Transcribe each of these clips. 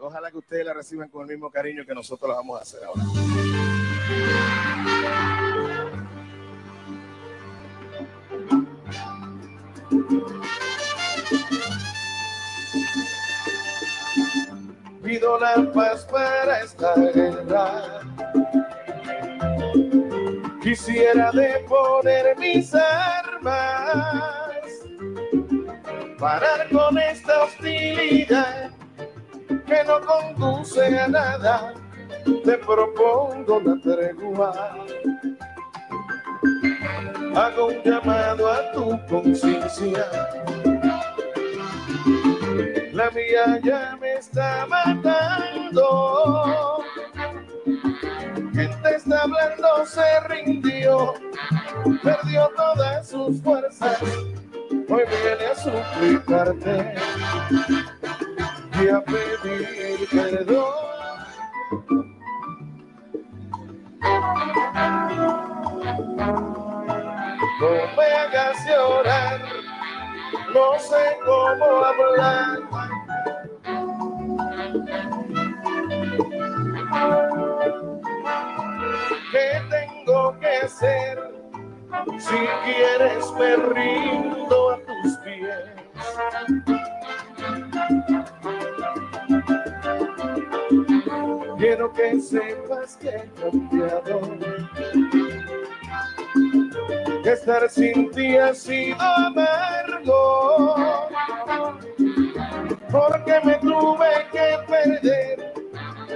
Ojalá que ustedes la reciban con el mismo cariño que nosotros la vamos a hacer ahora. Pido la paz para esta guerra. Quisiera deponer mis armas, parar con esta hostilidad que no conduce a nada. Te propongo la tregua. Hago un llamado a tu conciencia. La mía ya me está matando. Quien te está hablando se rindió, perdió todas sus fuerzas. Hoy viene a suplicarte y a pedir perdón. No me hagas llorar, no sé cómo hablar. ¿Qué tengo que hacer? Si quieres me a tus pies. Quiero que sepas que cambiado. Estar sin ti ha sido amargo. Porque me tuve que perder,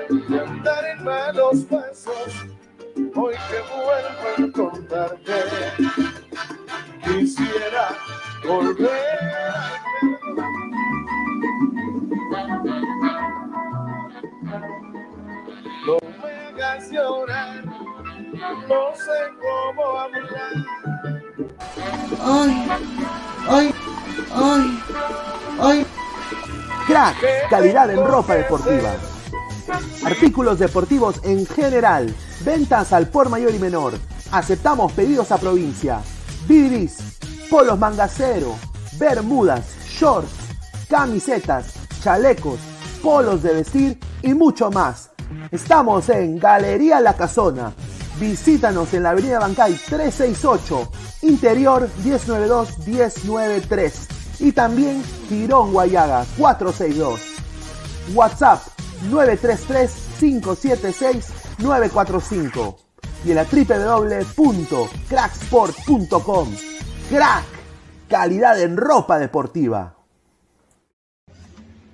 y andar en malos pasos. Hoy que vuelvo a encontrarte, quisiera volver a llorar, no sé cómo hablar. Ay, ay, ay, ay. Crack, calidad en ropa deportiva. Artículos deportivos en general. Ventas al por mayor y menor. Aceptamos pedidos a provincia. Bidris, polos mangacero, bermudas, shorts, camisetas, chalecos, polos de vestir y mucho más. Estamos en Galería La Casona. Visítanos en la Avenida Bancay 368, Interior 192-193 y también Girón Guayaga 462. WhatsApp 933-576-945 y en la www.cracksport.com. Crack, calidad en ropa deportiva.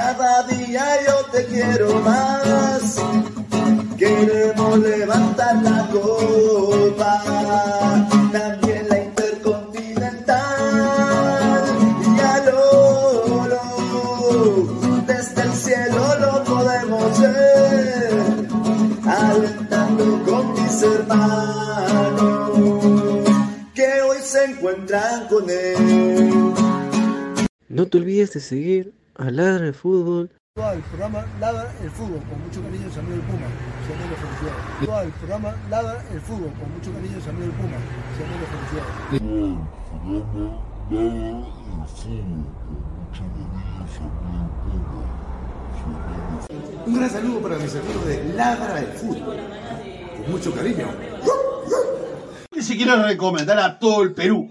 cada día yo te quiero más. Queremos levantar la copa, también la intercontinental. Y a Lolo, desde el cielo lo podemos ver, alentando con mis hermanos que hoy se encuentran con él. No te olvides de seguir a Ladra el Fútbol el programa Ladra el Fútbol, con mucho cariño, Samuel del Puma. Samuel de felicidades. el programa Ladra el Fútbol, con mucho cariño, Samuel del Puma. Samuel de felicidades. Un gran saludo para mis amigos de Ladra el Fútbol. Con mucho cariño. Y si quiero recomendar a todo el Perú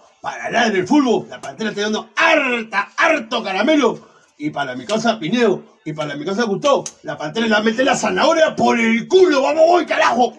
Para hablar del fútbol, la pantera está dando harta, harto caramelo. y para mi casa Pinedo, y para mi casa Gustavo, la pantera la mete la zanahoria por el culo, vamos, voy, carajo.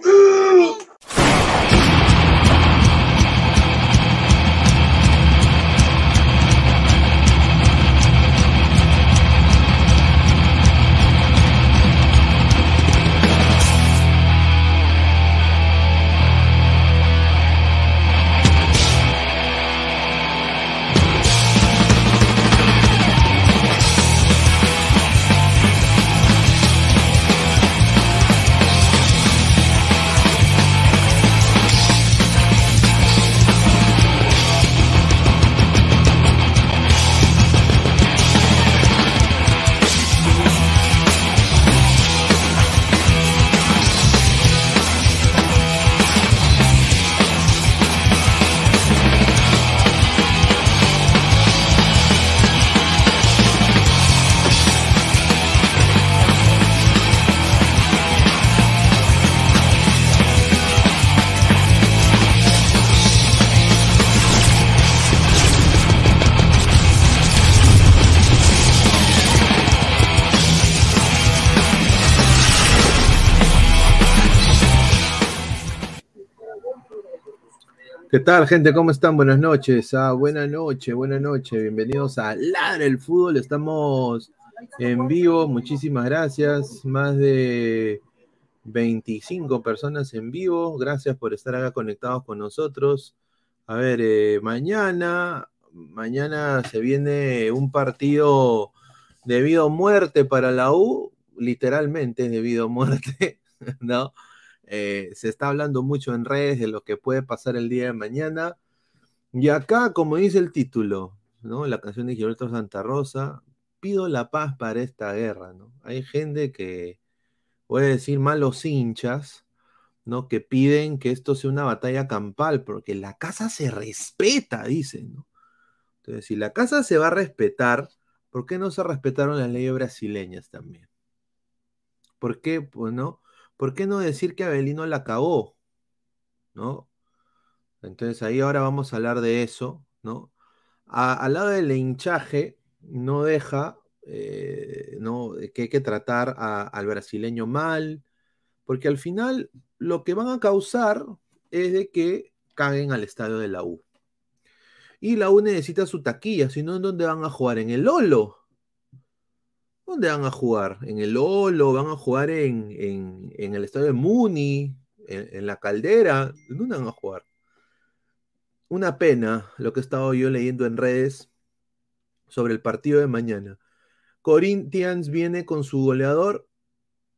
¿Qué tal, gente? ¿Cómo están? Buenas noches. Ah, buenas noches, buenas noches. Bienvenidos a Ladra el Fútbol. Estamos en vivo. Muchísimas gracias. Más de 25 personas en vivo. Gracias por estar acá conectados con nosotros. A ver, eh, mañana, mañana se viene un partido debido a muerte para la U. Literalmente debido a muerte, ¿no? Eh, se está hablando mucho en redes de lo que puede pasar el día de mañana. Y acá, como dice el título, ¿no? La canción de Gilberto Santa Rosa, pido la paz para esta guerra, ¿no? Hay gente que, puede decir malos hinchas, ¿no? Que piden que esto sea una batalla campal, porque la casa se respeta, dicen, ¿no? Entonces, si la casa se va a respetar, ¿por qué no se respetaron las leyes brasileñas también? ¿Por qué? Pues no. ¿Por qué no decir que Abelino la cagó? ¿No? Entonces ahí ahora vamos a hablar de eso, ¿no? al lado del hinchaje, no deja, eh, ¿no? Que hay que tratar al brasileño mal, porque al final lo que van a causar es de que caguen al estadio de la U. Y la U necesita su taquilla, si no, ¿en dónde van a jugar? En el Lolo. ¿Dónde van a jugar? ¿En el Olo? ¿Van a jugar en, el estadio de Muni? En, la caldera? ¿Dónde van a jugar? Una pena lo que he estado yo leyendo en redes sobre el partido de mañana. Corinthians viene con su goleador,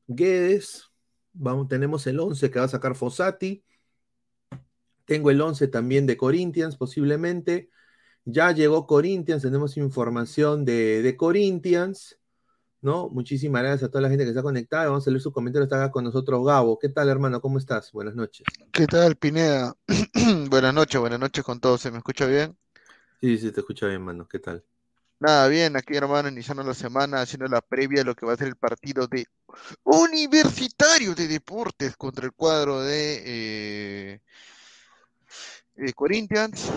Guedes. Vamos, tenemos el 11 que va a sacar Fossati. Tengo el 11 también de Corinthians, posiblemente. Ya llegó Corinthians, tenemos información de, de Corinthians. ¿No? Muchísimas gracias a toda la gente que está conectada. Vamos a leer sus comentarios. Está acá con nosotros Gabo. ¿Qué tal, hermano? ¿Cómo estás? Buenas noches. ¿Qué tal, Pineda? buenas noches, buenas noches con todos. ¿Se me escucha bien? Sí, sí, te escucha bien, hermano. ¿Qué tal? Nada, bien, aquí hermano, iniciando la semana, haciendo la previa de lo que va a ser el partido de Universitario de Deportes contra el cuadro de eh, eh, Corinthians,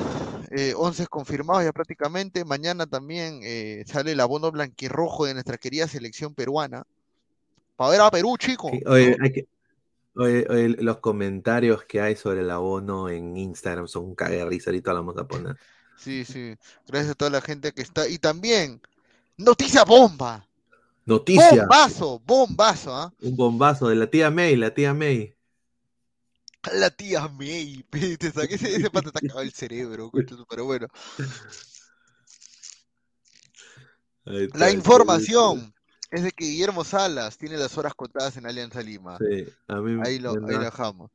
eh, 11 confirmados ya prácticamente. Mañana también eh, sale el abono blanquirrojo de nuestra querida selección peruana. Para ver a Perú, chico. los comentarios que hay sobre el abono en Instagram son un ahorita lo vamos a poner. Sí, sí. Gracias a toda la gente que está. Y también, noticia bomba. Noticia. Bombazo, bombazo, ¿ah? Un bombazo de la tía May, la tía May. La tía May, te saqué ese, ese pata está acabado el cerebro, pero bueno. La información es de que Guillermo Salas tiene las horas contadas en Alianza Lima. Sí, a mí ahí lo, ahí lo dejamos.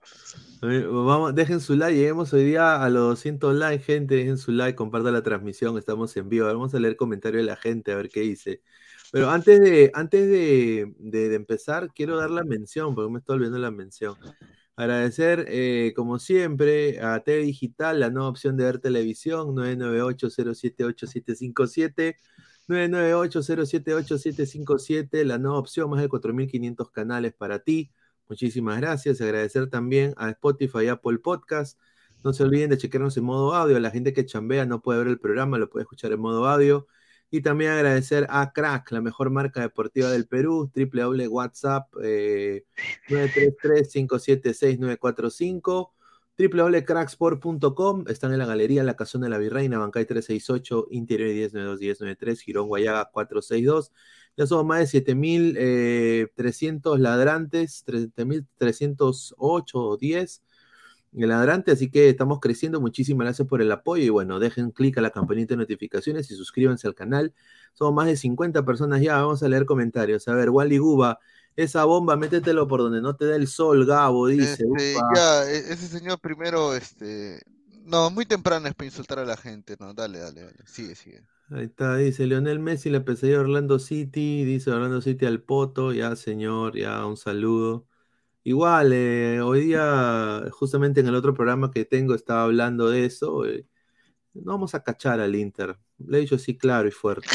Vamos, dejen su like, lleguemos hoy día a los 200 likes, gente, dejen su like, compartan la transmisión, estamos en vivo. Vamos a leer comentarios de la gente, a ver qué dice. Pero antes de, antes de, de empezar, quiero dar la mención, porque me estoy olvidando la mención. Agradecer, eh, como siempre, a TV Digital, la nueva opción de ver televisión, 998-078-757, 998-078-757, la nueva opción, más de 4.500 canales para ti. Muchísimas gracias. Agradecer también a Spotify y Apple Podcast. No se olviden de chequearnos en modo audio. La gente que chambea no puede ver el programa, lo puede escuchar en modo audio. Y también agradecer a Crack, la mejor marca deportiva del Perú, triple WhatsApp eh, 933-576-945, www.cracksport.com, están en la galería La Casona de la Virreina, Bancay 368, Interior 1092-1093, Girón Guayaga 462. Ya somos más de 7.300 ladrantes, 7.308 o 10 el ladrante, así que estamos creciendo. Muchísimas gracias por el apoyo y bueno, dejen clic a la campanita de notificaciones y suscríbanse al canal. Somos más de 50 personas ya, vamos a leer comentarios. A ver, Wally Guba, esa bomba, métetelo por donde no te da el sol, Gabo, dice. Este, ya, e- ese señor primero, este, no, muy temprano es para insultar a la gente, no, dale, dale, dale, sigue, sigue. Ahí está, dice Leonel Messi, la pesadilla de Orlando City, dice Orlando City al Poto, ya señor, ya un saludo. Igual, eh, hoy día, justamente en el otro programa que tengo, estaba hablando de eso. eh, no vamos a cachar al Inter. Le he dicho así claro y fuerte.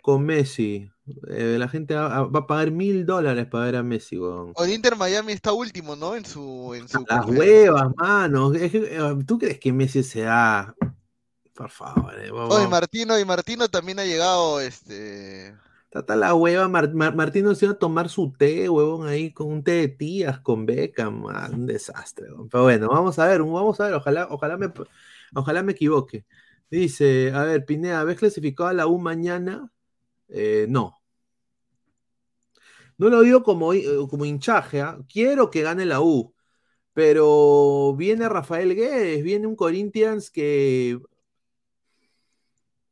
Con Messi, eh, la gente va, va a pagar mil dólares para ver a Messi, weón. O el Inter Miami está último, ¿no? En su, en su Las huevas, mano. Eh, ¿Tú crees que Messi se da? Por favor, eh, vamos- Oye, Martino, y Martino también ha llegado, este, Tata la hueva, Mar- Mar- Martino se iba a tomar su té, huevón, ahí con un té de tías, con ah, un desastre. Pero bueno, vamos a ver, vamos a ver, ojalá, ojalá me, ojalá me equivoque. Dice, a ver, Pineda, ¿ves clasificado a la U mañana? Eh, no. No lo digo como, eh, como hinchaje, ¿ah? quiero que gane la U, pero viene Rafael Guedes, viene un Corinthians que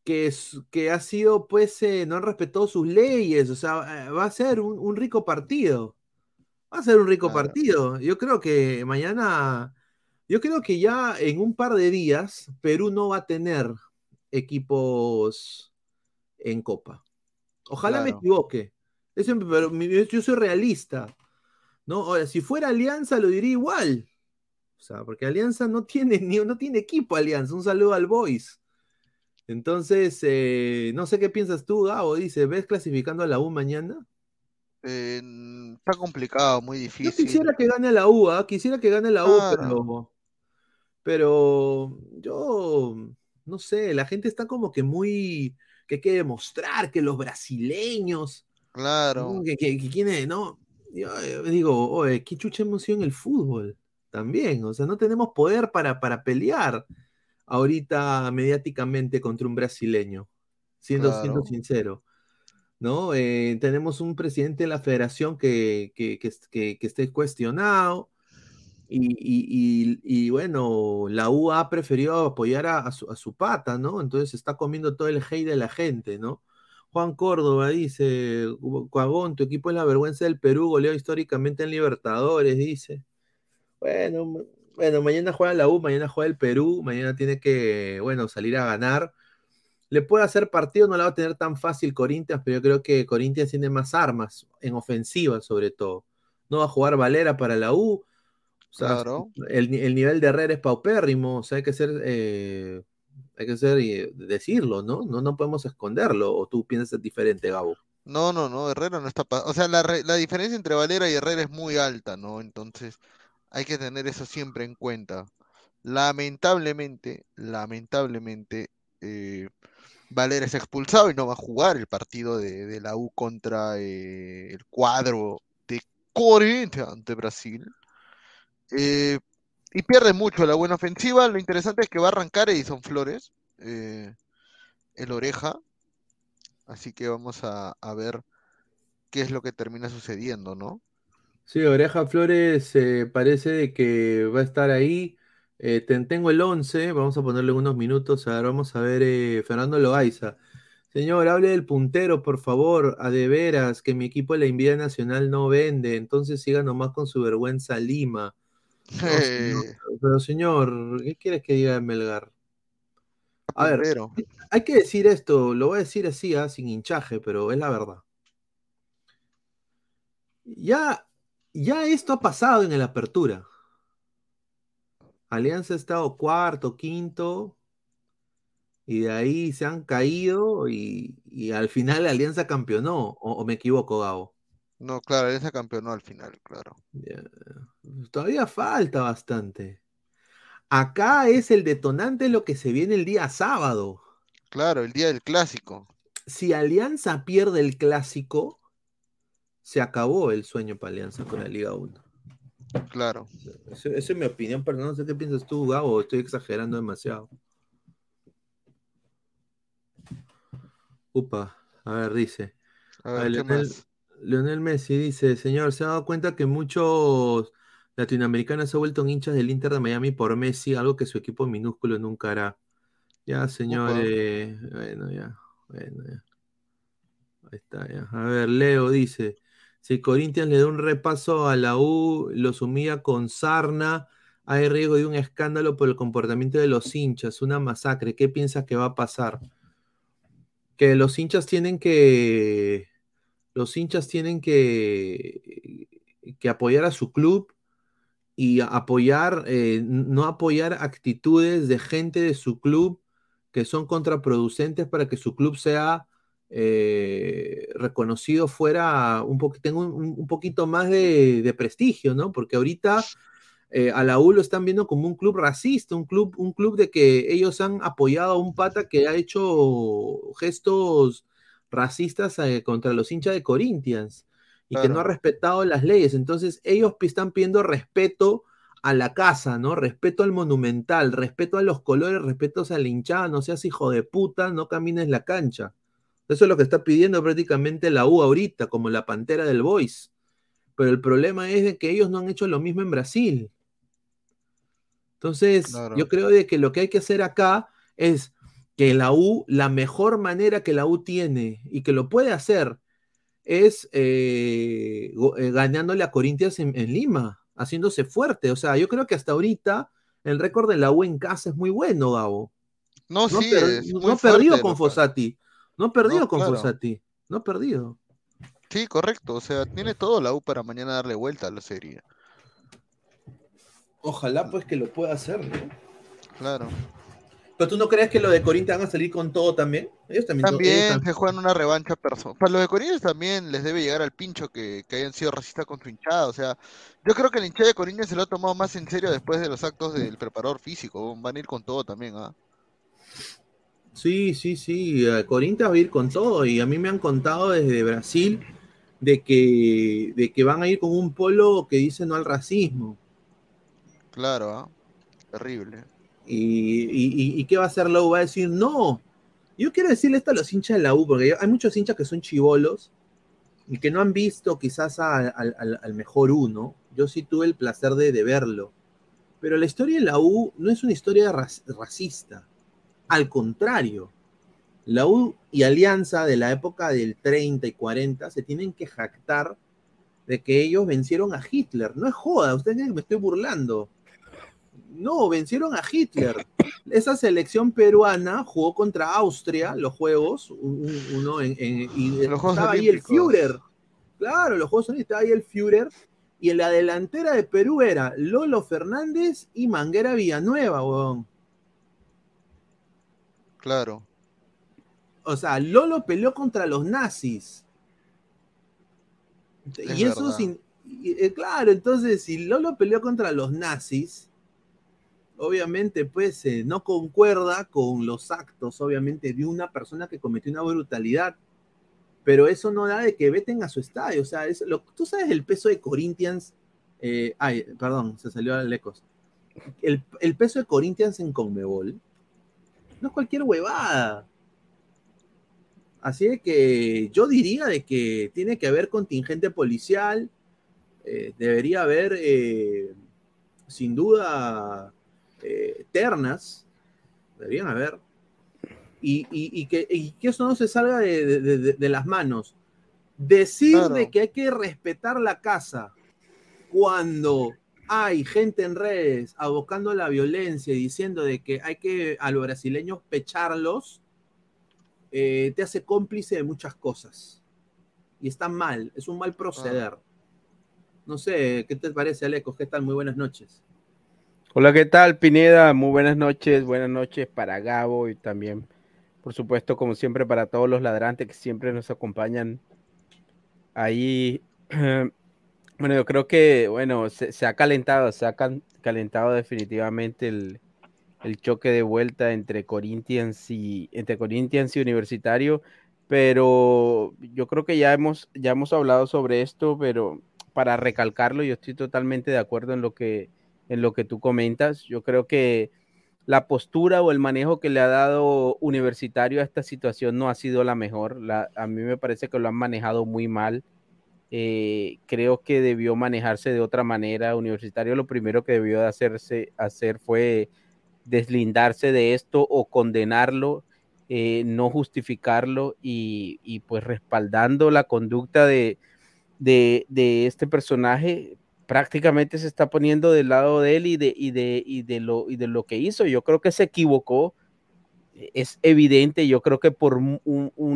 que, es- que ha sido, pues, eh, no han respetado sus leyes, o sea, eh, va a ser un, un rico partido. Va a ser un rico Claro. partido. Yo creo que mañana, yo creo que ya en un par de días, Perú no va a tener equipos en Copa. Ojalá me equivoque. Eso- pero yo soy realista. ¿no? Ahora, si fuera Alianza, lo diría igual. O sea, porque Alianza no tiene, ni, no tiene equipo, Alianza. Un saludo al Boys. Entonces, eh, no sé qué piensas tú, Gabo. Dice, ¿ves clasificando a la U mañana? eh, está complicado, muy Yo difícil. quisiera que gane la U, ¿ah? Quisiera que gane la U, pero, pero yo no sé, la gente está como que muy, que hay que demostrar que los brasileños, Claro. que, que, que quién ¿no? Yo eh, digo, oye, qué chucha hemos sido en el fútbol también, o sea, no tenemos poder para, para pelear ahorita mediáticamente contra un brasileño, siendo, sincero. ¿no? Eh, tenemos un presidente de la federación que, que, que, esté cuestionado y, y- y- y, bueno, la U ha preferido apoyar a, a su, a su pata, ¿no? Entonces está comiendo todo el hate de la gente, ¿no? Juan Córdoba dice, Cuagón, tu equipo es la vergüenza del Perú, goleó históricamente en Libertadores, dice. Bueno, bueno, mañana juega la U, mañana juega el Perú, mañana tiene que, bueno, salir a ganar. Le puede hacer partido, no la va a tener tan fácil Corinthians, pero yo creo que Corinthians tiene más armas, en ofensiva sobre todo. No va a jugar Valera para la U. O sea, Claro. el, ni- el nivel de Herrera es paupérrimo, o sea, hay que ser, eh, hay que ser, eh, decirlo, ¿no? ¿no? No podemos esconderlo, o tú piensas diferente, Gabo. No, no, no, Herrera no está O sea, la diferencia entre Valera y Herrera es muy alta, ¿no? Entonces, hay que tener eso siempre en cuenta. Lamentablemente, lamentablemente, eh, es expulsado y no va a jugar el partido de, la U contra eh, el cuadro de Corinthians de Brasil. Eh, y pierde mucho la buena ofensiva. Lo interesante es que va a arrancar Edison Flores, eh, el oreja. Así que vamos a, a ver qué es lo que termina sucediendo, ¿no? Sí, Oreja Flores eh, parece de que va a estar ahí. Eh, ten- tengo el 11, vamos a ponerle unos minutos. A ver, vamos a ver eh, Fernando Loaiza. Señor, hable del puntero, por favor. A de veras, que mi equipo de la Envidia Nacional no vende. Entonces siga nomás con su vergüenza Lima. No, señor, pero señor, ¿qué quieres que diga Melgar? A ver, hay que decir esto, lo voy a decir así, ah, sin hinchaje, pero es la verdad. Ya, ya esto ha pasado en el Apertura. Alianza ha estado cuarto, quinto, y de ahí se han caído y, y al final Alianza campeonó, o, o me equivoco, Gabo. No, claro, ese campeonó al final, claro. Todavía falta bastante. Acá es el detonante lo que se viene el día sábado. Claro, el día del clásico. Si Alianza pierde el clásico, se acabó el sueño para Alianza con la Liga 1. Claro. Esa es mi opinión, pero no sé qué piensas tú, Gabo, estoy exagerando demasiado. Upa, a ver, dice. A A ver, ver, ¿qué Leonel, Messi dice, señor, ¿se ha dado cuenta que muchos latinoamericanos se han vuelto hinchas del Inter de Miami por Messi, algo que su equipo minúsculo nunca hará? Ya, señor, Upa. eh, bueno, ya, bueno, ya. Ahí está, ya. A ver, Leo dice, si Corinthians le da un repaso a la U, los humilla con sarna, hay riesgo de un escándalo por el comportamiento de los hinchas, una masacre. ¿Qué piensas que va a pasar? Que los hinchas tienen que los hinchas tienen que, que apoyar a su club y apoyar, eh, no apoyar actitudes de gente de su club que son contraproducentes para que su club sea eh, reconocido fuera, un po- tenga un, poquito más de, de prestigio, ¿no? Porque ahorita eh, a la U lo están viendo como un club racista, un club, un club de que ellos han apoyado a un pata que ha hecho gestos racistas eh, contra los hinchas de Corinthians y que no ha respetado las leyes. Entonces ellos están pidiendo respeto a la casa, ¿no? Respeto al monumental, respeto a los colores, respeto a la hinchada, no seas hijo de puta, no camines la cancha. Eso es lo que está pidiendo prácticamente la U ahorita, como la pantera del Boys. Pero el problema es de que ellos no han hecho lo mismo en Brasil. Entonces, Claro. yo creo de que lo que hay que hacer acá es que la U, la mejor manera que la U tiene y que lo puede hacer es eh, eh, ganándole a Corinthians en, en Lima, haciéndose fuerte. O sea, yo creo que hasta ahorita el récord de la U en casa es muy bueno, Gabo. No, No, sí, per- es no perdido con que- Fossati. No ha perdido No, con claro. Fossati. No ha perdido. Sí, correcto. O sea, tiene todo la U para mañana darle vuelta a la serie. Ojalá pues que lo pueda hacer, ¿no? Claro. Pero tú no crees que lo de Corinthians van a salir con todo también? Ellos también. ellos También también- se juegan una revancha personal. Para los de Corinthians también les debe llegar al pincho que, que hayan sido racistas con su hinchada. O sea, yo creo que la hinchada de Corinthians se lo ha tomado más en serio después de los actos del preparador físico. Van a ir con todo también, ¿ah? Sí, sí, sí. Corinthians va a ir con todo. Y a mí me han contado desde Brasil de que, de que van a ir con un polo que dice no al racismo. Claro, ¿ah? Terrible. Y, y- y- ¿y qué va a hacer la U? Va a decir, no. Yo quiero decirle esto a los hinchas de la U, porque hay muchos hinchas que son chivolos y que no han visto quizás a- al, mejor uno. Yo sí tuve el placer de, de verlo. Pero la historia de la U no es una historia rac- racista. Al contrario, la U y Alianza de la época del 30 y 40 se tienen que jactar de que ellos vencieron a Hitler. No es joda, ustedes creen que me estoy burlando. No, vencieron a Hitler. Esa selección peruana jugó contra Austria, los juegos, un- un- uno en, en- y Los estaba ahí el. Führer. Claro, los Juegos Olímpicos, estaba ahí el Führer. Y en la delantera de Perú era Lolo Fernández y Manguera Villanueva, weón. Claro. O sea, Lolo peleó contra los nazis. Es y eso sin. y, eh, claro, entonces, si Lolo peleó contra los nazis, obviamente, pues eh, no concuerda con los actos, obviamente, de una persona que cometió una brutalidad. Pero eso no da de que veten a su estadio. O sea, es lo, tú sabes el peso de Corinthians. eh, ay, perdón, se salió al ecos. El, el peso de Corinthians en Conmebol no es cualquier huevada. Así de que yo diría de que tiene que haber contingente policial, eh, debería haber eh, sin duda eh, ternas, deberían haber, y, y- y que, y que eso no se salga de, de- de- de las manos. Decir Claro. de que hay que respetar la casa cuando hay gente en redes abocando la violencia y diciendo de que hay que a los brasileños pecharlos, eh, te hace cómplice de muchas cosas. Y está mal, es un mal proceder. No sé, ¿qué te parece, Aleco? ¿Qué tal? Muy buenas noches. Hola, ¿qué tal, Pineda? Muy buenas noches, buenas noches para Gabo y también, por supuesto, como siempre, para todos los ladrantes que siempre nos acompañan ahí. Bueno, yo creo que, bueno, se, ha calentado, se ha cal- calentado definitivamente el, el choque de vuelta entre Corinthians y entre Corinthians y Universitario, pero yo creo que ya hemos ya hemos hablado sobre esto, pero para recalcarlo, yo estoy totalmente de acuerdo en lo que en lo que tú comentas. Yo creo que la postura o el manejo que le ha dado Universitario a esta situación no ha sido la mejor. a mí me parece que lo han manejado muy mal. Eh, creo que debió manejarse de otra manera. Universitario lo primero que debió de hacerse, hacer fue deslindarse de esto o condenarlo, eh, no justificarlo y, pues respaldando la conducta de, de, de este personaje, prácticamente se está poniendo del lado de él y de, y de, y de, lo, y de lo que hizo. Yo creo que se equivocó. Es evidente, yo creo que por un,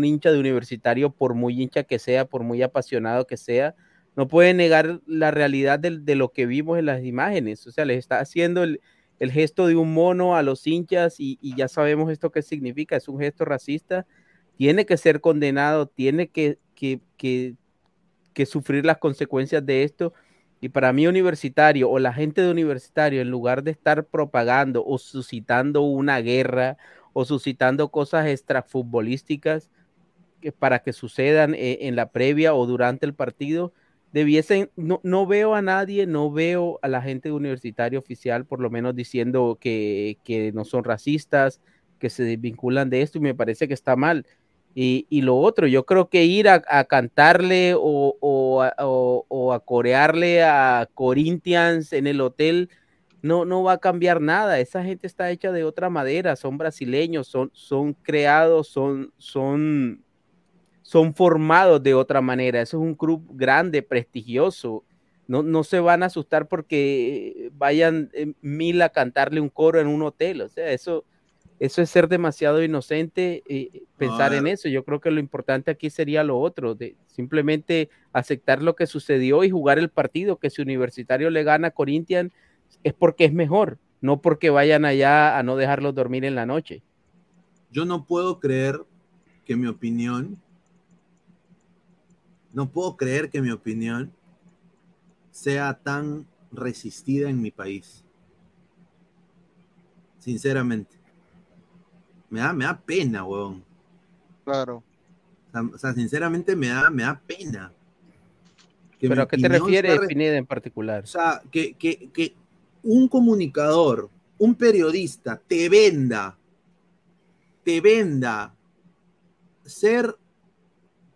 hincha de universitario, por muy hincha que sea, por muy apasionado que sea, no puede negar la realidad de, lo que vimos en las imágenes. O sea, le está haciendo el, gesto de un mono a los hinchas y, ya sabemos esto qué significa. Es un gesto racista. Tiene que ser condenado, tiene que, que, que sufrir las consecuencias de esto y para mí universitario o la gente de universitario, en lugar de estar propagando o suscitando una guerra o suscitando cosas extrafutbolísticas que para que sucedan eh, en la previa o durante el partido, debiesen, no, no, veo a nadie, no veo a la gente de universitario oficial, por lo menos diciendo que, que no son racistas, que se desvinculan de esto y me parece que está mal. Y, lo otro, yo creo que ir a, cantarle o, a, corearle a Corinthians en el hotel no, no va a cambiar nada. Esa gente está hecha de otra madera, son brasileños, son, son creados, son, son, son formados de otra manera. Eso es un club grande, prestigioso. No, no se van a asustar porque vayan eh, mil a cantarle un coro en un hotel. O sea, eso eso es ser demasiado inocente eh, pensar en eso. Yo creo que lo importante aquí sería lo otro, de simplemente aceptar lo que sucedió y jugar el partido, que si Universitario le gana a Corinthians es porque es mejor, no porque vayan allá a no dejarlos dormir en la noche. Yo no puedo creer que mi opinión, no puedo creer que mi opinión sea tan resistida en mi país. Sinceramente me da, me da pena, weón. Claro. O sea, sinceramente me da, me da pena. ¿Pero a qué te refieres, Pineda, en particular? O sea, que, que, que un comunicador, un periodista, te venda, te venda ser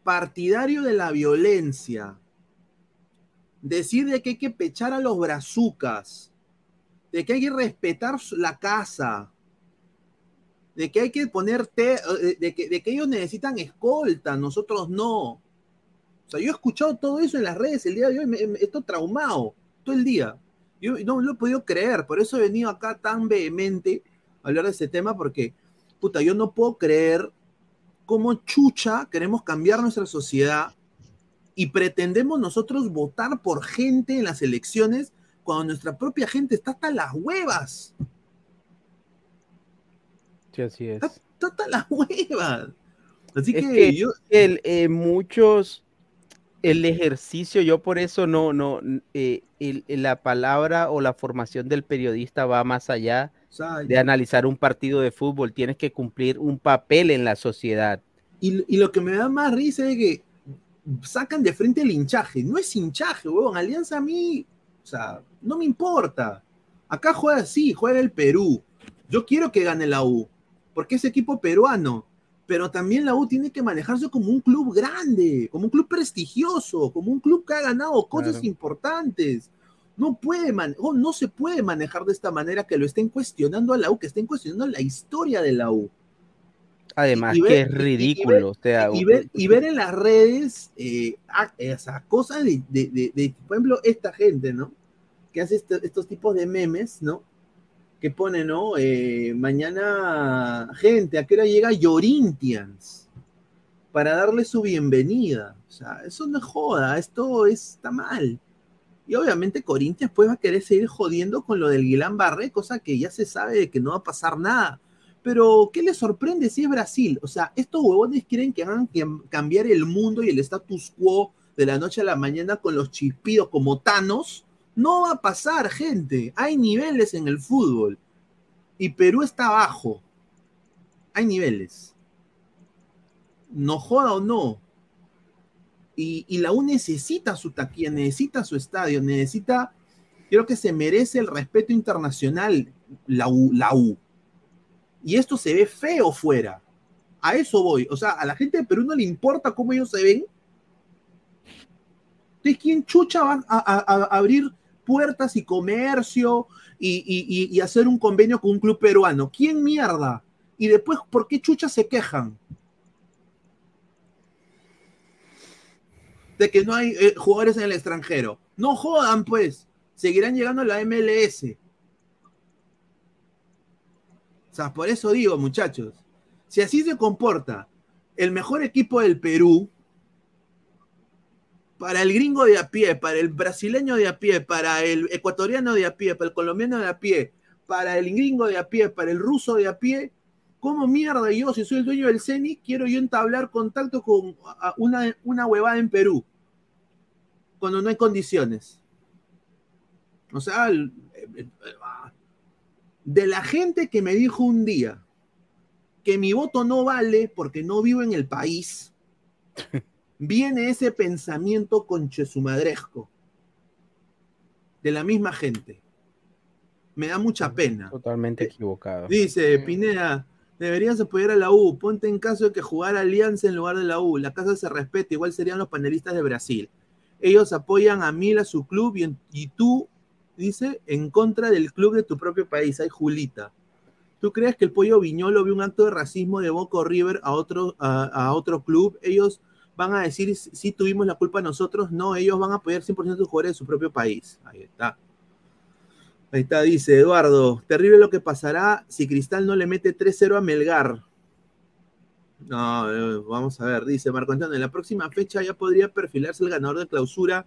partidario de la violencia, decir de que hay que pechar a los brazucas, de que hay que respetar la casa, de que hay que ponerte, eh, de que, de que ellos necesitan escolta, nosotros no. O sea, yo he escuchado todo eso en las redes el día de hoy, estoy traumado todo el día. Yo no lo he podido creer, por eso he venido acá tan vehemente a hablar de ese tema, porque, puta, yo no puedo creer cómo chucha queremos cambiar nuestra sociedad y pretendemos nosotros votar por gente en las elecciones cuando nuestra propia gente está hasta las huevas. Sí, así es. Está las huevas. Así que, yo... el, eh, muchos, el ejercicio, yo por eso no, no, eh, la palabra o la formación del periodista va más allá de analizar un partido de fútbol. Tienes que cumplir un papel en la sociedad. Y, y, lo que me da más risa es que sacan de frente el hinchaje. No es hinchaje, huevón. Alianza a mí, o sea, no me importa. Acá juega así, juega el Perú. Yo quiero que gane la U porque es equipo peruano, pero también la U tiene que manejarse como un club grande, como un club prestigioso, como un club que ha ganado cosas importantes. No, puede no se puede manejar de esta manera que lo estén cuestionando a la U, que estén cuestionando la historia de la U. Además, que es ridículo. Y, ver, en las redes eh, esa cosa de, por ejemplo, esta gente, ¿no? Que hace este, estos tipos de memes, ¿no? Que pone, ¿no? Eh, mañana, gente, ¿a qué hora llega Yorintians? Para darle su bienvenida. O sea, eso no es joda, esto está mal. Y obviamente Corinthians pues va a querer seguir jodiendo con lo del Guilán Barré, cosa que ya se sabe de que no va a pasar nada. Pero, ¿qué les sorprende si es Brasil? O sea, estos huevones quieren que hagan cambiar el mundo y el status quo de la noche a la mañana con los chispidos como Thanos no va a pasar, gente. Hay niveles en el fútbol. y Perú está abajo. Hay niveles. No joda o no. Y, y la U necesita su taquilla, necesita su estadio, necesita, creo que se merece el respeto internacional la U, la U. Y esto se ve feo fuera. A eso voy. O sea, a la gente de Perú no le importa cómo ellos se ven. Entonces, ¿quién chucha va a, abrir puertas y comercio y, hacer un convenio con un club peruano? ¿Quién mierda? Y después, ¿por qué chucha se quejan? De que no hay eh, jugadores en el extranjero. No jodan, pues. Seguirán llegando a la MLS. O sea, por eso digo, muchachos, si así se comporta el mejor equipo del Perú, para el gringo de a pie, para el brasileño de a pie, para el ecuatoriano de a pie, para el colombiano de a pie, para el gringo de a pie, para el ruso de a pie, ¿cómo mierda yo, si soy el dueño del CENI, quiero yo entablar contacto con una, una huevada en Perú? Cuando no hay condiciones. O sea, el- el- de la gente que me dijo un día que mi voto no vale porque no vivo en el país, viene ese pensamiento conchesumadresco de la misma gente. Me da mucha pena. Totalmente equivocado. Dice Pineda, deberías apoyar a la U. Ponte en caso de que jugara Alianza en lugar de la U. La casa se respeta, igual serían los panelistas de Brasil. Ellos apoyan a Mil, a su club, y, en- y tú, dice, en contra del club de tu propio país. Ay, Julita. ¿Tú crees que el pollo Viñolo vio un acto de racismo de Boca River a otro, a, a otro club? Ellos van a decir si tuvimos la culpa nosotros. No, ellos van a apoyar 100% de los jugadores de su propio país. Ahí está. Ahí está, dice Eduardo. Terrible lo que pasará si Cristal no le mete 3-0 a Melgar. No, eh, vamos a ver, dice Marco Antonio. En la próxima fecha ya podría perfilarse el ganador de clausura,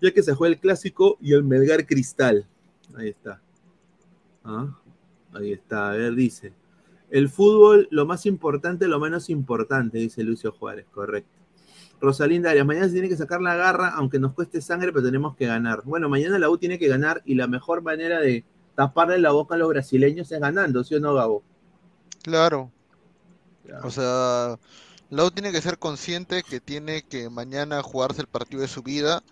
ya que se juega el clásico y el Melgar Cristal. Ahí está. Ah, ahí está, a ver, dice. El fútbol, lo más importante, lo menos importante, dice Lucio Juárez, correcto. Rosalinda Arias, mañana se tiene que sacar la garra, aunque nos cueste sangre, pero tenemos que ganar. Bueno, mañana la U tiene que ganar y la mejor manera de taparle la boca a los brasileños es ganando, ¿sí o no, Gabo? Claro. O sea, la U tiene que ser consciente que tiene que mañana jugarse el partido de su vida,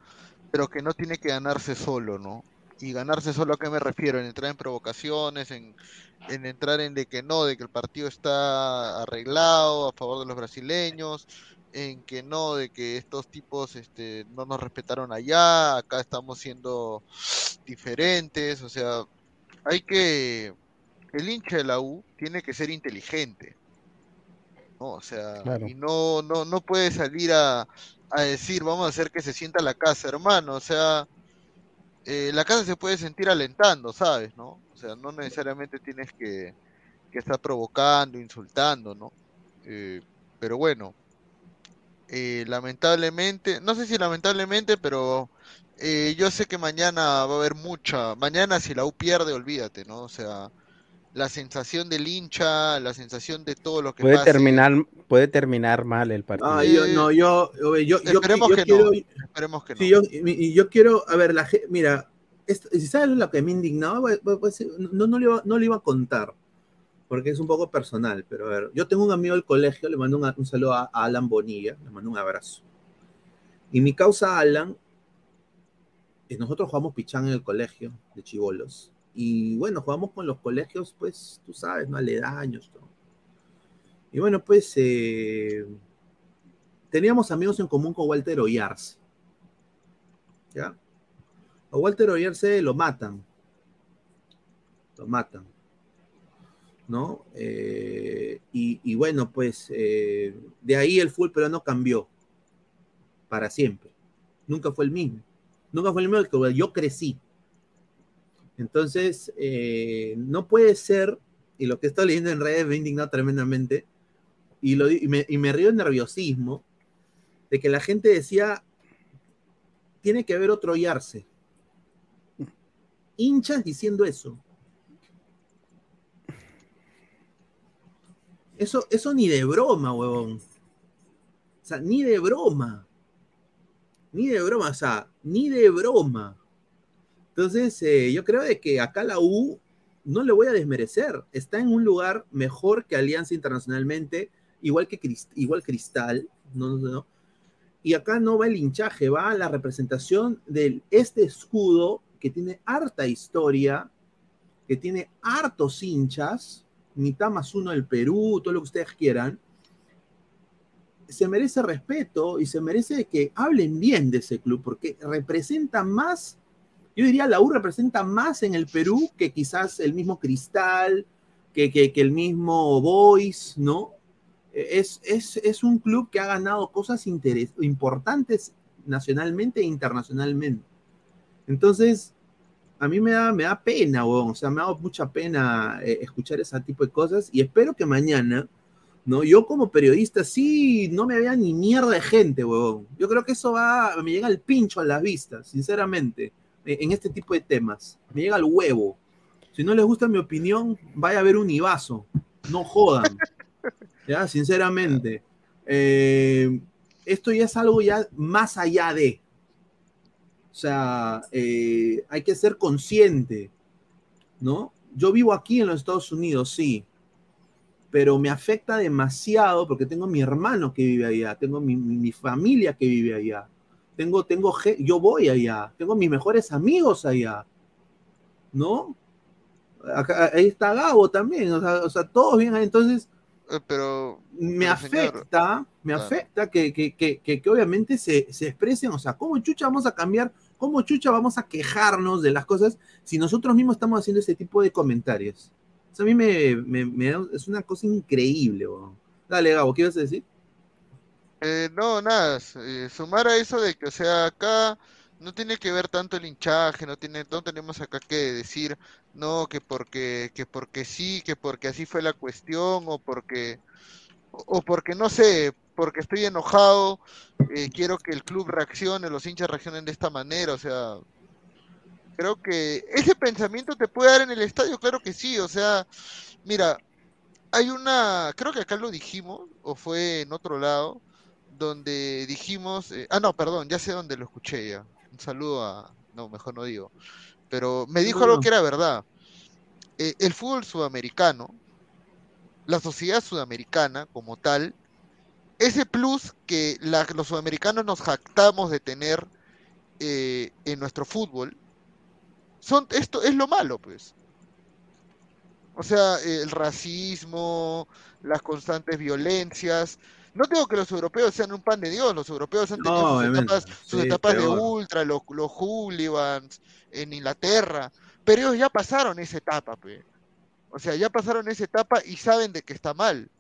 pero que no tiene que ganarse solo, ¿no? Y ganarse solo a qué me refiero, en entrar en provocaciones, en, en entrar en de que no, de que el partido está arreglado a favor de los brasileños, en que no, de que estos tipos este, no nos respetaron allá, acá estamos siendo diferentes, o sea, hay que, el hincha de la U tiene que ser inteligente. ¿no? O sea, Claro. y no, no, no puede salir a, a decir, vamos a hacer que se sienta la casa, hermano. O sea, eh, la casa se puede sentir alentando, ¿sabes? ¿No? O sea, no necesariamente tienes que, que estar provocando, insultando, ¿no? Eh, pero bueno, eh, lamentablemente, no sé si lamentablemente, pero eh, yo sé que mañana va a haber mucha, mañana si la U pierde, olvídate, ¿no? O sea, la sensación del hincha, la sensación de todo lo que Puede pase. terminar, puede terminar mal el partido. Ah, yo, no, yo, yo, yo, yo- Esperemos yo que quiero, no. Esperemos que no. Sí, y yo quiero, a ver, la mira, esto- si sabes lo que me indignaba, decir, no, no, le iba, no le iba a contar, porque es un poco personal, pero a ver, yo tengo un amigo del colegio, le mando un, saludo a, Alan Bonilla, le mando un abrazo. Y mi causa Alan, eh, nosotros jugamos pichán en el colegio de chivolos, y bueno, jugamos con los colegios, pues, tú sabes, ¿no? Aledaños, todo. Y bueno, pues, eh, teníamos amigos en común con Walter Oyarz. ¿Ya? A Walter Oyarce lo matan. Lo matan. ¿No? Eh, y, bueno, pues eh, de ahí el fútbol peruano cambió. Para siempre. Nunca fue el mismo. Nunca fue el mismo que yo crecí. Entonces, eh, no puede ser, y lo que estoy leyendo en redes me ha indignado tremendamente, y me río de nerviosismo, de que la gente decía, tiene que haber otro Yarse. Hinchas diciendo eso. Eso, eso ni de broma, huevón. O sea, ni de broma. Ni de broma, o sea, ni de broma. Entonces, eh, yo creo de que acá la U no le voy a desmerecer, está en un lugar mejor que Alianza internacionalmente, igual que igual Cristal, no, no, no. Y acá no va el hinchaje, va la representación de este escudo que tiene harta historia, que tiene hartos hinchas, mitad más uno del Perú, todo lo que ustedes quieran, se merece respeto y se merece que hablen bien de ese club, porque representa más, yo diría, la U representa más en el Perú que quizás el mismo Cristal, que, que, el mismo Boys, ¿no? Es, es, es, un club que ha ganado cosas importantes nacionalmente e internacionalmente. Entonces, a mí me da, me da pena, o sea, me ha dado mucha pena eh, escuchar ese tipo de cosas y espero que mañana ¿no? Yo como periodista sí, no me vea ni mierda de gente, huevón. Yo creo que eso va, me llega el pincho a las vistas, sinceramente, e, en este tipo de temas. Me llega al huevo. Si no les gusta mi opinión, vaya a ver un Ibazo. No jodan. ya, sinceramente. Eh, esto ya es algo ya más allá de. O sea, eh, hay que ser consciente, ¿no? Yo vivo aquí en los Estados Unidos, sí, pero me afecta demasiado porque tengo mi hermano que vive allá, tengo mi, familia que vive allá, tengo, tengo, yo voy allá, tengo mis mejores amigos allá, ¿no? ahí está Gabo también, o sea, todos bien ahí, entonces... Eh, pero... Me afecta, me afecta que, que, que, que, obviamente se, se expresen, o sea, ¿cómo chucha vamos a cambiar? ¿Cómo chucha vamos a quejarnos de las cosas si nosotros mismos estamos haciendo ese tipo de comentarios? a mí me, es una cosa increíble. Dale, Gabo, ¿qué ibas a decir? Eh, no, nada, eh, sumar a eso de que, o sea, acá no tiene que ver tanto el hinchaje, no tiene, no tenemos acá que decir, no, que porque, que porque sí, que porque así fue la cuestión, o porque, o porque no sé, porque estoy enojado, eh, quiero que el club reaccione, los hinchas reaccionen de esta manera, o sea, Creo que ese pensamiento te puede dar en el estadio, claro que sí, o sea, mira, hay una, creo que acá lo dijimos, o fue en otro lado, donde dijimos, eh, ah, no, perdón, ya sé dónde lo escuché ya. Un saludo a, no, mejor no digo, pero me dijo algo que era verdad. Eh, el fútbol sudamericano, la sociedad sudamericana como tal, ese plus que los sudamericanos nos jactamos de tener eh, en nuestro fútbol, son, esto es lo malo, pues. O sea, el racismo, las constantes violencias. No digo que los europeos sean un pan de Dios, los europeos han tenido sus etapas, de ultra, los, los hooligans en Inglaterra, pero ellos ya pasaron esa etapa, pues. O sea, ya pasaron esa etapa y saben de que está mal.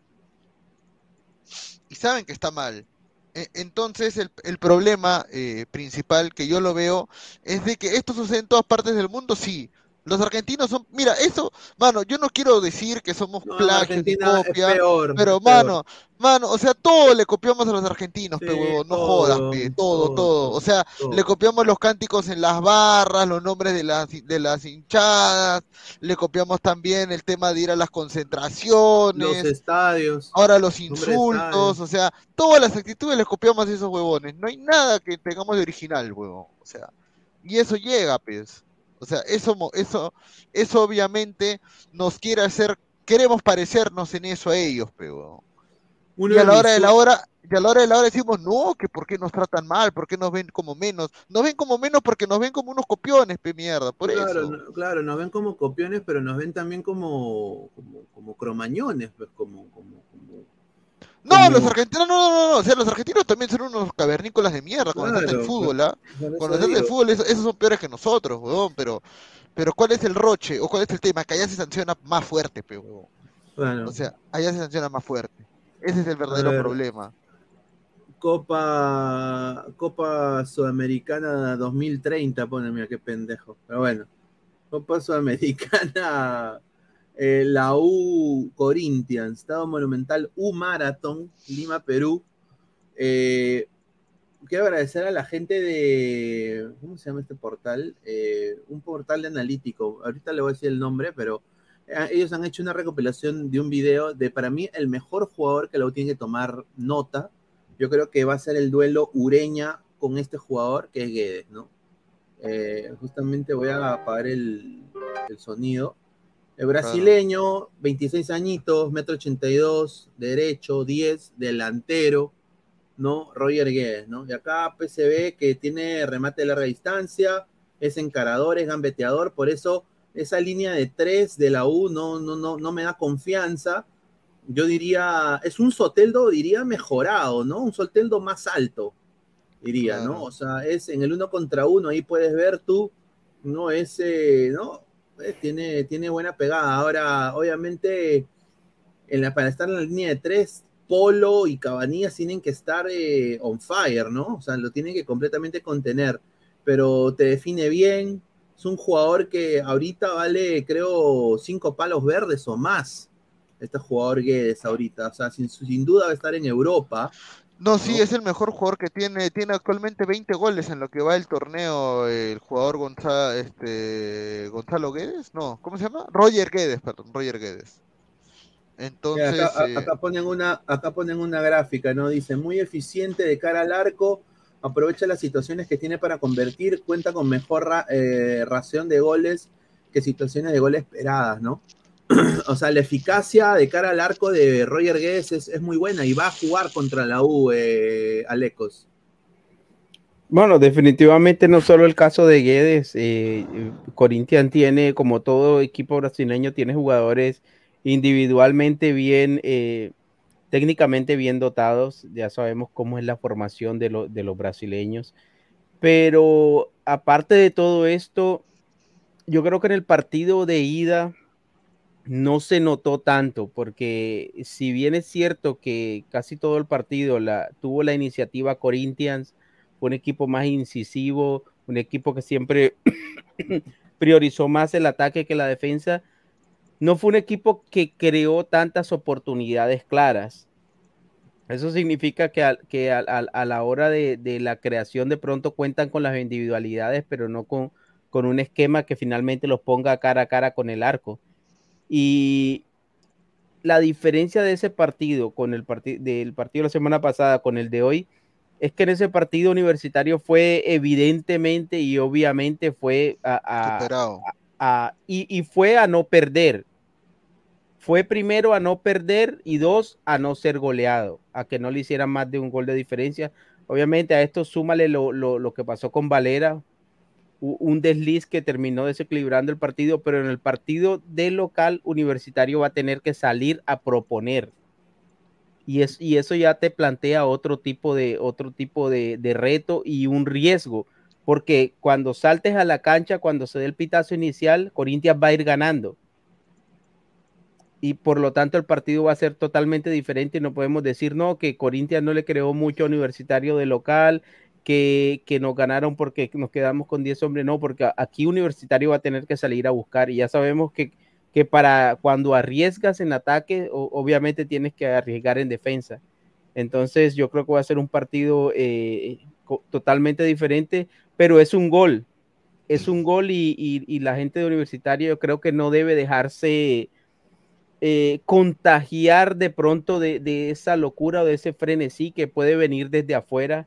Y saben que está mal. E, entonces el, el problema eh, principal que yo lo veo es de que esto sucede en todas partes del mundo, sí, los argentinos son, mira, eso, mano, yo no quiero decir que somos no, plagio copia, pero mano, mano, o sea, todo le copiamos a los argentinos, no jodas, todo, todo, o sea, le copiamos los cánticos en las barras, los nombres de las de las hinchadas, le copiamos también el tema de ir a las concentraciones, los estadios, ahora los insultos, o sea, todas las actitudes les copiamos a esos huevones, no hay nada que tengamos de original, huevón, o sea, y eso llega, pues. O sea, eso, eso, eso obviamente nos quiere hacer, queremos parecernos en eso a ellos, pero. y a la hora de la hora, y a la hora de la hora decimos, no, que por qué nos tratan mal, por qué nos ven como menos. Nos ven como menos porque nos ven como unos copiones, pe mierda, por claro, eso. claro, nos ven como copiones, pero nos ven también como, como, como cromañones, pues, como, como, no, los argentinos, no, no, no, o sea, los argentinos también son unos cavernícolas de mierda cuando están en fútbol, ¿ah? Cuando están en fútbol, esos, son peores que nosotros, weón, pero, pero ¿cuál es el roche o cuál es el tema? Que allá se sanciona más fuerte, pe, weón. O sea, allá se sanciona más fuerte. Ese es el verdadero problema. Copa Copa Sudamericana 2030, poneme, qué pendejo. Pero bueno, Copa Sudamericana eh, la U Corinthians, Estado Monumental U Marathon, Lima, Perú. Eh, quiero agradecer a la gente de, ¿cómo se llama este portal? Eh, un portal de analítico, ahorita le voy a decir el nombre, pero ellos han hecho una recopilación de un video de, para mí, el mejor jugador que lo tiene que tomar nota. Yo creo que va a ser el duelo Ureña con este jugador, que es Guedes, ¿no? justamente voy a apagar el, el sonido El brasileño, 26 añitos, metro 82, derecho, 10, delantero, ¿no? Roger Guedes, ¿no? Y acá PCB que tiene remate de larga distancia, es encarador, es gambeteador, por eso esa línea de 3 de la U no, no, no, no me da confianza. Yo diría, es un Soteldo, diría, mejorado, ¿no? Un Soteldo más alto, diría, ¿no? O sea, es en el uno contra uno, ahí puedes ver tú, ¿no? Ese, ¿no? Eh, tiene, tiene buena pegada. Ahora, obviamente, en la, para estar en la línea de tres, Polo y Cabanillas tienen que estar eh, on fire, ¿no? O sea, lo tienen que completamente contener. Pero te define bien. Es un jugador que ahorita vale, creo, cinco palos verdes o más. Este jugador Guedes ahorita. O sea, sin, sin duda va a estar en Europa. No, sí, es el mejor jugador que tiene. Tiene actualmente 20 goles en lo que va el torneo. El jugador Gonzalo, este, Gonzalo Guedes. No, ¿cómo se llama? Roger Guedes, perdón, Roger Guedes. Entonces. Eh, acá, ponen una, acá ponen una gráfica, ¿no? Dice, muy eficiente de cara al arco. Aprovecha las situaciones que tiene para convertir. Cuenta con mejor eh, ración de goles que situaciones de goles esperadas, ¿no? o sea, la eficacia de cara al arco de Roger Guedes es, muy buena y va a jugar contra la U, eh, Alecos. Bueno, definitivamente no solo el caso de Guedes, eh, Corinthians tiene, como todo equipo brasileño, tiene jugadores individualmente bien, eh, técnicamente bien dotados, ya sabemos cómo es la formación de los brasileños, pero aparte de todo esto, yo creo que en el partido de ida, no se notó tanto, porque si bien es cierto que casi todo el partido tuvo la iniciativa Corinthians, fue un equipo más incisivo, un equipo que siempre priorizó más el ataque que la defensa, no fue un equipo que creó tantas oportunidades claras. Eso significa que, a, que a, la hora de, de, la creación de pronto cuentan con las individualidades, pero no con, con un esquema que finalmente los ponga cara a cara con el arco. Y la diferencia de ese partido con el partido del partido de la semana pasada con el de hoy es que en ese partido universitario fue evidentemente y obviamente fue a, y, fue a no perder. Fue primero a no perder y dos a no ser goleado, a que no le hicieran más de un gol de diferencia. Obviamente a esto súmale lo, lo que pasó con Valera, un desliz que terminó desequilibrando el partido, pero en el partido del local universitario va a tener que salir a proponer. Y, es, y eso ya te plantea otro tipo, de, otro tipo de, de reto y un riesgo, porque cuando saltes a la cancha, cuando se dé el pitazo inicial, Corinthians va a ir ganando. Y por lo tanto el partido va a ser totalmente diferente. No podemos decir, no, que Corinthians no le creó mucho Universitario de local, que, nos ganaron porque nos quedamos con 10 hombres, no, porque aquí Universitario va a tener que salir a buscar y ya sabemos que, que para cuando arriesgas en ataque, obviamente tienes que arriesgar en defensa. Entonces yo creo que va a ser un partido eh, totalmente diferente, pero es un gol, es un gol y, la gente de Universitario yo creo que no debe dejarse eh, contagiar de pronto de, de, esa locura o de ese frenesí que puede venir desde afuera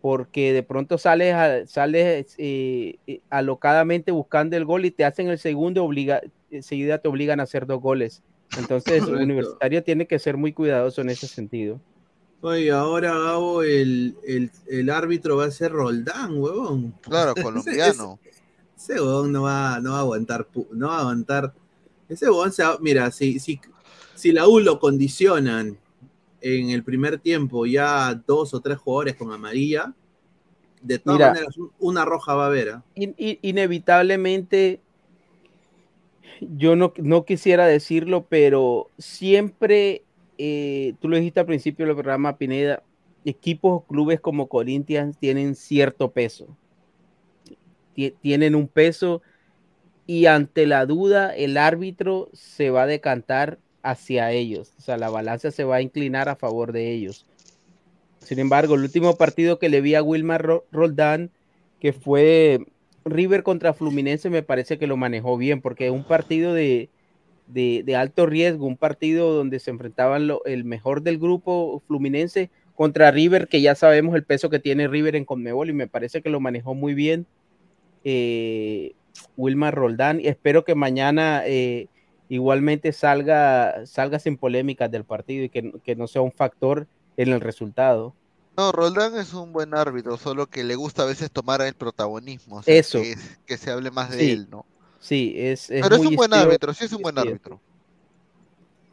porque de pronto sales, sales eh, eh, alocadamente buscando el gol y te hacen el segundo, obliga, enseguida te obligan a hacer dos goles. Entonces, el universitario tiene que ser muy cuidadoso en ese sentido. Oye, ahora Gabo, el, árbitro va a ser Roldán, huevón. Claro, colombiano. ese, huevón no va, no va a aguantar, no va a aguantar. Ese huevón se mira, si, si, si la U lo condicionan en el primer tiempo ya dos o tres jugadores con amarilla, de todas maneras una roja va a haber. ¿ah? inevitablemente, yo no, no, quisiera decirlo, pero siempre, eh, tú lo dijiste al principio del programa, Pineda, equipos o clubes como Corinthians tienen cierto peso. Tienen un peso y ante la duda el árbitro se va a decantar hacia ellos. O sea, la balanza se va a inclinar a favor de ellos. Sin embargo, el último partido que le vi a Wilmar Roldán, que fue River contra Fluminense, me parece que lo manejó bien, porque es un partido de, de, alto riesgo, un partido donde se enfrentaban lo, el mejor del grupo Fluminense contra River, que ya sabemos el peso que tiene River en Conmebol, y me parece que lo manejó muy bien eh, Wilmar Roldán. Y espero que mañana... Eh, igualmente salga, salga sin polémicas del partido y que, que no sea un factor en el resultado. No, Roldán es un buen árbitro, solo que le gusta a veces tomar el protagonismo. o sea, Eso. Que, que se hable más de Sí, él, ¿no? Sí, es, es Pero es un buen estilo- árbitro, sí es un buen árbitro.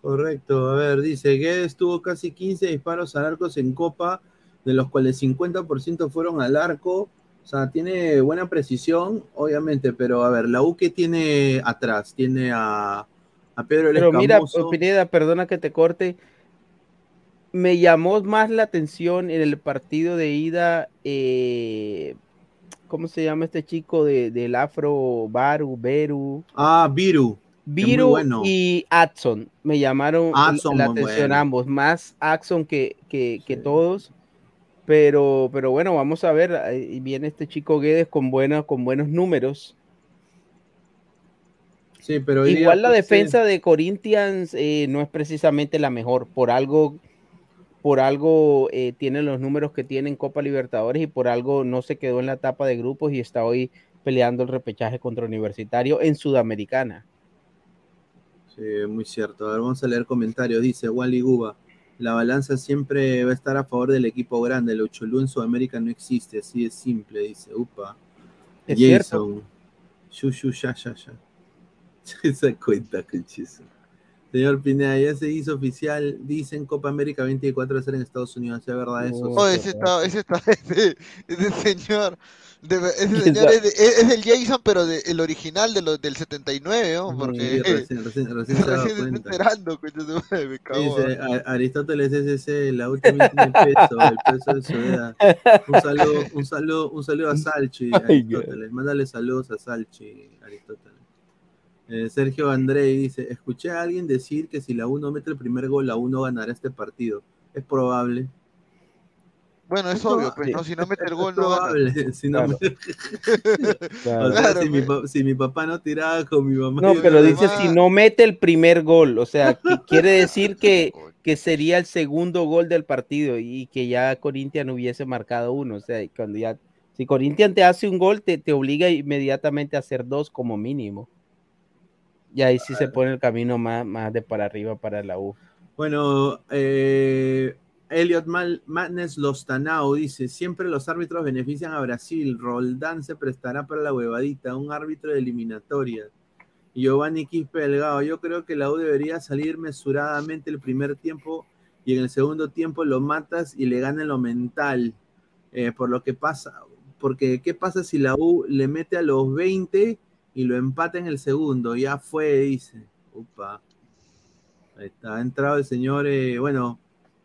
Correcto, a ver, dice, Guedes tuvo casi 15 disparos al arco en Copa, de los cuales 50% fueron al arco. O sea, tiene buena precisión, obviamente, pero a ver, la U que tiene atrás, tiene a, a Pedro el Pero mira, Escamoso. Pineda, perdona que te corte. Me llamó más la atención en el partido de ida, eh, ¿cómo se llama este chico de, del Afro Baru, Beru? Ah, Viru. Viru bueno. y Adson me llamaron Adson, la atención bueno. ambos, más Adson que, que, que todos. Pero, pero bueno, vamos a ver. ahí Viene este chico Guedes con, buena, con buenos números. Sí, pero hoy día, Igual la pues, sí. defensa de Corinthians eh, no es precisamente la mejor. Por algo, por algo eh, tiene los números que tiene en Copa Libertadores y por algo no se quedó en la etapa de grupos y está hoy peleando el repechaje contra Universitario en Sudamericana. Sí, muy cierto. A ver, vamos a leer comentarios. Dice Wally Guba, la balanza siempre va a estar a favor del equipo grande. El Uchulú en Sudamérica no existe, así de simple, dice. Upa. Es cierto. Jason. Shu, ya, ya, ya. Se cuenta, conchizo. Señor Pineda, ya se hizo oficial, dicen Copa América 24 va a ser en Estados Unidos, ¿es verdad eso? Oh, ese está, ese está, ese, ese señor, de ese es, es- es el Jason, pero de- el original de del 79, ¿no? Sí, Porque recién, recién, se está enterando, me cago. Dice A- Aristóteles SC, la última tiene peso, el peso de Soledad. Un saludo, un saludo, un saludo a Salchi, Aristóteles. Mándale saludos a Salchi, Aristóteles. Eh, Sergio Andrei dice, escuché a alguien decir que si la 1 mete el primer gol, la 1 ganará este partido. Es probable. Bueno, es obvio, pues, ¿no? Si no mete el gol, no gana. probable. Si, no Claro. me- Claro. O sea, Claro, si, mi pues. si mi papá no tiraba con mi mamá. No, pero no- dice si no mete el primer gol, o sea, que quiere decir que, que sería el segundo gol del partido y que ya Corinthians hubiese marcado uno, o sea, cuando ya, si Corinthians te hace un gol, te, te obliga inmediatamente a hacer dos como mínimo. Y ahí sí se pone el camino más, más de para arriba para la U. Bueno, eh, Elliot Mal Lostanao dice: Siempre los árbitros benefician a Brasil. Roldán se prestará para la huevadita, un árbitro de eliminatoria. Giovanni Quispe Delgado, yo creo que la U debería salir mesuradamente el primer tiempo y en el segundo tiempo lo matas y le gana lo mental. Eh, por lo que pasa, porque ¿qué pasa si la U le mete a los 20 y lo empata en el segundo? Ya fue, dice. Upa. Ahí está, ha entrado el señor, eh, bueno,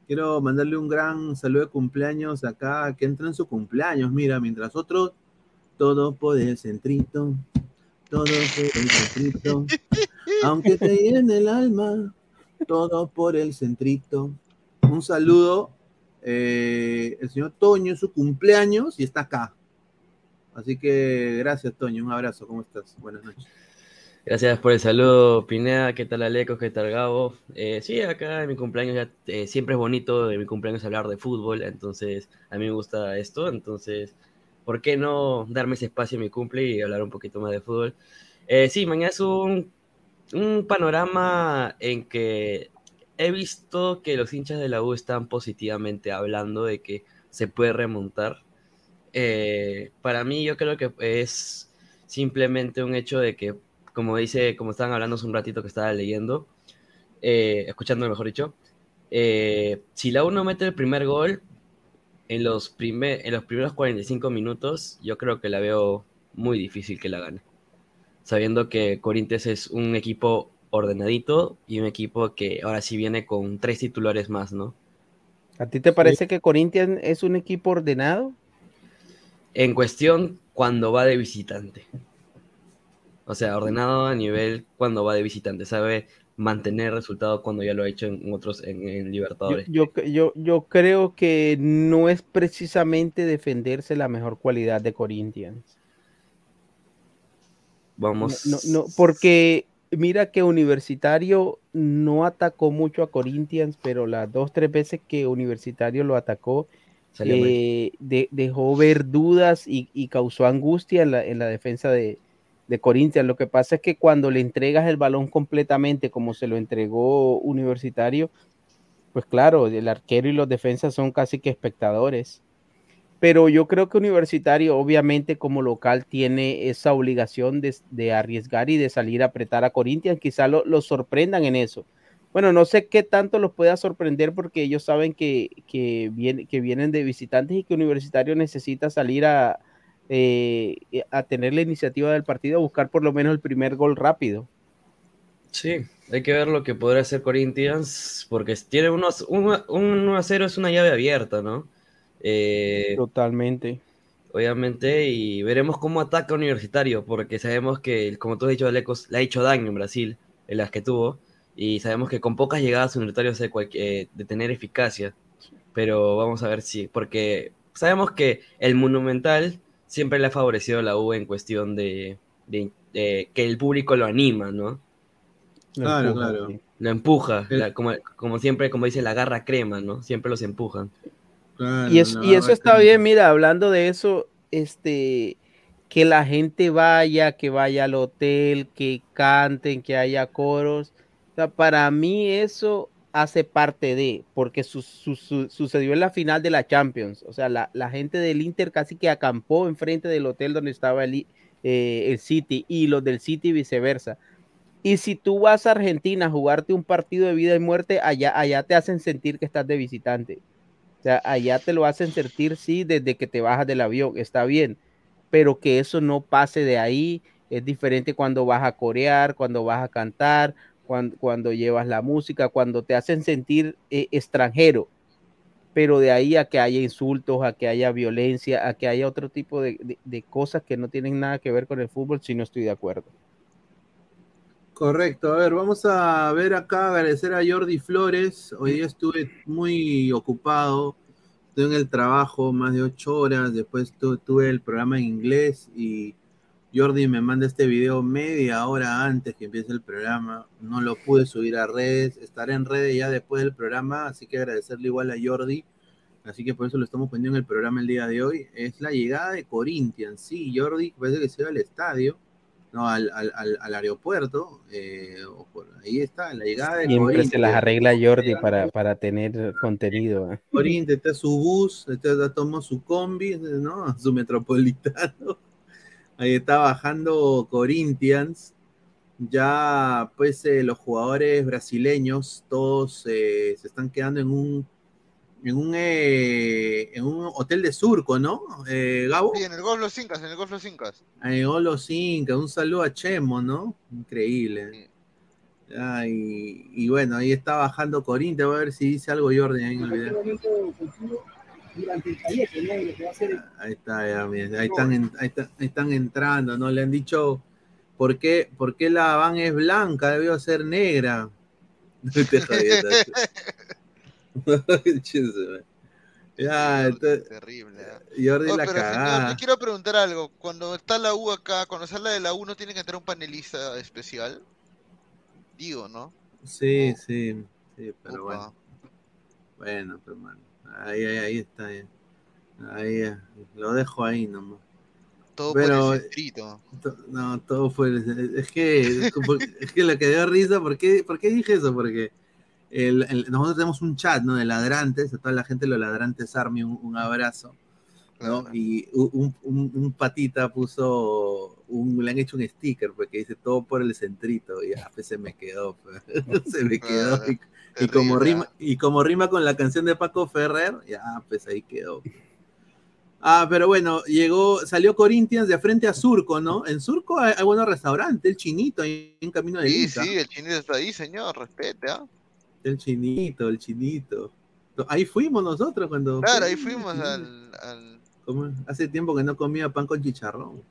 quiero mandarle un gran saludo de cumpleaños acá, que entra en su cumpleaños, mira, mientras otros, todo por el centrito, todo por el centrito, aunque te llene el alma, todo por el centrito. Un saludo, eh, el señor Toño, su cumpleaños y está acá. Así que gracias, Toño, un abrazo, ¿cómo estás? Buenas noches. Gracias por el saludo, Pineda. ¿Qué tal, Aleco? ¿Qué tal, Gabo? Eh, sí, acá en mi cumpleaños ya, eh, siempre es bonito de mi cumpleaños hablar de fútbol, entonces a mí me gusta esto, entonces, ¿por qué no darme ese espacio en mi cumple y hablar un poquito más de fútbol? Eh, sí, mañana es un, un panorama en que he visto que los hinchas de la U están positivamente hablando de que se puede remontar. Eh, para mí yo creo que es simplemente un hecho de que como dice, como estaban hablando hace un ratito que estaba leyendo, eh, escuchando mejor dicho, eh, si la U no mete el primer gol en los, primer, en los primeros 45 minutos, yo creo que la veo muy difícil que la gane. Sabiendo que Corinthians es un equipo ordenadito y un equipo que ahora sí viene con tres titulares más, ¿no? ¿A ti te parece que Corinthians es un equipo ordenado? En cuestión, cuando va de visitante. O sea, ordenado a nivel cuando va de visitante. Sabe mantener resultados cuando ya lo ha hecho en otros, en, Libertadores. yo, yo, yo creo que no es precisamente defenderse la mejor cualidad de Corinthians. Vamos. No, no, no, porque mira que Universitario no atacó mucho a Corinthians, pero las dos, tres veces que Universitario lo atacó. Eh, de- dejó ver dudas y, y causó angustia en la, en la defensa de, de Corinthians. Lo que pasa es que cuando le entregas el balón completamente como se lo entregó Universitario, pues claro, el arquero y los defensas son casi que espectadores. Pero yo creo que Universitario, obviamente, como local, tiene esa obligación de, arriesgar y de salir a apretar a Corinthians. Quizá lo, sorprendan en eso. Bueno, no sé qué tanto los pueda sorprender porque ellos saben que, que, que vienen de visitantes y que Universitario necesita salir a, eh, a tener la iniciativa del partido, a buscar por lo menos el primer gol rápido. Sí, hay que ver lo que podrá hacer Corinthians, porque tiene unos, un, 1 a 0 es una llave abierta, ¿no? Eh, Totalmente. Obviamente, y veremos cómo ataca Universitario, porque sabemos que, como tú has dicho, Alecos, le ha hecho daño en Brasil, en las que tuvo, y sabemos que con pocas llegadas Universitario se eh, de tener eficacia, pero vamos a ver si, porque sabemos que el Monumental siempre le ha favorecido a la U en cuestión de, que el público lo anima, ¿no? Claro, claro. Lo empuja, como, como, siempre, como dice, la garra crema, ¿no? Siempre los empujan. y, y eso está bien, mira, hablando de eso, este, que la gente vaya, que vaya al hotel, que canten, que haya coros. Para mí eso hace parte de, porque sucedió en la final de la Champions. O sea, la, gente del Inter casi que acampó enfrente del hotel donde estaba el, eh, el City y los del City viceversa. Y si tú vas a Argentina a jugarte un partido de vida y muerte, allá, allá te hacen sentir que estás de visitante. O sea, allá te lo hacen sentir, sí, desde que te bajas del avión, está bien, pero que eso no pase de ahí. Es diferente cuando vas a corear, cuando vas a cantar, cuando, cuando llevas la música, cuando te hacen sentir eh, extranjero. Pero de ahí a que haya insultos, a que haya violencia, a que haya otro tipo de, de cosas que no tienen nada que ver con el fútbol, si no estoy de acuerdo. Correcto, a ver, vamos a ver acá, agradecer a Jordi Flores. Hoy día estuve muy ocupado, estuve en el trabajo más de ocho horas, después tuve el programa en inglés y Jordi me manda este video media hora antes que empiece el programa. No lo pude subir a redes, estaré en redes ya después del programa, así que agradecerle igual a Jordi. Así que por eso lo estamos poniendo en el programa el día de hoy. Es la llegada de Corinthians. Sí, Jordi parece que se va al estadio no, al, al, al aeropuerto, eh, ahí está, la llegada de Siempre se las arregla Jordi para, para tener contenido. ¿eh? Corinthians, está su bus, está, tomó su combi, ¿no? Su metropolitano. Ahí está bajando Corinthians. Ya, pues, eh, los jugadores brasileños, todos se están quedando en un en un, eh, en un hotel de Surco, ¿no? Eh, Gabo. Sí, en el Golf Los Incas, en el Golf Los Incas. En el Golf Los Incas, un saludo a Chemo, ¿no? Increíble. y, bueno, ahí está bajando Corinthians, a ver si dice algo Jordi ahí en el video. Ahí está, ya, ahí, están, ahí, están entrando, ¿no? Le han dicho, ¿por qué, ¿por qué la van es blanca? Debió ser negra. ya, terrible. ¿eh? Jordi la cagada. te quiero preguntar algo. Cuando está la U acá, cuando sale de la U, ¿no tiene que entrar un panelista especial? Digo, ¿no? Sí, sí, sí, pero bueno. Bueno, pero bueno. Ahí, ahí, ahí está. Ahí, eh, lo dejo ahí nomás. Todo pero, escrito. no, todo fue. Es que, es que lo que dio risa, ¿por qué, ¿por qué dije eso? Porque nosotros tenemos un chat, ¿no? De ladrantes, a toda la gente de los ladrantes Army, un, abrazo. ¿no? Y un, patita puso, un, le han hecho un sticker porque dice todo por el centrito y ya, pues se me quedó, pues. se me quedó. y, como rima, y como rima con la canción de Paco Ferrer, ya, pues ahí quedó. Ah, pero bueno, llegó, salió Corinthians de frente a Surco, ¿no? En Surco hay, buenos restaurantes, el chinito ahí en camino de Sí, sí, el chinito está ahí, señor, respete, ¿ah? El chinito, el chinito. Ahí fuimos nosotros cuando. Claro, ahí fuimos al. Hace tiempo que no comía pan con chicharrón.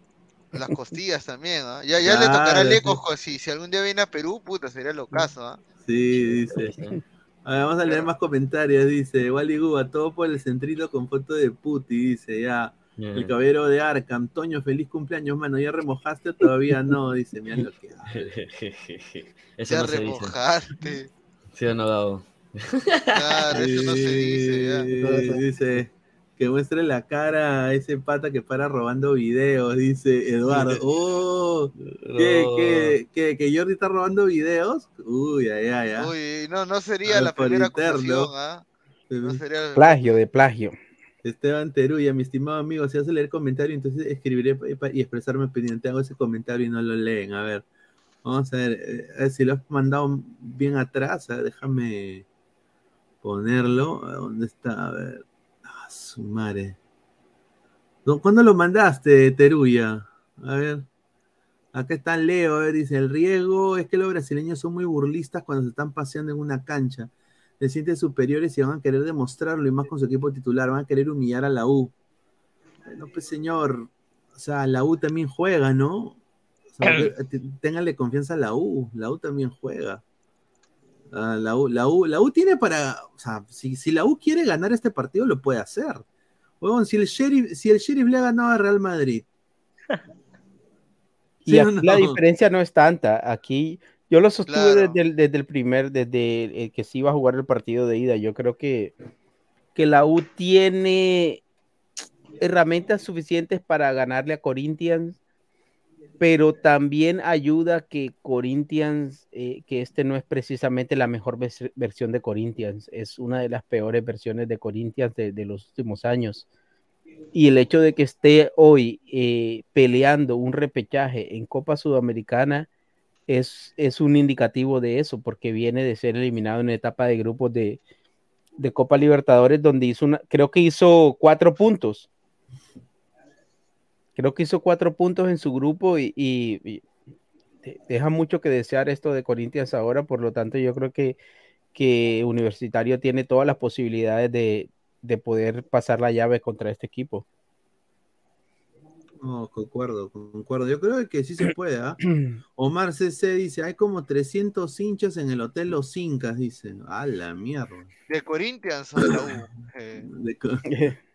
Las costillas también, ¿ah? Ya, ya le tocará al eco si, si algún día viene a Perú, puta, sería lo caso, ¿ah? Sí, dice. vamos a leer más comentarios, dice. Wally Guba, todo por el centrito con foto de Puti, dice, ya. El caballero de Arkham, Toño, feliz cumpleaños, mano. ¿Ya remojaste o todavía no? Dice, mira lo que Eso ya remojaste. Sí o no, Claro, eso no se dice. Ya. Dice, Que muestre la cara a ese pata que para robando videos, dice Eduardo. ¡Oh! ¿Qué, No. qué, qué, que Jordi está robando videos? Uy, ay, ay, ay. Uy, no, no sería la primera interno. acusación, ¿ah? No sería... Plagio, de plagio. Esteban Teruya, mi estimado amigo, si vas a leer comentario, entonces escribiré y expresar mi opinión. Te hago ese comentario y no lo leen. A ver, vamos a ver, eh, a ver si lo has mandado bien atrás. déjame ponerlo. ¿A ¿Dónde está? A ver. Su madre. ¿Dó- ¿Cuándo lo mandaste, Teruya? A ver. Acá está Leo, a ver, dice, el riesgo es que los brasileños son muy burlistas cuando se están paseando en una cancha. Se sienten superiores y van a querer demostrarlo, y más con su equipo titular, van a querer humillar a la U. Bueno, pues señor, o sea, la U también juega, ¿no? O sea, te- ténganle confianza a la U, la U también juega. Ah, la, U, la, U, la U tiene para, o sea, si, si la U quiere ganar este partido, lo puede hacer. Huevón, si el Sheriff, si el Sheriff le ha ganado a Real Madrid, Y la diferencia no es tanta. Aquí yo lo sostuve Claro. desde, el, desde el primer, desde el que se iba a jugar el partido de ida. Yo creo que, que la U tiene herramientas suficientes para ganarle a Corinthians, pero también ayuda que Corinthians, eh, que este no es precisamente la mejor vers- versión de Corinthians, es una de las peores versiones de Corinthians de, los últimos años. Y el hecho de que esté hoy eh, peleando un repechaje en Copa Sudamericana es, es un indicativo de eso, porque viene de ser eliminado en etapa de grupos de, de Copa Libertadores, donde hizo creo que hizo cuatro puntos. Creo que hizo cuatro puntos en su grupo y, y- y de- deja mucho que desear esto de Corinthians ahora, por lo tanto yo creo que, que Universitario tiene todas las posibilidades de, de poder pasar la llave contra este equipo. No, concuerdo, concuerdo. Yo creo que sí se puede, ¿ah? Omar CC dice, hay como 300 hinchas en el Hotel Los Incas, dice. A la mierda. De Corinthians o de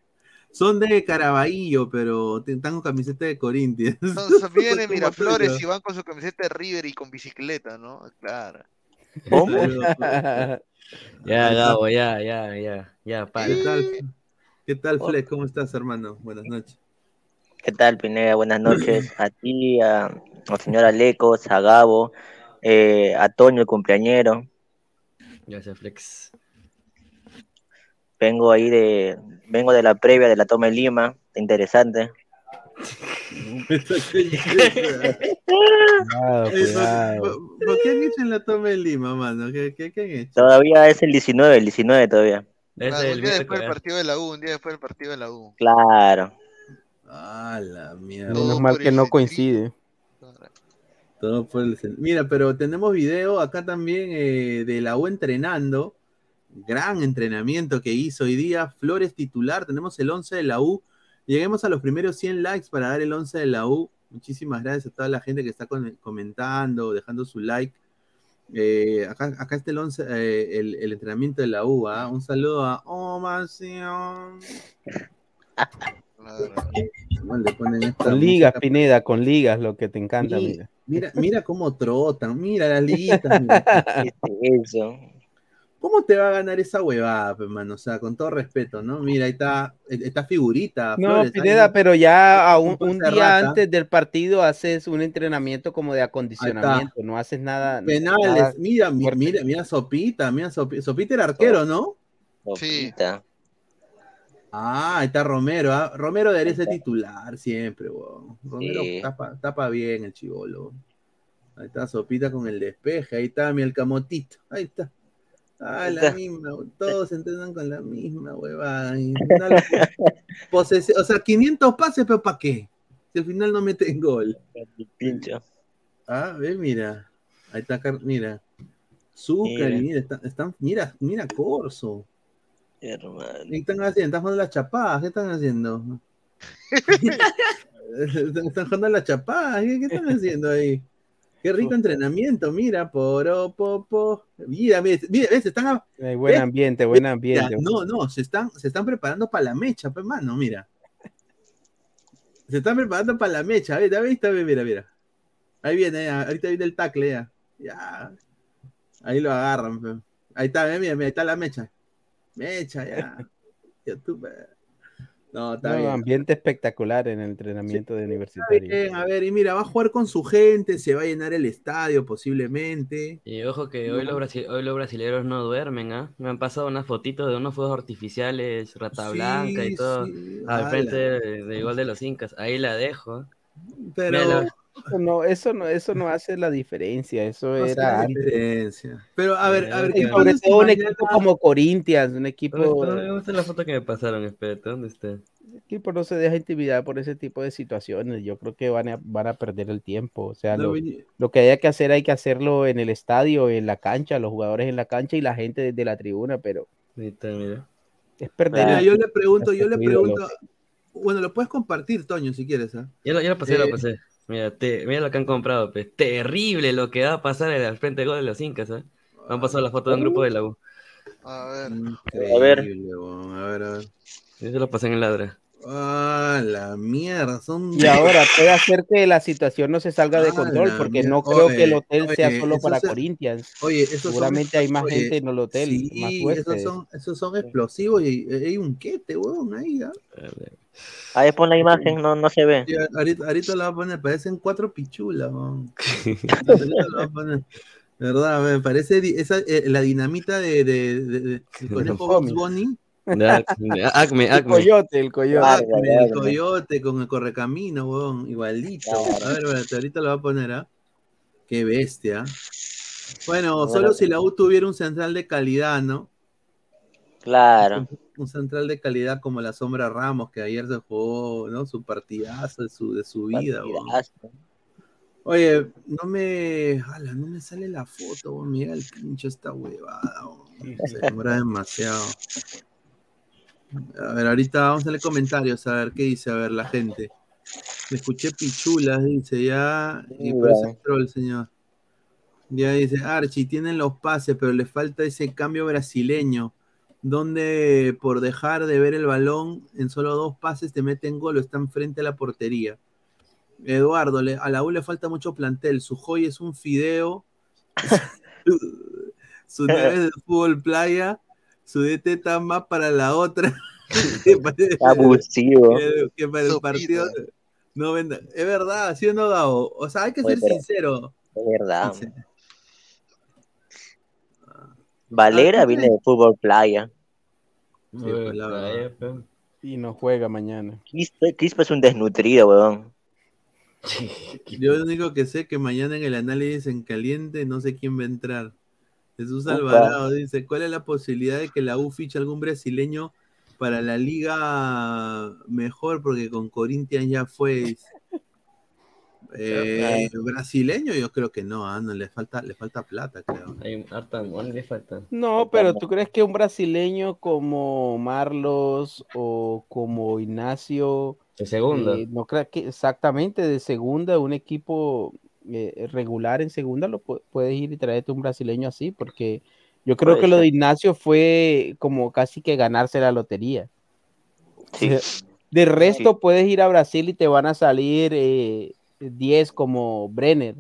Son de Caraballo, pero están con camiseta de Corinthians. son- son- vienen de Miraflores y van con su camiseta de River y con bicicleta, ¿no? Claro. Ya, Gabo, ya, ya, ya, ya, para. ¿Qué tal? ¿Qué tal, Flex? ¿Cómo estás, hermano? Buenas noches. ¿Qué tal, Pineda? Buenas noches. A ti, a, al señor Alecos, a Gabo, eh, a Toño, el cumpleañero. Gracias, Flex. Vengo ahí de, vengo de la previa de la toma en Lima. Interesante. Cuidado, Oye, cuidado. ¿por- qué han hecho en la toma de Lima, mano? ¿Qué, qué, qué han hecho? Todavía es el 19, el 19 todavía. Claro, un día después del partido de la U, un día después del partido de la U. Claro. Ah, la mierda. Menos mal que no coincide. Todo por el Mira, pero tenemos video acá también eh, de la U entrenando. Gran entrenamiento que hizo hoy día. Flores titular. Tenemos el 11 de la U. Lleguemos a los primeros 100 likes para dar el 11 de la U. Muchísimas gracias a toda la gente que está comentando, dejando su like. Eh, acá, acá está el, 11, eh, el, el entrenamiento de la U. ¿ah? Un saludo a Omación. No, le ponen esta Con ligas, música. Pineda, con ligas, lo que te encanta, mira. Mira, mira cómo trotan, mira las liguitas. mira. Eso. ¿Cómo te va a ganar esa huevada, hermano? O sea, con todo respeto, ¿no? Mira, ahí está, está figurita. No, Flores, ahí, Pineda, pero ya a un, día rata. antes del partido haces un entrenamiento como de acondicionamiento, no haces nada. Penales, nada mira, fuerte. mira, mira, Sopita, mira, Sopita. Sopita era arquero, ¿no? Sí. Ah, ahí está Romero, ¿ah? Romero debería ser titular siempre, weón. Romero Sí. tapa, tapa bien el chivolo. Ahí está Sopita con el despeje, ahí está mi el camotito, ahí está. Ah, la Está. misma, todos se entrenan con la misma huevada. o sea, 500 pases, pero ¿para qué? Si al final no meten gol. Pincho. Ah, ve, mira. Ahí está, Car- mira. Zúcar, Mira. mira, están, están- mira, mira Corso. Hermano. ¿Qué están haciendo? ¿Están jugando las chapadas? ¿Qué están haciendo? están están jugando las chapadas. ¿Qué, qué están haciendo ahí? Qué rico entrenamiento, mira, poro, popo. Mira, mira, mira, ves, están a- Hay buen ambiente, buen ambiente. no, no, se están, se están preparando para la mecha, pues, mano, mira. Se están preparando para la mecha, ¿ves? ¿Ves? ¿Ves? Mira, mira. Ahí viene, ya, ahorita viene el tacle, ya. Ya. Ahí lo agarran, pe. Ahí está, mira, mira, ahí está la mecha. Mecha, ya. Pe. No, está No, bien. ambiente espectacular en el entrenamiento de universitario. Bien, a ver, y mira, va a jugar con su gente, se va a llenar el estadio posiblemente. Y ojo que hoy los, brasi- hoy los brasileños no duermen, ¿ah? Me han pasado unas fotitos de unos fuegos artificiales, rata Sí, blanca y todo, sí, al ala. frente de- del gol de los Incas. Ahí la dejo. ¿ah? Pero Mira, Eso no, eso no, eso no hace la diferencia, eso no era la diferencia. Pero a ver, a ver, ¿qué sobre todo un mañana- equipo como Corinthians, un equipo, ¿Dónde está- la foto que me pasaron? Espérate, ¿dónde está? el equipo no se deja intimidar por ese tipo de situaciones. Yo creo que van a, van a perder el tiempo. O sea, No, lo, que haya que hacer hay que hacerlo en el estadio, en la cancha, los jugadores en la cancha y la gente desde la tribuna, pero está, mira. es perder. Mira, el yo le tiempo, pregunto, yo le pregunto. Bueno, lo puedes compartir, Toño, si quieres, ¿ah? Ya lo, ya lo pasé, ya Eh, lo pasé. Mira, te- mira lo que han comprado, pues. Terrible lo que va a pasar en- al frente del gol de los Incas, ¿eh? Me han pasado la foto de un grupo de la U. A ver. A ver. Increíble, A ver, a ver. Yo se lo pasé en el ladra. Ah, la mierda, son. Y ahora puede hacer que la situación no se salga de Ah, control, la porque mierda. no creo que el Oye, hotel sea oye, solo eso para se- Corinthians. Oye, esos son- Seguramente hay más oye, gente en el hotel, más Sí, esos son, esos son explosivos y y hay un quete, weón, ahí, ¿ah? Ahí pon la imagen, no, no se ve. Sí, ahorita, ahorita la voy a poner, parecen cuatro pichulas, weón. La voy a poner. ¿Verdad? Me parece esa, eh, la dinamita de, de, de- de- del conejo Bugs Bunny. De Ac- de Acme, El coyote, el coyote. Acme, el coyote con el correcamino, weón, igualito. A ver, espérate, ahorita lo voy a poner, ¿ah? Qué bestia. Bueno, solo si la U tuviera un central de calidad, ¿no? Claro. Un central de calidad como la Sombra Ramos, que ayer se jugó, ¿no? Su partidazo de su, de su vida, weón. Oye, no me. ala, no me sale la foto, weón. Mira el pincho esta huevada, weón. Se demora demasiado. A ver, ahorita vamos a leer comentarios, a ver qué dice, a ver, la gente. Me escuché pichulas, dice ya. Y por eso señor. Ya dice, Archie, tienen los pases, pero le falta ese cambio brasileño. Donde por dejar de ver el balón en solo dos pases te meten gol o están frente a la portería. Eduardo, le- a la U le falta mucho plantel. Su joy es un fideo. su nave de fútbol playa. Su DT está más para la otra. que Abusivo. que- que para el Sopita. partido no venda. Es verdad, ¿sí o no, Gabo? O sea, hay que Oye, ser pero- sincero. Es verdad. Sí. Valera Ah, viene de fútbol playa. pues, la verdad. Y no juega mañana. Quispe, Quispe es un desnutrido, weón. Yo lo único que sé que mañana en el análisis en caliente no sé quién va a entrar. Jesús Upa. Alvarado dice, ¿cuál es la posibilidad de que la U fiche algún brasileño para la liga mejor? Porque con Corinthians ya fue. Eh, brasileño yo creo que no, ah, no le falta, le falta plata, creo. Hay harta money, le falta. No, pero ¿tú crees que un brasileño como Marlos o como Ignacio De segunda. eh, no crees que exactamente de segunda, un equipo eh, regular en segunda lo pu- puedes ir y traerte un brasileño así? Porque yo creo Puede que lo de Ignacio fue como casi que ganarse la lotería. Sí. O sea, de resto puedes ir a Brasil y te van a salir eh, 10 como Brenner,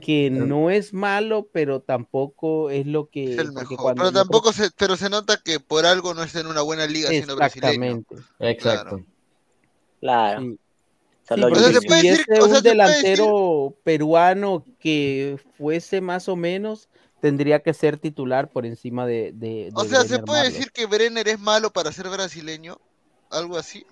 que no es malo, pero tampoco es lo que... Es el mejor. Pero tampoco se, pero se nota que por algo no está en una buena liga siendo brasileño. Exactamente. Exacto. Claro. Sí. Sí, sea, porque se si puede decir- hubiese o sea, un delantero peruano que fuese más o menos, tendría que ser titular por encima de. de- O sea, se puede Marlos. decir que Brenner es malo para ser brasileño, algo así.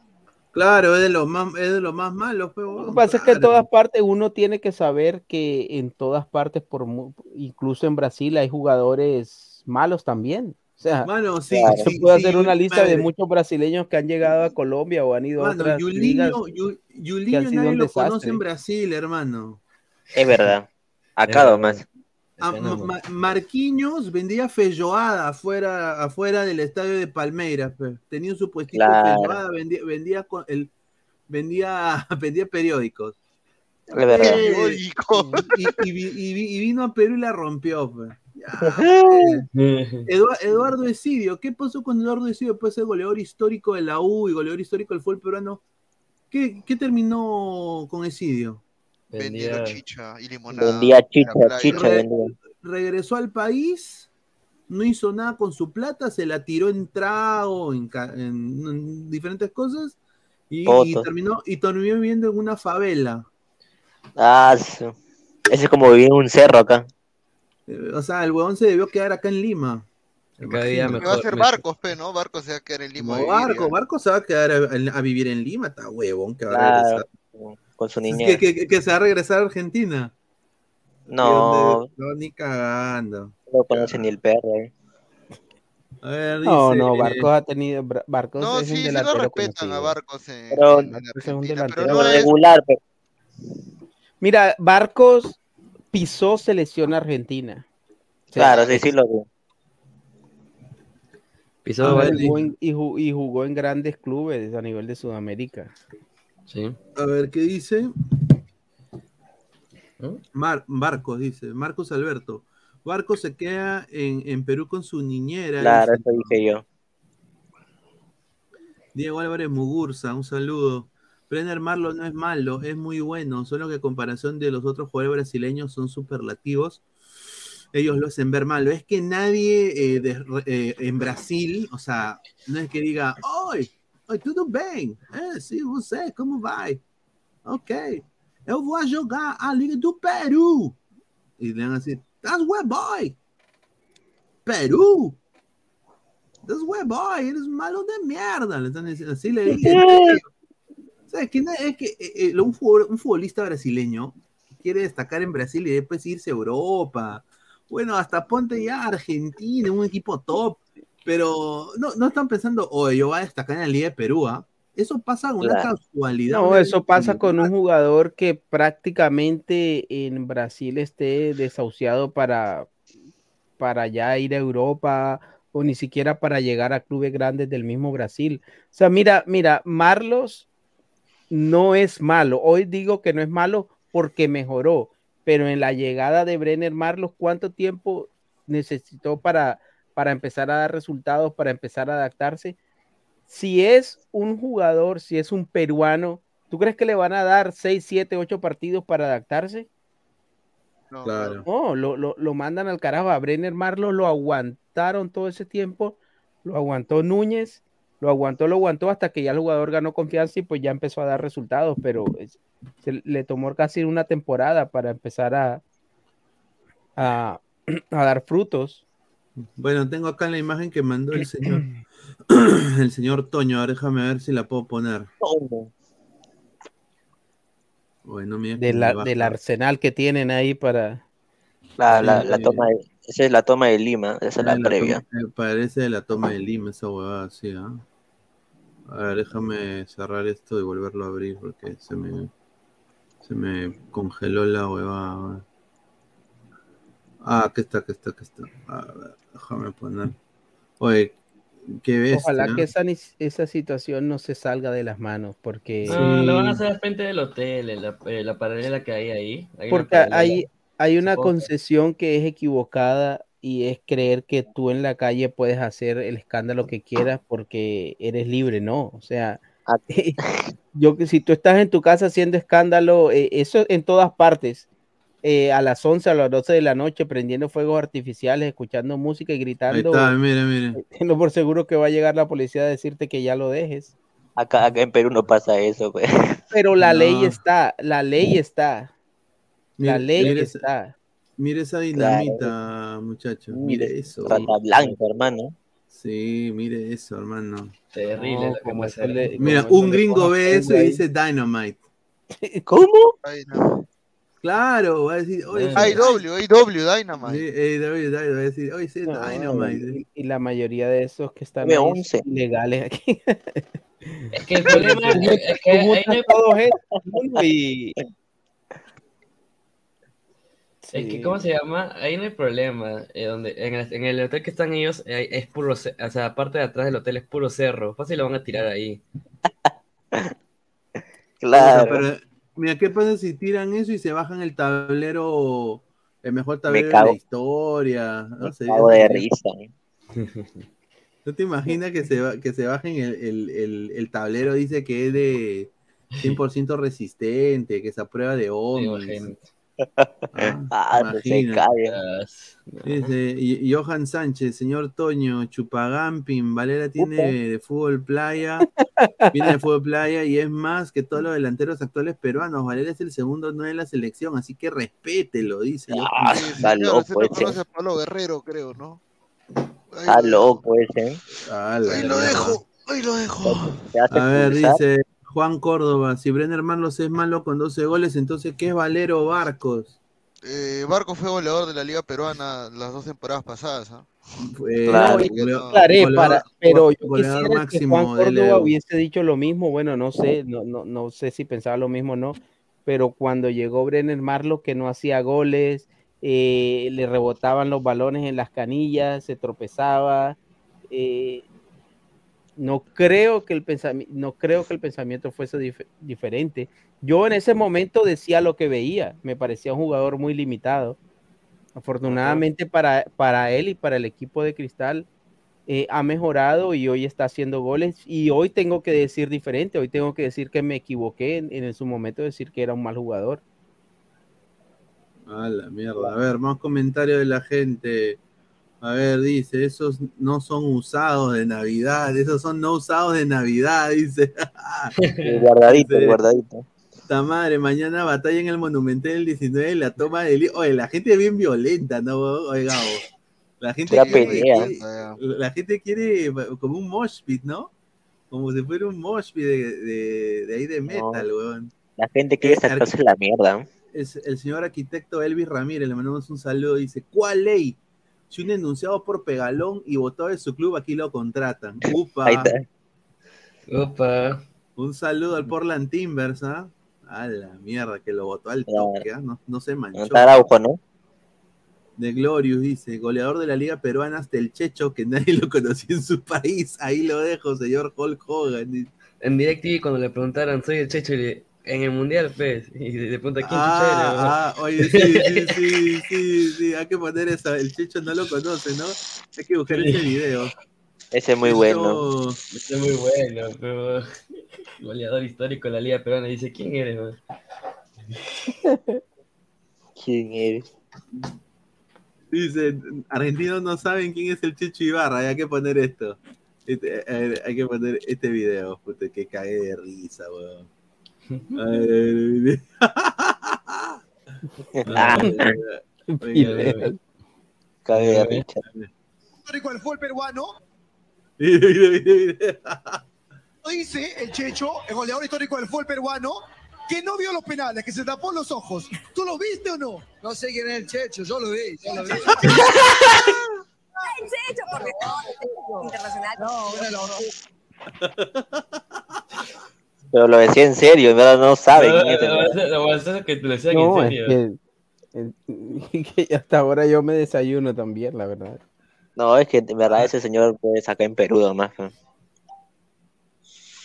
Claro, es de los más, es de los más malos. pues, Lo que pasa es que en todas partes uno tiene que saber que en todas partes, por mu- incluso en Brasil, hay jugadores malos también. O sea, Mano, sí, se sí, puede sí, hacer una lista de muchos brasileños que han llegado a Colombia o han ido a otras ligas. Yuliño, Yu- que Yuliño han sido nadie un lo conoce en Brasil, hermano. Es verdad. Acá Es nomás. A- Ma- Ma- Marquinhos vendía feijoada afuera, afuera del estadio de Palmeiras. pe. Tenía su puestito de Claro. feijoada, vendía, vendía, con el, vendía, vendía periódicos. Es verdad. Eh, y, y vi- y vi- y vino a Perú y la rompió. pe. Eduardo Esidio, ¿qué pasó con Eduardo Esidio después de ser goleador histórico de la U y goleador histórico del fútbol peruano? ¿Qué, qué terminó con Esidio? Vendiendo chicha y limonada. Vendía chicha, chicha Re- vendía. regresó al país no hizo nada con su plata, se la tiró en trago, en, en- en diferentes cosas, y, terminó, y terminó viviendo en una favela. Ah, ese es como vivir en un cerro acá. Eh, O sea, el huevón se debió quedar acá en Lima. Cada día Que va a mejor. ser mejor. Barcos, pe, ¿no? Barcos se va a quedar en Lima. No, Barco. Barco se va a quedar a, a vivir en Lima, está huevón, que va a regresar. con su Es niñez. que, que- que se va a regresar a Argentina. No, no, ni cagando. no conoce ni el perro. eh. A ver, No, dice, no, eh, Barcos ha tenido. Barcos No, es sí, un sí lo respetan a. Barcos en, Pero- en es un pero no es... regular, pero Mira, Barcos pisó selección argentina. O sea, claro, sí, sí lo vi. Pisó jugó en- y, ju- y jugó en grandes clubes a nivel de Sudamérica. Sí. A ver, ¿qué dice? Mar- Barcos, dice. Marcos Alberto. Barcos se queda en, en Perú con su niñera. Claro, eso dije yo. Diego Álvarez Mugurza, un saludo. Brenner Marlo no es malo, es muy bueno, solo que a comparación de los otros jugadores brasileños son superlativos. Ellos lo hacen ver malo. Es que nadie eh, eh, en Brasil, o sea, no es que diga, oi, oi, tudo bem? É, sim, você, como vai? Ok, eu vou jogar a Liga do Peru. Y le van a decir, that's where boy. Perú. That's where boy, eres malo de mierda. Le están diciendo, así le dicen. ¿Sabes qué? Es que eh, eh, un, futbol- un futbolista brasileño quiere destacar en Brasil y después irse a Europa. Bueno, hasta ponte ya a Argentina, un equipo top. Pero no, no están pensando, oye, yo voy a destacar en la Liga de Perú. ¿ah?". Eso pasa con una Claro. casualidad. No, eso pasa con un jugador que prácticamente en Brasil esté desahuciado para, para ya ir a Europa o ni siquiera para llegar a clubes grandes del mismo Brasil. O sea, mira, mira, Marlos no es malo. Hoy digo que no es malo porque mejoró, pero en la llegada de Brenner Marlos, ¿cuánto tiempo necesitó para, para empezar a dar resultados, para empezar a adaptarse? si es un jugador, si es un peruano, ¿tú crees que le van a dar 6, 7, 8 partidos para adaptarse? No, Claro. No, lo, lo, lo mandan al carajo. A Brenner Marlos lo aguantaron todo ese tiempo, lo aguantó Núñez, lo aguantó, lo aguantó hasta que ya el jugador ganó confianza y pues ya empezó a dar resultados, pero es- se le tomó casi una temporada para empezar a, a, a dar frutos. Bueno, tengo acá la imagen que mandó el señor, el señor Toño. Ahora déjame ver si la puedo poner. Bueno, mira de la- del arsenal que tienen ahí para... La, la, toma de, esa es la toma de Lima, esa es la Ah, la previa. toma- parece de la toma de Lima, esa huevada, sí, ¿ah? A ver, déjame cerrar esto y volverlo a abrir porque se me, se me congeló la huevada. Ah, aquí está, aquí está, aquí está. A ver, déjame poner. Oye, qué bestia. Ojalá que esa, esa situación no se salga de las manos, porque, No, lo van a Sí. hacer al frente del hotel, en la, la paralela que hay ahí. Hay porque paralela. Hay, una concesión que es equivocada y es creer que tú en la calle puedes hacer el escándalo que quieras porque eres libre, no. O sea, Ah. yo que si tú estás en tu casa haciendo escándalo, eh, eso en todas partes. eh, a las 11, a las 12 de la noche, prendiendo fuegos artificiales, escuchando música y gritando, está, mire, mire. tenlo por seguro que va a llegar la policía a decirte que ya lo dejes. Acá, acá en Perú no pasa eso, pues. Pero la ley está, la ley está, la Mire, ley mire esa, está. mire esa dinamita, muchacho. Mire eso. Rata blanca, hermano. Sí, mire eso, hermano. Terrible No, que como ahí. Mira, como eso un gringo ve eso y dice Dynamite. ¿Cómo? Ay, no. Claro, va a decir, oye, Eh. Ay, W, ay, W, Sí, Dynamite. eh, David, va a decir, oye, sí, No, Dynamite. y, y la mayoría de esos que están Dame ahí 11. son ilegales aquí. Es que el problema es, es que ahí no hay- todos estos, es que. ¿cómo se llama? Ahí no hay problema. eh, donde, en, el, en el hotel que están ellos eh, es puro, o sea, aparte de atrás del hotel es puro cerro. Fácil lo van a tirar ahí. Claro. Pero, mira, ¿qué pasa si tiran eso y se bajan el tablero, el mejor tablero de cago. la historia? No Me sé. cago de risa. ¿No te imaginas que se, que se bajen el, el, el, el tablero? Dice que es de 100% resistente, que es a prueba de Sí, Ah, no se. Dice, y- Johan Sánchez, señor Toño, Chupagamping, Valera tiene de fútbol playa, viene de fútbol playa y es más que todos los delanteros actuales peruanos. Valera es el segundo no de la selección, así que respételo, dice. Johan Ah, está loco no ese. conoce a Pablo Guerrero, creo, ¿no? Ahí Está lo loco ese. Ah, Ahí lo dejo, ahí lo dejo. A ver, dice Juan Córdoba, si Brenner Marlos es malo con 12 goles, entonces ¿qué es Valero Barcos? Eh, Barco fue goleador de la Liga Peruana las dos temporadas pasadas. ¿ah? Eh, Claro. goleador- para, pero yo quisiera que máximo Juan del Córdoba hubiese dicho lo mismo, bueno, no sé, no, no, no sé si pensaba lo mismo o no, pero cuando llegó Brenner Marlo que no hacía goles, eh, le rebotaban los balones en las canillas, se tropezaba, eh, no creo que el pensamiento, no creo que el pensamiento fuese dif- diferente. Yo en ese momento decía lo que veía, me parecía un jugador muy limitado. Afortunadamente para, para él y para el equipo de Cristal eh, ha mejorado y hoy está haciendo goles. Y hoy tengo que decir diferente, hoy tengo que decir que me equivoqué en, en su momento de decir que era un mal jugador. A la mierda. A ver, más comentarios de la gente. A ver, dice, esos no son usados de Navidad, esos son no usados de Navidad, dice. El guardadito, el guardadito. Esta madre, mañana batalla en el Monumental el 19, la toma del... Oye, la gente es bien violenta, ¿no? Oiga, vos. La gente, Pura quiere, pelea. la gente quiere como un mosh pit, ¿no? Como si fuera un mosh pit de, de, de ahí de metal, weón. La gente quiere Eh, sacarse la mierda. es el señor arquitecto Elvis Ramírez, le mandamos un saludo, dice, ¿cuál ley? Si un denunciado por pegalón y votado de su club, aquí lo contratan. Upa. Ahí está. Opa. Un saludo al Portland Timbers, ¿ah? A la mierda, que lo votó al toque, ¿ah? no, no se manchó. Está Araujo, ¿no? De Glorious dice, goleador de la Liga Peruana hasta el Checho, que nadie lo conocía en su país. Ahí lo dejo, señor Hulk Hogan. En DirecTV cuando le preguntaron, soy el Checho, y le- en el Mundial, pues, y le pregunta, ¿quién Ah, ah, oye, sí, sí, sí, sí, sí, hay que poner esa. El Checho no lo conoce, ¿no? Hay que buscar ese video. Ese es muy Eso- bueno. Está muy bueno, pero goleador histórico de la Liga Peruana dice, ¿quién eres? man?" ¿Quién eres? Dice, argentinos no saben quién es el Checho Ibarra, hay que poner esto. Este, ver, hay que poner este video, puta, que cagué de risa, weón. El risa. histórico del fútbol peruano. Dice el Checho, el goleador histórico del fútbol peruano, que no vio los penales, que se tapó los ojos. ¿Tú lo viste o no? No sé quién es el Checho, yo lo vi, yo lo vi. Checho, por favor, internacional. No, bueno, Pero lo decía en serio, en verdad no sabe Lo- quién es. lo es que lo decían No, en es serio. que, que hasta ahora yo me desayuno también, la verdad. No, es que en verdad ese señor puede sacar en Perú nomás. ¿no?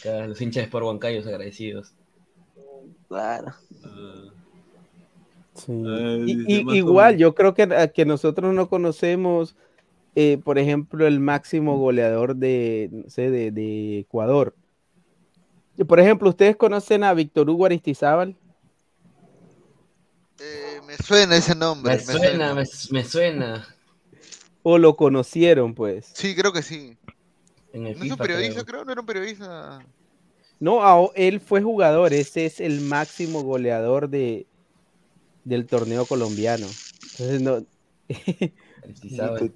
Cada- Los hinchas por Huancayos agradecidos. Claro. Sí. Ah, Y- y- igual, yo creo que, que nosotros no conocemos, eh, por ejemplo, el máximo goleador de, no sé, de, de Ecuador. Por ejemplo, ¿ustedes conocen a Víctor Hugo Aristizábal? Eh, me suena ese nombre. Me suena, me, me suena. ¿O lo conocieron, pues? Sí, creo que sí. En el ¿No es un periodista, creo. creo? ¿No era un periodista? No, a- él fue jugador, ese es el máximo goleador de, del torneo colombiano. Entonces no, Aristizábal.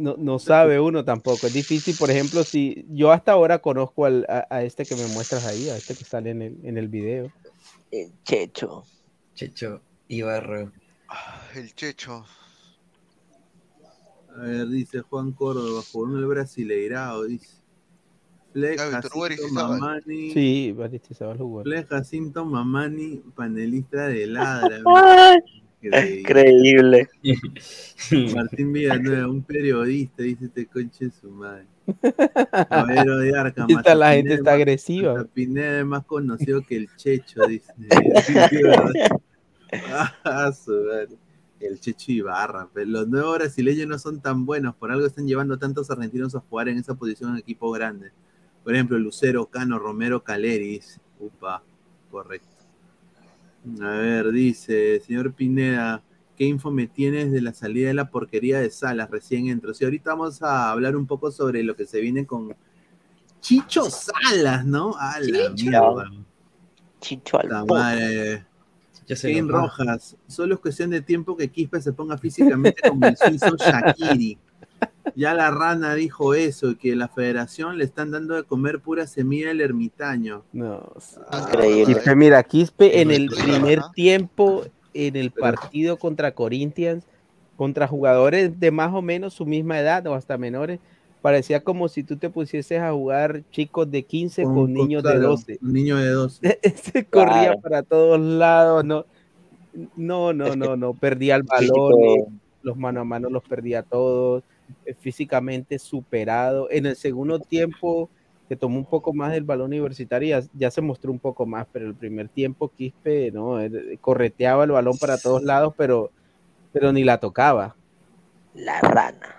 No, no sabe uno tampoco. Es difícil, por ejemplo, si yo hasta ahora conozco al- a, a este que me muestras ahí, a este que sale en el, en el video. El Checho. Checho Ibarro. El Checho. A ver, dice Juan Córdoba, por el Brasileirao, dice. Hugo Jacinto. Mamani, Sí, jugó. Fleck, Jacinto Mamani, panelista de Ladra. Increíble. Martín Villanueva, un periodista, dice este conche de su madre. Caballero de Arca, Esta la gente está más- agresiva. Matapineda es más conocido que el Checho, dice. Ah. El Checho Ibarra. pero los nuevos brasileños no son tan buenos, por algo están llevando a tantos argentinos a jugar en esa posición en equipos grandes. Por ejemplo, Lucero, Cano, Romero, Caleris. Upa, correcto. A ver, dice, señor Pineda, ¿qué info me tienes de la salida de la porquería de Salas? Recién entro. Sí, ahorita vamos a hablar un poco sobre lo que se viene con Chicho Salas, ¿no? A la mierda. Chicho al madre. Rojas, solo es cuestión de tiempo que Quispe se ponga físicamente como el suizo Shakiri. Ya la rana dijo eso, que la federación le están dando de comer pura semilla del ermitaño. No. Increíble. Quispe, mira, Quispe en el primer tiempo, en el partido contra Corinthians, contra jugadores de más o menos su misma edad o hasta menores, parecía como si tú te pusieses a jugar chicos de 15 con, niños de claro, 12. Un niño de 12. Se corría Claro. para todos lados, no, no, no, no, no, perdía el balón, Físico. los mano a mano los perdía todos, físicamente superado. En el segundo tiempo, que tomó un poco más del balón universitario, ya, ya se mostró un poco más, pero el primer tiempo Quispe, no, Él correteaba el balón para todos lados, pero, pero ni la tocaba. La rana.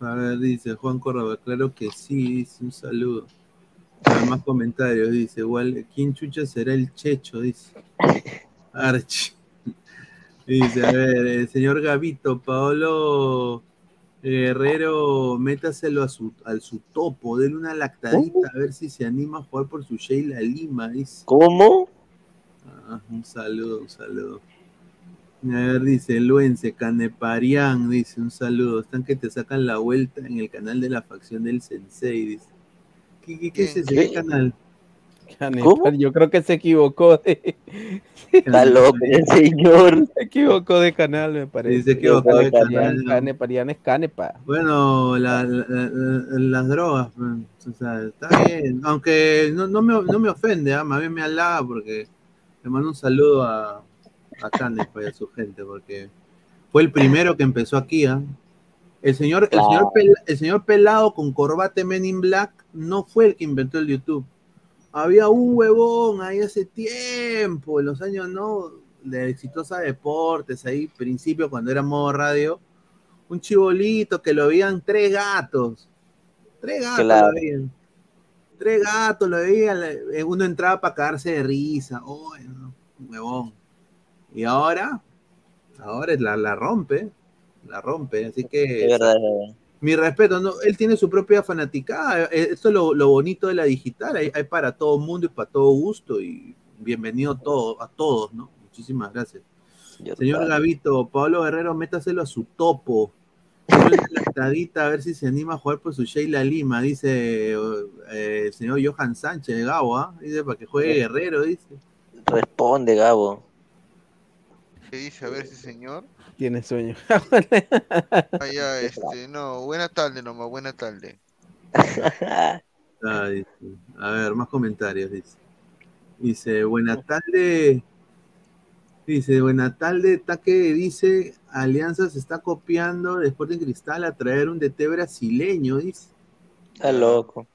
A ver, dice Juan Córdoba, claro que sí, dice un saludo. A ver, más comentarios, dice, igual, ¿quién chucha será el Checho? Dice. Arch. Dice, a ver, el señor Gavito, Paolo Guerrero, métaselo a su, al su topo, denle una lactadita, a ver si se anima a jugar por su Sheila Lima, dice. ¿Cómo? Ah, un saludo, un saludo. A ver, dice Luense, Caneparián, dice un saludo. Están que te sacan la vuelta en el canal de la facción del Sensei, dice. ¿Qué, qué, qué es ese ¿Qué? canal? ¿Cómo? Yo creo que se equivocó de, Está loco el señor. se equivocó de canal, me parece. Sí, se equivocó de canal. Es Canepa. Bueno, la- la- la- las drogas, o sea, está bien. Aunque no, no, me, no me ofende, ¿ah? más bien me halaga porque le mando un saludo a, a Canepa y a su gente, porque fue el primero que empezó aquí, ¿ah? El señor, el, señor. Pel- el señor Pelado con corbate Men in Black no fue el que inventó el YouTube. Había un huevón ahí hace tiempo, en los años, ¿no? De Exitosa Deportes, ahí, principio, cuando era modo radio, un chibolito que lo veían tres gatos. Tres gatos Claro. lo veían. Tres gatos lo veían. le- Uno entraba para cagarse de risa. Oh, no, huevón. Y ahora, ahora la, la rompe. La rompe. Así que Es verdad, es verdad. Mi respeto, ¿no? él tiene su propia fanaticada. eh, Esto es lo, lo bonito de la digital. Hay, hay para todo mundo y para todo gusto. Y bienvenido todo, a todos, ¿no? Muchísimas gracias. Yo Señor también. Gavito, Pablo Guerrero, métaselo a su topo. Lactadita a ver si se anima a jugar por su Sheila Lima, dice eh, el señor Johan Sánchez de Gabo, ¿ah? Dice para que juegue Guerrero, dice. Responde, Gabo. ¿Qué dice? A ver ese señor. Tiene sueño. Ah, ya, este, no, buena tarde nomás, buena tarde. Ah, dice. A ver, más comentarios, dice. Dice, buena tarde. Dice, buena tarde, Taque dice, Alianza se está copiando de Sporting Cristal a traer un DT brasileño, dice. Está loco.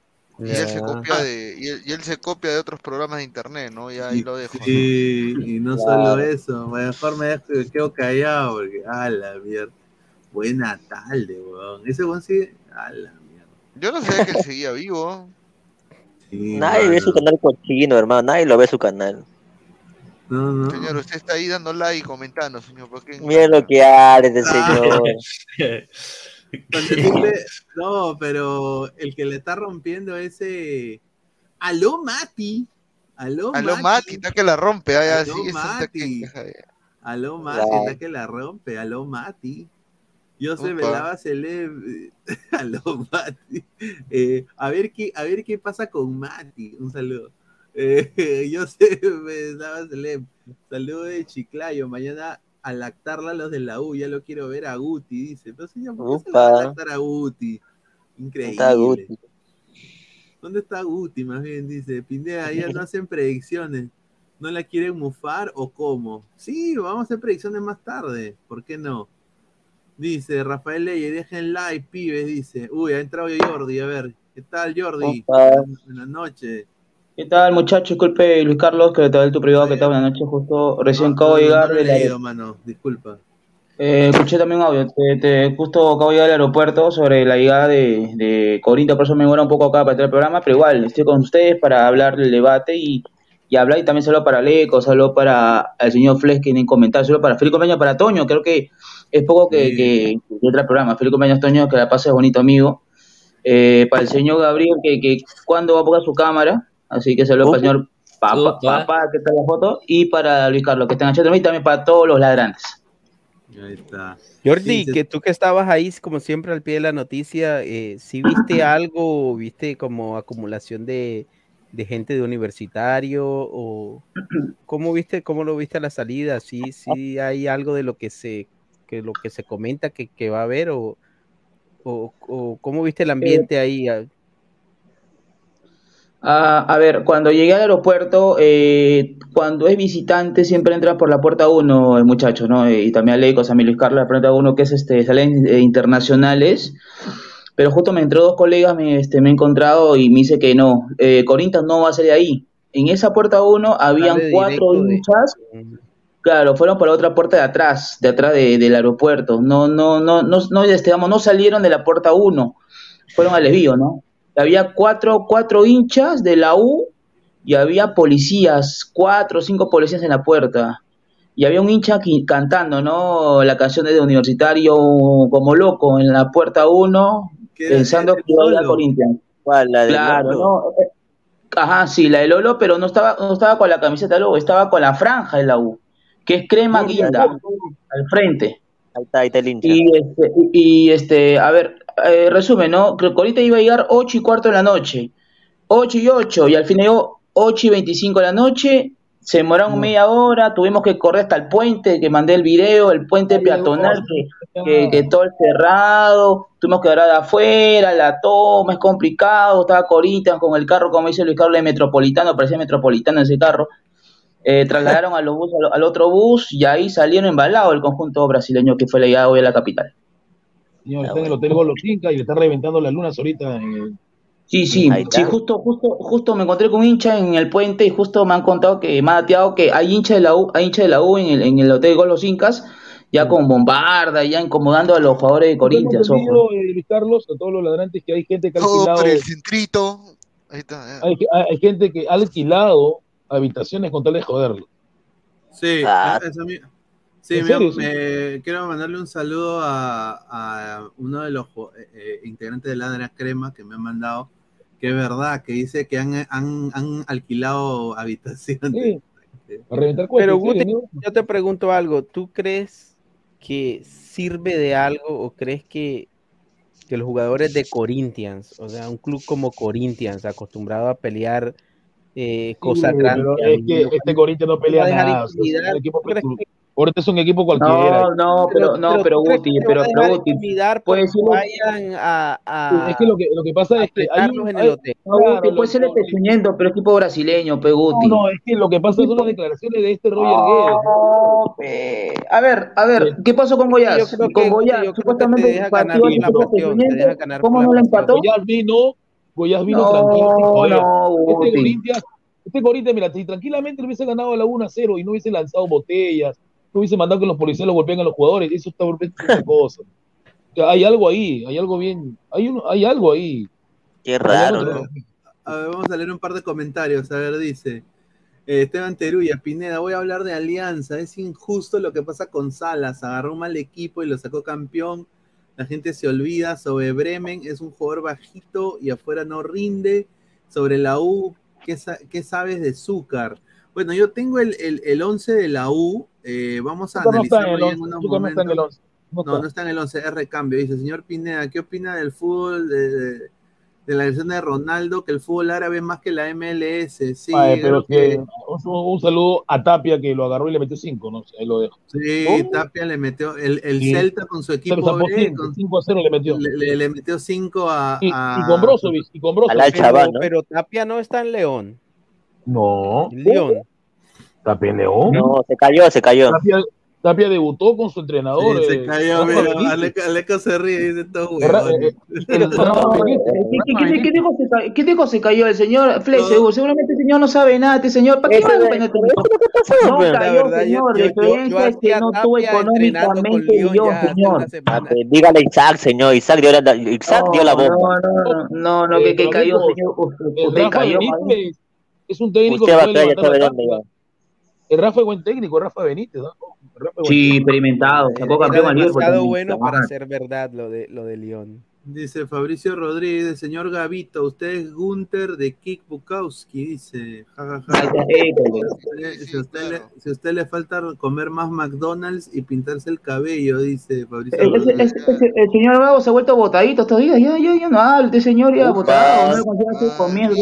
Y él se copia de, y él, y él se copia de otros programas de internet, ¿no? Ya ahí lo dejo. ¿no? Sí, y no solo eso, mejor me dejo, quedo callado porque, a la mierda. Buena tarde, weón. Ese weón sí, a la mierda. Yo no sabía que él seguía vivo. Sí, Nadie ve su canal cochino, hermano. Nadie lo ve su canal. No, no. Señor, usted está ahí dando like y comentando, señor. ¿por qué? Mira lo que hace este Ah. señor. Cuando dice- no, pero el que le está rompiendo ese. Aló, Mati. Aló, Aló, Mati. Mati, está que la rompe. Ya, Aló, ese está que- Mati. Aló, Mati, está que la rompe. Aló, Mati. Yo Upa. Velaba Celeb. Aló, Mati. Eh, a, ver qué, a ver qué pasa con Mati. Un saludo. Eh, yo soy Velaba Celeb. Saludo de Chiclayo. Mañana a lactarla a los de la U. Ya lo quiero ver a Guti. Dice. Pero señor, ¿por qué se va a lactar a Guti? Increíble. Está Guti. ¿Dónde está Guti? Más bien dice, Pineda, ya no hacen predicciones. ¿No la quieren mufar o cómo? Sí, vamos a hacer predicciones más tarde. ¿Por qué no? Dice Rafael Leye, dejen like, pibes, dice. Uy, ha entrado Jordi, a ver. ¿Qué tal, Jordi? Buenas noches. ¿Qué tal, muchachos? Disculpe, Luis Carlos, que tal tu privado, ¿qué tal? Buenas noches, justo recién acabo de llegar no lo he del leído, mano. Disculpa. Eh, escuché también un audio, te, te- justo acabo de llegar al aeropuerto sobre la llegada de, de Corinto, por eso me demora un poco acá para entrar al programa, pero igual, estoy con ustedes para hablar del debate y y hablar. Y también saludo para Leco, saludo para el señor Flex que en comentar, saludo para Felipe Cumpleaños para Toño, creo que es poco que, que, que otro programa. Felipe Cumpleaños Toño, que la pases bonito amigo. Eh, para el señor Gabriel, que, que cuando va a poner su cámara, así que saludo para el señor Papá, papá, que está en la foto, y para Luis Carlos, que está en el chat, y también para todos los ladrantes. Ahí está. Jordi, Sí, se- que tú que estabas ahí, como siempre, al pie de la noticia, eh, ¿sí viste algo? ¿Viste como acumulación de, de gente de universitario? ¿O cómo viste, cómo lo viste a la salida? ¿Sí, sí hay algo de lo que se, que lo que se comenta que, que va a haber? ¿O, o, o cómo viste el ambiente ahí? Ah, a ver, cuando llegué al aeropuerto, eh, cuando es visitante siempre entra por la puerta 1, el muchacho, ¿no? Y también Alecos, a mí Luis Carlos, la puerta 1, que es este, salen eh, internacionales. Pero justo me entró dos colegas, me, este, me he encontrado y me dice que no, eh, Corinthians no va a salir ahí. En esa puerta 1 habían cuatro de- hinchas, claro, fueron por la otra puerta de atrás, de atrás de- del aeropuerto. No, no, no, no, no, este, vamos, no salieron de la puerta 1, fueron al desvío, ¿no? Había cuatro, cuatro hinchas de la U y había policías, cuatro o cinco policías en la puerta. Y había un hincha cantando, ¿no? La canción de Universitario como loco en la puerta 1, pensando que iba a ir a Corinthians. La de Claro, Lolo. no. eh, Ajá, sí, la de Lolo, pero no estaba, no estaba con la camiseta de Lolo, estaba con la franja de la U, que es crema guinda, al frente. Ahí está, ahí está el hincha. Y este, y, y, este, a ver, eh, resumen, ¿no? Creo que ahorita iba a llegar 8 y cuarto de la noche. 8 y 8, y al fin llegó 8 y 25 de la noche. Se demoraron media hora, tuvimos que correr hasta el puente, que mandé el video, el puente peatonal, que, que, que todo el cerrado, tuvimos que hablar de afuera, la toma, es complicado, estaba Corinthians con el carro, como dice Luis Carlos, de Metropolitano, parecía Metropolitano ese carro. Eh, trasladaron a los bus, al, al otro bus y ahí salieron embalados el conjunto brasileño que fue la llegada hoy a la capital. Señor, está en el Hotel Golo Inca y le está reventando las lunas ahorita. En el... Sí, sí, sí, justo, justo, justo me encontré con un hincha en el puente y justo me han contado que me ha dateado que hay hincha de la U, hay hincha de la U en el, en el hotel Gol Los Incas, ya con bombarda, ya incomodando a los jugadores de Corinthians, ojo. eh, Carlos, a todos los ladrantes, que hay gente que ha Todo alquilado. por el centrito. Ahí está. eh. Hay, hay- hay gente que ha alquilado habitaciones con tal de joderlo. Sí, Ah. mi- sí, ¿En mira, me- quiero mandarle un saludo a, a uno de los eh, eh, integrantes de Ladra Crema que me han mandado, que es verdad, que dice que han, han, han alquilado habitaciones. Reventar Pero Guti, ¿sí, yo te pregunto algo, ¿tú crees que sirve de algo o crees que, que los jugadores de Corinthians, o sea, un club como Corinthians, acostumbrado a pelear eh, cosas Sí, grandes, pero es que este Corinthians no pelea nada. ahorita es un equipo cualquiera. No, no, pero, no, pero ¿tú crees Guti, pero, pero Guti, puede decirlo- vayan a, a- Es que lo que, lo que pasa es que hay un, en el hotel? No, claro, Guti, puede ser pechuñento, pero es equipo brasileño, pe Guti. no, no, es que lo que pasa son las declaraciones de este Roger No, pe. A ver, a ver, ¿qué pasó con Goyaz? Con Goyaz, que te supuestamente deja el ganar la pasión, ¿cómo no la empató? Goyaz vino, Goyaz vino No, tranquilo no, este. Corinthians, este Corinthians, mira, si tranquilamente hubiese ganado a la 1 a 0 y no hubiese lanzado botellas, no hubiese mandado que los policías lo golpeen a los jugadores, eso está volviendo otra cosa. O sea, hay algo ahí, hay algo bien, hay, un, hay algo ahí. Qué raro, ver, a ver, vamos a leer un par de comentarios. A ver, dice eh, Esteban Teruya, Pineda, voy a hablar de Alianza. Es injusto lo que pasa con Salas. Agarró un mal equipo y lo sacó campeón. La gente se olvida sobre Bremen. Es un jugador bajito y afuera no rinde. Sobre la U, ¿qué, sa- qué sabes de Zúcar? Bueno, yo tengo el, el, el 11 de la U. eh, vamos a Zúcar no está en analizarlo en 11, unos Zúcar no está en el momentos. 11. No No, está. no está en el 11, es recambio. Dice, señor Pineda, ¿qué opina del fútbol de, de- de la versión de Ronaldo? Que el fútbol árabe es más que la MLS. Sí, Ay, pero que, un, un saludo a Tapia que lo agarró y le metió 5, ¿no? Ahí lo dejo. sí, ¿Cómo? Tapia le metió, el, el Sí. Celta con su equipo zapó B, 5, con- 5 a 0 le metió. le, le- le metió 5 a, Y, a- y con Brozovic, y con Brozovic. pero, pero Tapia no está en León. No. León. Tapia en León. No, se cayó, se cayó. Tapia, Tapia debutó con su entrenador. Sí, se eh, cayó, mira. Aleco, Aleco se ríe, dice todo eh, No, ¿qué, dijo se ca- qué dijo se cayó el señor Flex? seguro- Seguramente el señor no sabe nada, este señor. ¿Para qué va a pasó, No cayó, verdad, señor. yo- yo- yo es que no tuvo económicamente yo, señor. Ah, dígale a Isaac, señor. Isaac dio la, Isaac dio la No, bomba. no, no, no, no, Eh, que, que pero cayó, señor. Usted, Rafa cayó. Es un técnico Usted que va táctica. El Rafa es buen técnico, Rafa Benítez, ¿no? Sí, experimentado. Sacó Era campeón al Liverpool. demasiado bueno para ser verdad lo de, lo de León. Dice Fabricio Rodríguez, señor Gavito, usted es Gunter de Kik Bukowski, dice. Ja. Si a usted, le, si a usted le falta comer más McDonald's y pintarse el cabello, dice Fabricio El, Rodríguez. el señor Bravo se ha vuelto botadito estos días. Ya, ya, ya no. Este señor ya Upa. botado. No comiendo.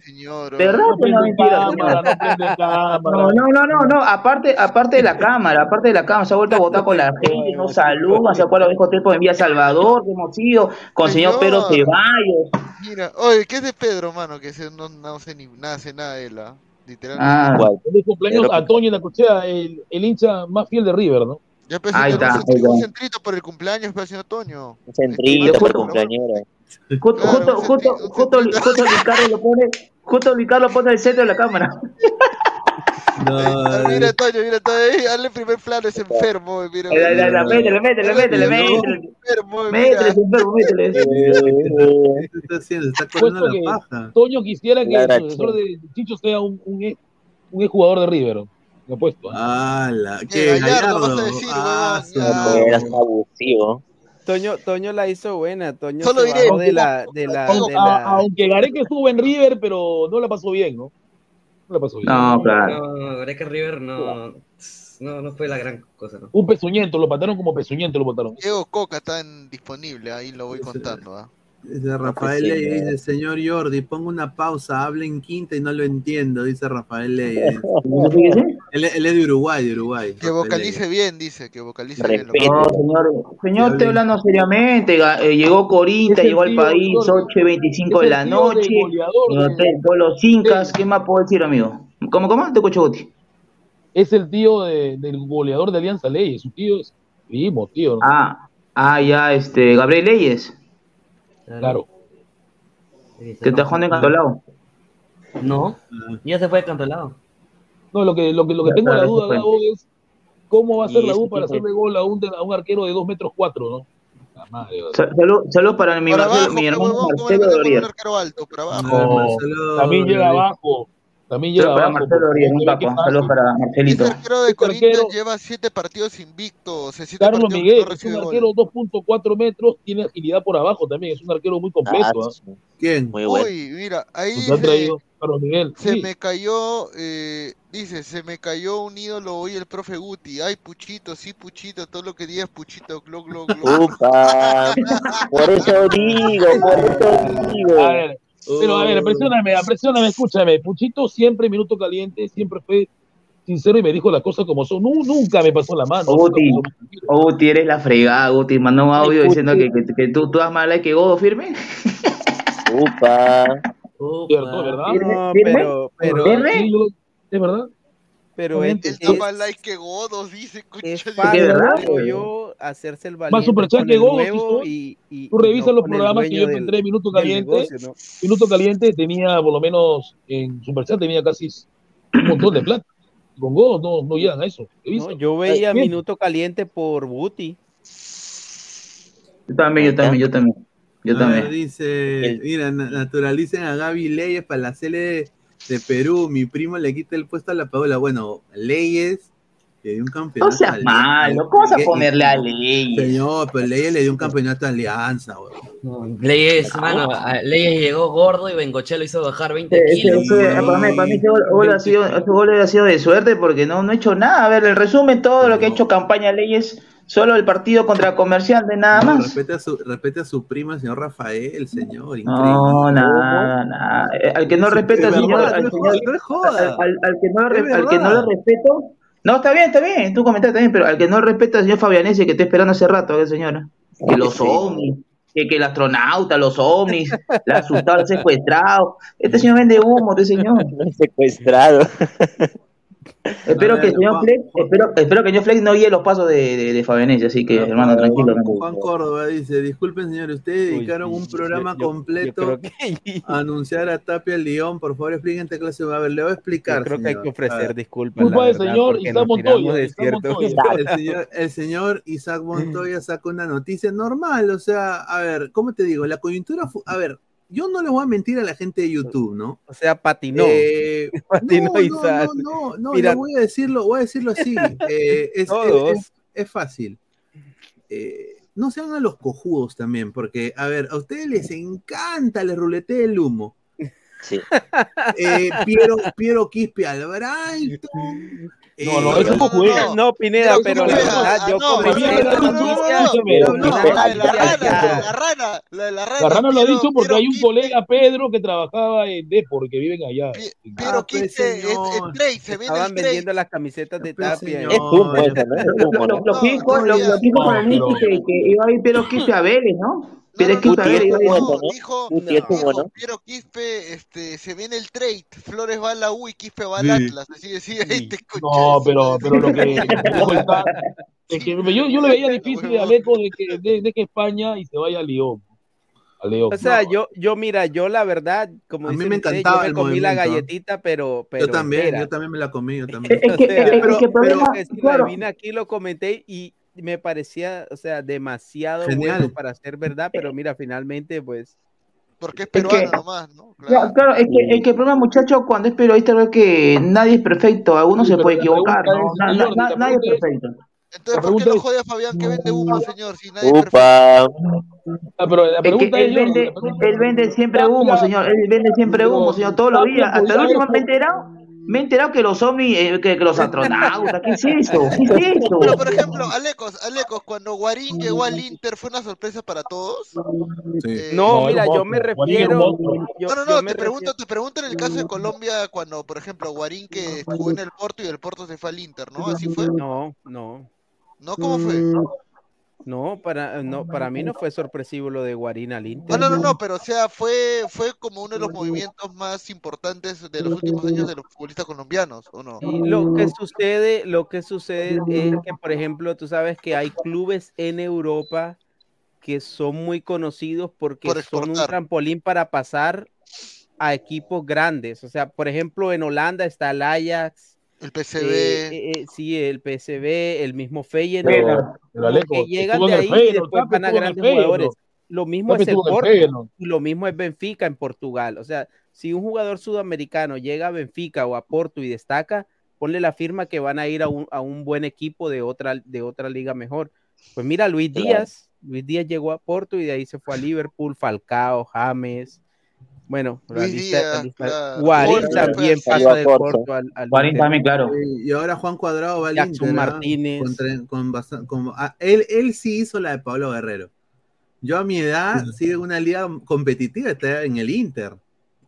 señor. ¿Verdad No no mentira, no. No, no, no, no, no, aparte, aparte de la cámara, aparte de la cámara, se ha vuelto a votar con la gente, no saluda, se acuerda mismo tiempo en Villa Salvador, con el señor Pedro. Ceballos. Mira, oye, ¿qué es de Pedro, mano? Que ese no, no sé ni nada, hace nada de él, ¿ah? Literalmente. Ah, Feliz cumpleaños Pero- a Toño Nacochea, el, el hincha más fiel de River, ¿no? Ya pues, Ahí está, un, centri- ahí un está. centrito por el cumpleaños, pues, señor Toño. Un centrito Yo para el justo- cumpleañero. Justo, justo, justo, justo, justo Ricardo lo pone, justo Ricardo pone el centro de la cámara. Ah, mira, Toño, mira, Toño, hazle el primer plano, es enfermo, mira. La, la, la, mira. métele, métele, métele, métele, Enfermo, mira. métele, enfermo, métele. ¿Qué está haciendo? Está corriendo la paja. Toño quisiera que La el sucesor de Chicho sea un, un, ex, un ex jugador de River. Lo puesto. ¿ah? ¡Hala! Eh, ¿Qué? Gallardo, Gallardo. vas a decir, Ah, huevón, su ya. madre. Eras un abusivo. Toño, Toño la hizo buena, Toño Solo diré, de la, de la, Aunque- de la- Aunque Gareca estuvo en River, pero no la pasó bien, ¿no? No la pasó bien. No, claro. No, Gareca River no, no, no fue la gran cosa, ¿no? Un pezuñento, lo mataron como pezuñento, lo mataron. Diego Coca está en- disponible, ahí lo voy contando, ¿ah? Dice Rafael Leyes, ¿no? dice, señor Jordi, pongo una pausa, habla en quinta y no lo entiendo, dice Rafael Leyes. ¿No sé qué dice? él, él es de Uruguay, de Uruguay. Que vocalice Leyes. bien, dice, que vocalice bien. lo que- Respeto. No, señor, señor, estoy hablando seriamente. eh, llegó el llegó al país, Jordi. 8 y 25 Es de el la noche. de- con los Incas, ¿qué más puedo decir, amigo? ¿Cómo, cómo? Te escucho, Guti. Es el tío de- del goleador de Alianza Ley. Su tío es primo, tío. ¿no? Ah, ah, ya, este, Gabriel Leyes, Claro. Sí, que está jugando en Cantolao. No, ya se fue de Cantolao. No, lo que, lo que, lo que tengo la duda, pues. Gabo, es cómo va a ser la U para de- hacerle gol a un, de- a un arquero de 2 metros 4, ¿no? Salud, salud para mi, Marcelo- abajo, mi hermano huevón, ¿cómo le Marcelo Dorier. también llega abajo. También Salud para abajo. Marcelo Dorier, un porque ve que capo. es Salud fácil. para Marcelito. Ese arquero de Este Corinthians arquero- lleva siete partidos invictos, o sea, siete Carlos Miguel no es un arquero 2.4 metros, tiene agilidad por abajo también, es un arquero muy completo. Ah, ¿ah? ¿Quién? Muy bueno. Uy, mira, ahí Nos han dice, traído Carlos Miguel. se Sí. me cayó, eh, dice, se me cayó un ídolo hoy el profe Guti. Ay, Puchito, sí, Puchito, todo lo que digas, Puchito, glo, glo, glo. Upa. Por eso digo, por eso digo. A ver, pero a ver, presióname, presióname, escúchame. Puchito siempre, minuto caliente, siempre fue sincero y me dijo las cosas como son. Nu- nunca me pasó la mano. Guti, pasó- Guti, eres la fregada, Guti. Mandó un audio diciendo que, que, que tú, tú das más like que Godo firme. Upa. Cierto, ¿verdad? Pero, ¿Es verdad? Pero es, Él es, da más like que Godos, dice, es fácil, yo, hacerse el valiente Más superchat que Godos nuevo hizo. y, y- Tú revisas no los programas que yo del- encontré en Minuto Caliente. negocio, ¿no? Minuto Caliente tenía, por lo menos, en Superchat tenía casi un montón de plata. Con Godos no, no llegan a eso. No, yo veía. Minuto Caliente por Guti. Yo también, yo también, yo también. Yo A ver, también. dice, mira, na- naturalicen a Gaby Leyes para la sele de, Perú. Mi primo le quita el puesto a la Paola. Bueno, Leyes le dio un No campeonato. seas a- malo, ¿cómo vas a ponerle a ley? Señor, pero Leyes le dio un campeonato a Alianza, weón. No, Leyes, mano, a- Leyes llegó gordo y Bengoche lo hizo bajar 20 Ese- kilos. ese- para mí, para mí ese gol, gol ha sido, ese gol ha sido de suerte porque no, no ha hecho nada. A ver, el resumen, todo lo que ha hecho campaña Leyes, solo el partido contra Comercial, de nada No, más. respete, a su, respete a su primo, el señor Rafael, señor. Increíble. No, nada, nada. Eh, Al que no respeta al señor, no al que no, le respeto. No, está bien, está bien, tú comentaste también, pero al que no respeta al señor Fabianese, que está esperando hace rato, ¿qué señora? Que los Sí. ovnis, que, que el astronauta, los ovnis, la asustado, el secuestrado. Este señor vende humo, este señor. Secuestrado. Espero que el señor Juan- Flex, espero, espero que el señor Flex no guíe los pasos de, de, de Fabianese, así que, hermano, tranquilo. Juan. Juan Córdoba dice, disculpen señor, ustedes Uy, dedicaron un yo- programa yo- yo completo creo que- a anunciar a Tapia León, por favor expliquen qué clase va a ver, le voy a explicar. Yo creo que hay señor. que ofrecer disculpas. Culpa la del verdad, señor Isaac Montoya, Isaac el señor, el señor Isaac Montoya saca una noticia normal, o sea, a ver, ¿cómo te digo? La coyuntura, a ver, yo no le voy a mentir a la gente de YouTube, ¿no? O sea, patinó. Eh, Patinó no, Isaac. no, no, no, no, Mira. voy a decirlo, voy a decirlo así. eh, es, es- es- es fácil. Eh, no sean a los cojudos también, porque, a ver, a ustedes les encanta el rulete del humo. Sí. Eh, Piero, Piero Quispe al Brighton. No, no, eh, eso no juega. No, Pineda, pero la verdad, yo la pero La rana, la de la rana. Garrana lo ha Piero- dicho porque Piero hay un colega, Pedro, que trabajaba en Depor, que viven allá. Piero pues, Quispe es, señor. es trade, se viene Estaban vendiendo las camisetas de Tapia. Es humo ese, ¿no? Es humo, Lo, ¿no? lo fijo, lo, lo fijo con el No, Nicky que, iba a ir Pero Quispe a Vélez, ¿no? Pero es ¿no? ¿no? Dijo, ¿no? Piero Quispe, este, se viene el trade. Flores va a la U y Quispe va al Sí. Atlas. Así decía, ahí te escuchas. No, pero, pero lo que es que yo, yo le veía difícil a Aleco de que, de, de que España y se vaya a León. O sea, yo, yo, mira, yo la verdad, como A mí dicen me encantaba yo me el comí la movimiento. galletita, pero, pero yo también, yo también me la comí, yo también. Es que, O sea, es, es pero- que que decirlo, claro, vine aquí lo comenté y me parecía, o sea, demasiado Genial. bueno para ser verdad, pero mira, finalmente, pues, Porque es Es que- peruano nomás, ¿no? claro, claro, es que, es que el problema, muchacho, cuando es periodista, ve que nadie es perfecto, alguno Sí, se puede equivocar, ¿no? es, Na- na- señor, na- la nadie es perfecto. Entonces, ¿por qué es- jode a Fabián que vende humo, señor? Si nadie es perfecto. Upa. Ah, pero la Es que es, él vende, él vende siempre humo, señor. Él vende siempre humo, señor, todos los días. Hasta el último me he enterado, me he enterado que los ovnis, eh, que, que los astronautas, ¿qué es eso? ¿Qué es eso? Pero, por ejemplo, Alecos, Alecos, cuando Guarín llegó al Inter, ¿fue una sorpresa para todos? Sí. Eh, no, No, mira, yo me refiero, yo, No, no, no, me te pregunto, refiero- te pregunto en el caso de Colombia, cuando, por ejemplo, Guarín que jugó en el Porto y el Porto se fue al Inter, ¿no? Así fue. no, no, ¿No? ¿Cómo fue? No, para, no, para mí no fue sorpresivo lo de Guarín al No, Inter. no, no, no, pero o sea, fue, fue como uno de los movimientos más importantes de los últimos años de los futbolistas colombianos, ¿o no? Y lo que sucede, lo que sucede es que, por ejemplo, tú sabes que hay clubes en Europa que son muy conocidos porque Por son un trampolín para pasar a equipos grandes. O sea, por ejemplo, en Holanda está el Ajax, El PCB. eh, eh, sí, el PSV, el mismo Feyenoord, Pero- pero Aleco, que llegan de en ahí y después van a grandes jugadores. Lo mismo es el Porto y lo mismo es Benfica en Portugal. O sea, si un jugador sudamericano llega a Benfica o a Porto y destaca, ponle la firma que van a ir a un, a un buen equipo de otra, de otra liga mejor. Pues mira, Luis Claro. Díaz, Luis Díaz llegó a Porto y de ahí se fue a Liverpool, Falcao, James. Bueno, la lista- claro. Guarín también pasa del Porto. Al, al Guarín Inter. también, claro. Y ahora Juan Cuadrado va al Jackson Inter, ¿ah? Martínez. Con, con bastan- con- ah, él, él sí hizo la de Pablo Guerrero. Yo a mi edad, sí, en una liga competitiva, está en el Inter.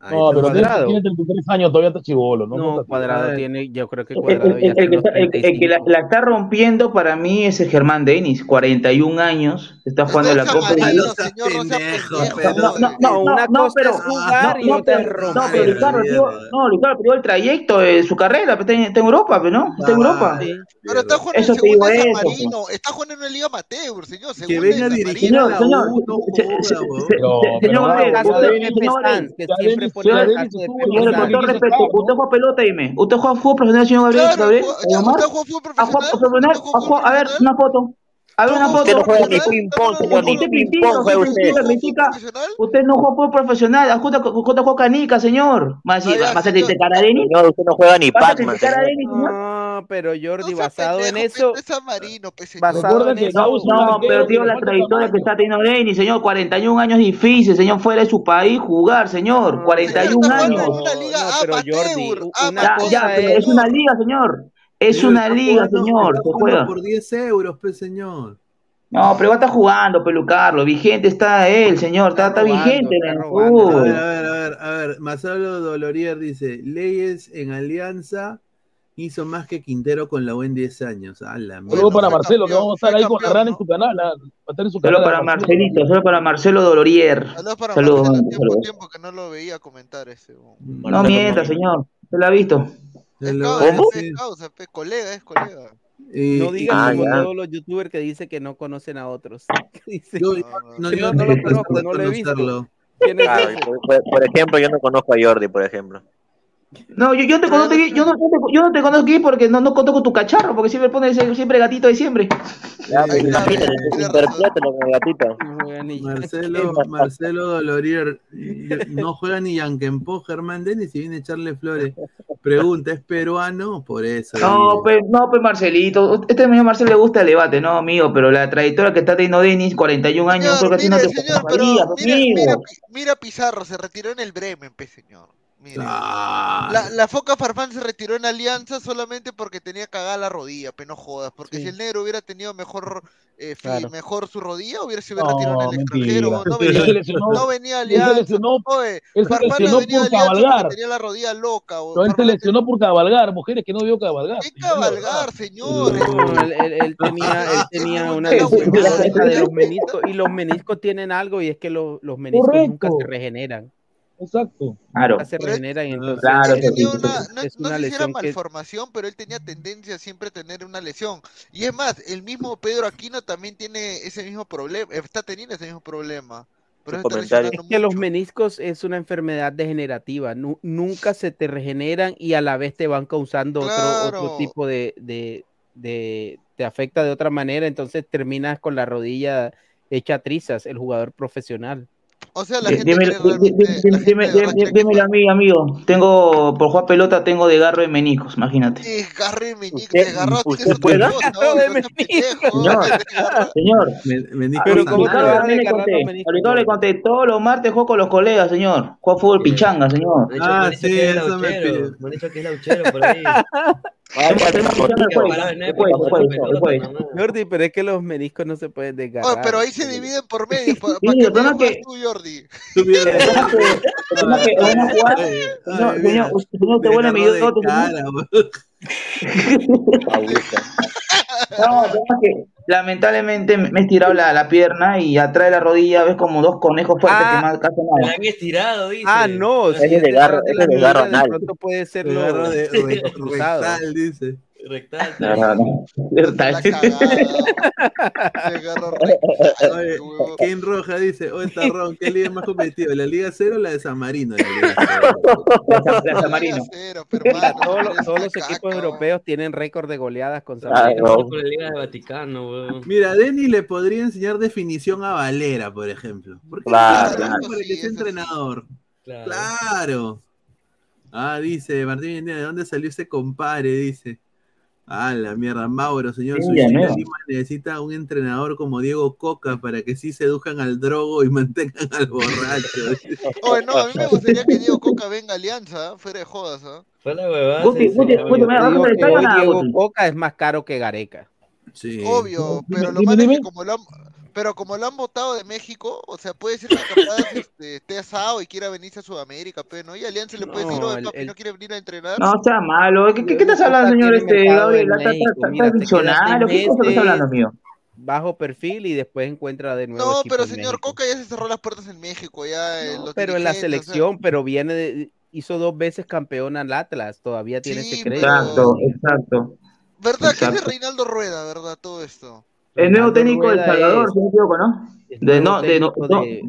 Ahí No, está pero tiene, Cuadrado. tiene 33 años, todavía está chivolo, ¿no? No, está Cuadrado tiene, yo creo que El, Cuadrado el- ya el- está el en que los está, el- el que la, 35. la está rompiendo para mí es el Germán Denis, 41 años, está jugando la Copa No no pero- No, no, No, no, una no, cosa pero es jugar y no, otra es pero, no, romper. pero Ricardo, Mierda. digo, no, Ricardo, pero digo el trayecto de su carrera, pues, está en, Europa, pero no, está en Europa. Sí. Pero está jugando Eso en segunda San Marino, está jugando en una liga amateur, señor. Que venga dirigir a la Señor, U, no que siempre Ya el caso de con todo respeto, usted juega pelota, dime, ¿usted juega fútbol profesional, señor Gabriel? Claro, Gabriel? ¿usted juega fútbol ¿Ha jugado profesional? A ver, una foto. A ver, una ¿Tú foto. Usted no juega ni profesional? ping pong, No, no, señor, no, ni Usted juega usted ¿Usted juega critica. profesional? Usted no juega canica, señor. Va a decir, Ah, ya, ¿vas a señor. criticar a Denis? Señor, usted no juega ni ¿Vas a Pac-Man? No, pero No Jordi, basado en eso, pe, es San Marino, pe, señor. basado en que eso, No, pero tío, la trayectoria que está teniendo Denis, señor, 41 años difícil, señor, fuera de su país, jugar, señor, No, 41 Señor, está jugando años. en una liga No, pero Jordi, Ya, pero es una liga, señor. Es una liga, jugando- señor, está se juega. por 10 euros, pues, señor. No, pero va a estar jugando, pelucarlo. Vigente está él, señor. Está, Está está robando, vigente. está. A ver, a ver, a ver, a ver. Marcelo Dolorier dice: Leyes en Alianza hizo más que Quintero con la U en 10 años. A la para Marcelo, que vamos a estar ahí con rana en su canal. Va a estar en su Solo canal. para Marcelo. Marcelito, solo para Marcelo Dolorier. Saludos para Saludos, Marcelo, tiempo, que no lo veía comentar ese. No mienta, señor. Se lo ha visto. Se Es causa, es colega, es colega. Y- no digan Ah, como ya. todos los youtubers que dicen que no conocen a otros. Dicen, yo, No, no, no, que yo no, no no lo conozco, no lo he visto. conocerlo. ¿Quién es Claro, por, por- por ejemplo, yo no conozco a Jordi, por ejemplo. No, yo, yo, te conozco, yo, no, yo te- yo no te conozco aquí porque no, no conozco tu cacharro, porque siempre pones siempre gatito de siempre. Ya, pues, imagínate, interprétalo con el gatito. Marcelo, Marcelo Dolorier no juega ni Yankenpo, Germán Denis y viene a echarle flores. Pregunta, ¿es peruano? Por eso. No, pues, no, pues Marcelito, este señor Marcelo le gusta el debate, no, amigo, pero la trayectoria que está teniendo Denis, 41 años, creo que así no te Mira, amigo. mira, Pi- mira Pizarro, se retiró en el Bremen, pe señor. Mira. Ah. La, la Foca Farfán se retiró en Alianza solamente porque tenía cagada la rodilla, pe no jodas. Porque si el negro hubiera tenido mejor eh, Claro. mejor su rodilla, hubiera se hubiera No, retirado en el mentira. extranjero. No venía, se lesionó- no venía a él se Alianza. lesionó- Oye, él se lesionó venía por Alianza cabalgar. tenía la rodilla loca. No, él se lesionó por cabalgar, mujeres que no vio cabalgar. ¿Qué cabalgar, señor? No, él, él- él tenía, él tenía una de los meniscos y los meniscos tienen algo y es que lo- los meniscos nunca se regeneran. Exacto. Claro. Se regeneran y entonces Claro, es, sí, sí, sí. No, es no una sé si era que malformación, pero él tenía tendencia siempre a tener una lesión. Y es más, el mismo Pedro Aquino también tiene ese mismo problema, está teniendo ese mismo problema. Pero Es que los meniscos es una enfermedad degenerativa, nu- nunca se te regeneran y a la vez te van causando otro, tipo de, de, de- te afecta de otra manera, entonces terminas con la rodilla hecha trizas, el jugador profesional. O sea, la gente Dímelo, realmente- a mí, amigo. Tengo, por jugar pelota, tengo desgarro de menicos, imagínate. Desgarre meñique, ¿Usted- desgarró, usted puede? seas pendejo. Señor, señor. Pero ¿cómo te Ricardo le conté. todos los martes juego con los colegas, señor. Juego fútbol pichanga, señor. Me han dicho- me han dicho que es lauchero, me han dicho que es lauchero por ahí. Jordi, pero es que los meniscos no se pueden desgarrar. Oh, pero ahí se dividen por medio. ¿Para Sí, qué el Jordi? Que van a jugar- señor, te vuelve mi. No, que lamentablemente me he estirado la, la pierna y atrás de la rodilla ves como dos conejos fuertes que más casi Se nada. la han estirado, dice. Ah, no, si es es desgarro- de ese la es de pronto puede ser lo de- cruzado. dice. Rectal. No, no, no. Rectal. Oye, Kane Roja dice, oh, está Ron, ¿qué liga es más competitiva? ¿La Liga Cero o la de San Marino? La Liga. La San Marino. Todos los, todos los equipos europeos tienen récord de goleadas con San Ah, Marino. no. Con la Liga de Vaticano, weón. Mira, Denny le podría enseñar definición a Valera, por ejemplo. ¿Por qué Claro, claro. Para que sea entrenador. Claro. Claro. Ah, dice Martín ¿de dónde salió ese compadre? Dice. Ah, la mierda, Mauro, señor Sí. Lima necesita un entrenador como Diego Coca para que sí seduzcan al drogo y mantengan al borracho. Oye, no, a mí me gustaría que Diego Coca venga a Alianza, fuera de jodas, ¿ah? Fue la huevada. Guti, sí, Guti, sí, Guti, me obvio. vas a Digo hacer que el hoy nada, Diego. Coca es más caro que Gareca. Sí. Obvio, pero lo malo es que como lo han, pero como lo han votado de México, o sea, puede ser que capaz este, esté asado y quiera venirse a Sudamérica, pero no, y Alianza le puede decir, No, oye, el- papi, el- ¿no quiere venir a entrenar? No, sea malo. ¿Qué, qué, qué estás hablando, señor este, Gabriel? ¿Qué cosa estás hablando, meses, amigo? Bajo perfil y después encuentra de nuevo No, equipo pero en señor México. Coca ya se cerró las puertas en México, ya eh, los Pero en la dirigentes, o sea, selección, pero viene de, hizo dos veces campeón al Atlas, todavía tiene Sí, ese crédito. Exacto, exacto. ¿Verdad que es de Exacto. Reinaldo Rueda, verdad, todo esto? El nuevo técnico de El Rueda Salvador, es- si no me equivoco, ¿no? De, no, de, no, de, de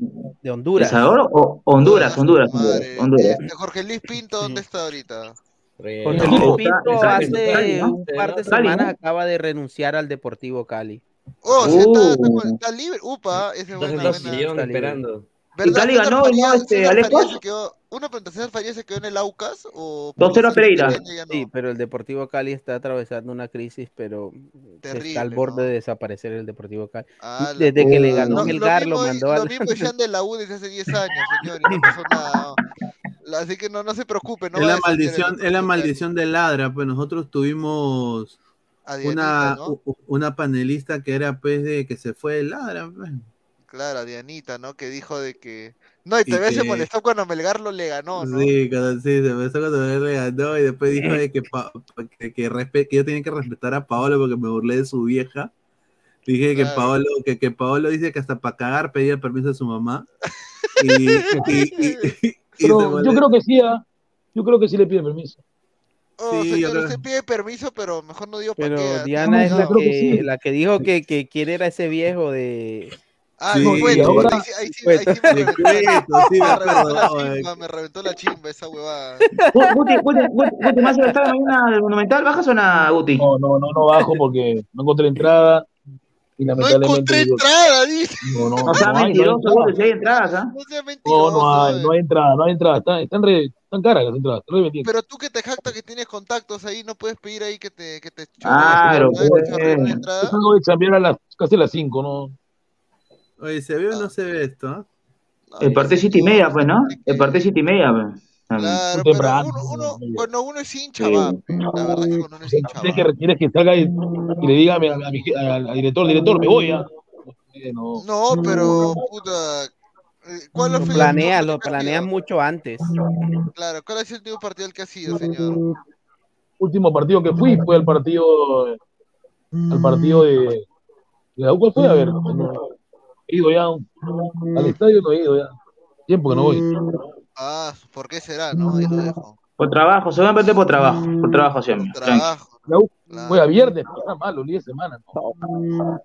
¿El Honduras. Salvador o Honduras? Honduras, Honduras. Honduras. este, Jorge Luis Pinto, ¿dónde está ahorita? Jorge No, Luis está- Pinto está hace un par de semanas acaba de renunciar al Deportivo Cali. Oh, sí, está, está, Uh. está libre. Upa, ese es Está buena, buena. esperando. César ganó, ¿no? Este, Alejo. Quedó- Una pregunta, ¿César Farías se quedó en el Aucas o 2-0 a Pereira. Ya no? Sí, pero el Deportivo Cali está atravesando una crisis, pero Terrible, está al borde ¿no? de desaparecer el Deportivo Cali. Ah, la Desde que le ganó Lo, Melgar, lo lo mandó lo al... mismo Jean de la U desde hace 10 años, señor, y no pasó nada. La- Así que no, no se preocupe, no es la a el maldición, es la maldición de ladra, pues nosotros tuvimos A una, ¿no? una panelista que era pues de que se fue de ladra, pues. Claro, a Dianita, ¿no? Que dijo de que... No, y Y todavía se molestó cuando Melgar lo le ganó, ¿no? Sí, cuando sí, se empezó cuando él le ganó y después dijo de que, pa- que, que, respe- que yo tenía que respetar a Paolo porque me burlé de su vieja. Dije que. Paolo, que, que Paolo dice que hasta para cagar pedía permiso de su mamá. Y, y, y- y- y Pero yo molestó. creo que sí, ¿ah? yo creo que sí le pide permiso. Oh, Sí, yo señor, creo- usted pide permiso, pero mejor no digo para Pero qué. ¿ah? Diana es la que que, sí. la que dijo que, que quién era ese viejo de, Ah, Sí, y ahora- ahí sí, ahí sí, ahí sí me reventó, cuento, sí, me me reventó la eh. chimba, me reventó la chimba esa huevada. Gu- Guti, Guti, Guti, Guti, ¿me vas a estar mañana del Monumental? ¿Bajas o nada, Guti? No, no, no, no bajo porque no encontré entrada y No encontré digo, entrada, dice. no, no, No seas no hay, no hay mentiroso, entrada. Guti, si hay entradas, ¿ah? No sea No, mentiroso. no hay, eh. no hay entrada, no hay entrada. Están, están, re, están caras las entradas, están revendidas. Pero tú que te jactas que tienes contactos ahí, no puedes pedir ahí que te, que te Claro, pues. entrada. salgo de chambear a las casi a las 5, ¿no? Oye, ¿se ve o no se ve esto? ah? El partido siete y media, pues, ¿no? El partido siete y media, pues. Claro, pero temprano. uno, uno, cuando uno es hincha, va. La verdad que cuando uno es hincha, Tienes va. que, salga y, y le diga a mi, a mi- al, al director, director, me voy, ¿ah? Eh, no. No, pero, puta. eh, ¿Cuál fue el último Planealo, partido? planeas mucho antes. Claro, ¿cuál es el último partido al que ha sido, señor? Último partido que fui fue el partido, al partido de, de la U. ¿Cuál fue? A ver, no, he ido ya al estadio, no he ido ya. Tiempo que no voy. Ah, ¿por qué será? No, ahí lo dejo. Por trabajo, seguramente por trabajo. Por trabajo siempre. tranqui. Trabajo. La U Claro. fue a viernes, pero mal, los días de semana. No.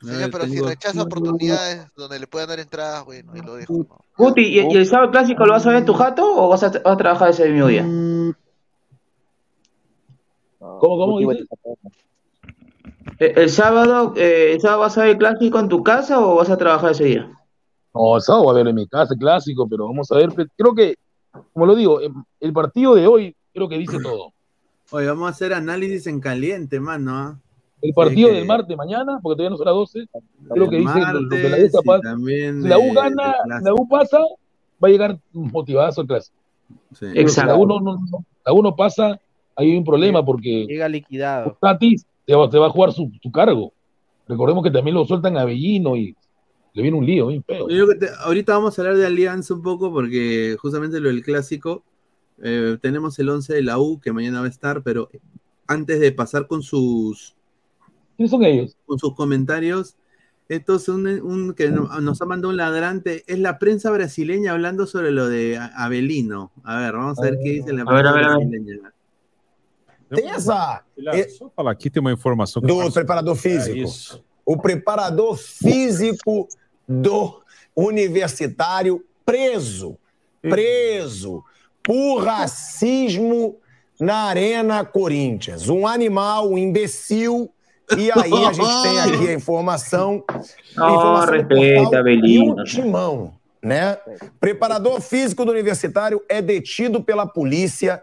Señor, pero si rechaza oportunidades donde le puedan dar entradas, bueno, ahí lo dejo. ¿no? Guti, ¿y, y el sábado clásico lo vas a ver en tu jato o vas a, vas a trabajar ese mismo día? ¿Cómo, cómo dices? Eh, ¿El sábado, eh, el sábado vas a ver el clásico en tu casa o vas a trabajar ese día? No, el sábado va a ver en mi casa, el clásico, pero vamos a ver. Creo que, como lo digo, em, el partido de hoy creo que dice todo. Oye, vamos a hacer análisis en caliente, mano. ¿ah? El partido que- del martes mañana, porque todavía no son las 12, creo que dice lo que la U capaz. Si la U gana, la. U pasa, va a llegar motivazo el clásico. Sí. Pero si la U no, no- no- la U no pasa, ahí hay un problema porque Llega liquidado. Tatis te va, te va a jugar su, su cargo. Recordemos que también lo sueltan a Bellino y le viene un lío bien feo. Yo creo que te- ahorita vamos a hablar de Alianza un poco porque justamente lo del clásico, eh, tenemos el 11 de la U que mañana va a estar, pero antes de pasar con sus, ¿Quiénes son ellos? con sus comentarios, esto es un, un- que no- nos ha mandado un ladrante, es la prensa brasileña hablando sobre lo de Abelino. A ver, vamos a ver qué dice la A ver, prensa a ver, a ver. brasileña. Tem essa. é- Só falar aqui, tem uma informação do faço- preparador É físico. isso. o preparador físico do universitário preso. Preso por racismo na Arena Corinthians. Um animal, um imbecil. E aí a gente tem aqui a informação. Não, informação Belino. Um timão, né? Preparador físico do universitário é detido pela polícia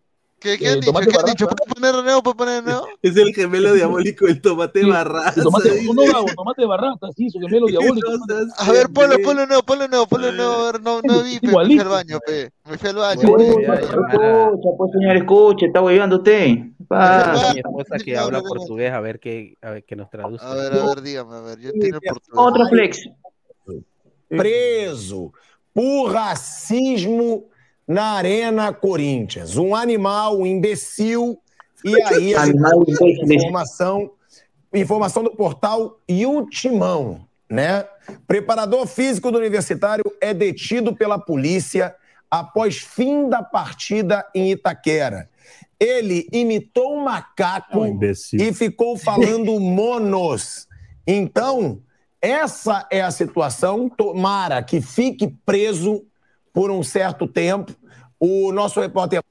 ¿Qué, qué Eh, han dicho? ¿Qué han dicho? Barraza. ¿Puedo poner de nuevo? ¿Puedo poner de nuevo? Es el gemelo diabólico del tomate barraza. de tomate, dice. no, Gabo, tomate de barrata, sí, su gemelo diabólico. A ver, ponlo, ponlo nuevo, ponlo nuevo, ponlo nuevo. A ver, no, no vi, pe, me fui al baño, pe. Me fui al baño. Escucha, pues señor, escuche, está hueveando usted. Mi esposa que habla portugués, a ver qué, a ver qué nos traduce. A ver, a ver, dígame, a ver, yo entiendo el portugués. Otro flex. preso por racismo na Arena Corinthians. Um animal, um imbecil. E aí a informação, informação do portal e o Timão, né? Preparador físico do Universitário é detido pela polícia após fim da partida em Itaquera. Ele imitou um macaco e ficou falando monos. Então, essa é a situação. Tomara que fique preso por um certo tempo. O nosso repórter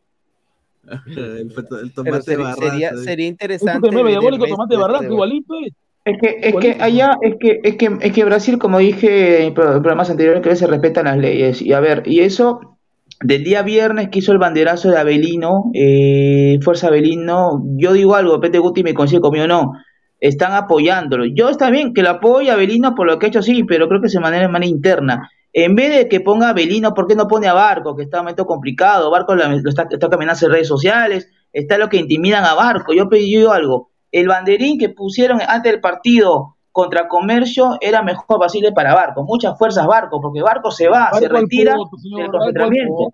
El, el tomate sería, sería, sería Ese interesante. diabólico, tomate de barraca, este- igualito, eh. Es que, es que allá, es que, es que, es que Brasil, como dije en pro- programas anteriores, que se respetan las leyes. Y a ver, y eso, del día viernes que hizo el banderazo de Abelino, eh, Fuerza Abelino, yo digo algo, Pete Guti me consigue conmigo no, están apoyándolo. Yo está bien que lo apoye a Abelino por lo que ha hecho, sí, pero creo que se manera de manera interna. En vez de que ponga a Abelino, ¿por qué no pone a Barco? Que está en un momento complicado. Barco lo está, está caminando en redes sociales, está lo que intimidan a Barco. Yo pedí yo algo. El banderín que pusieron antes del partido contra Comercio era mejor Basile para Barco, muchas fuerzas Barco, porque Barco se va, se Barco retira poto, señor, del Barco concentramiento.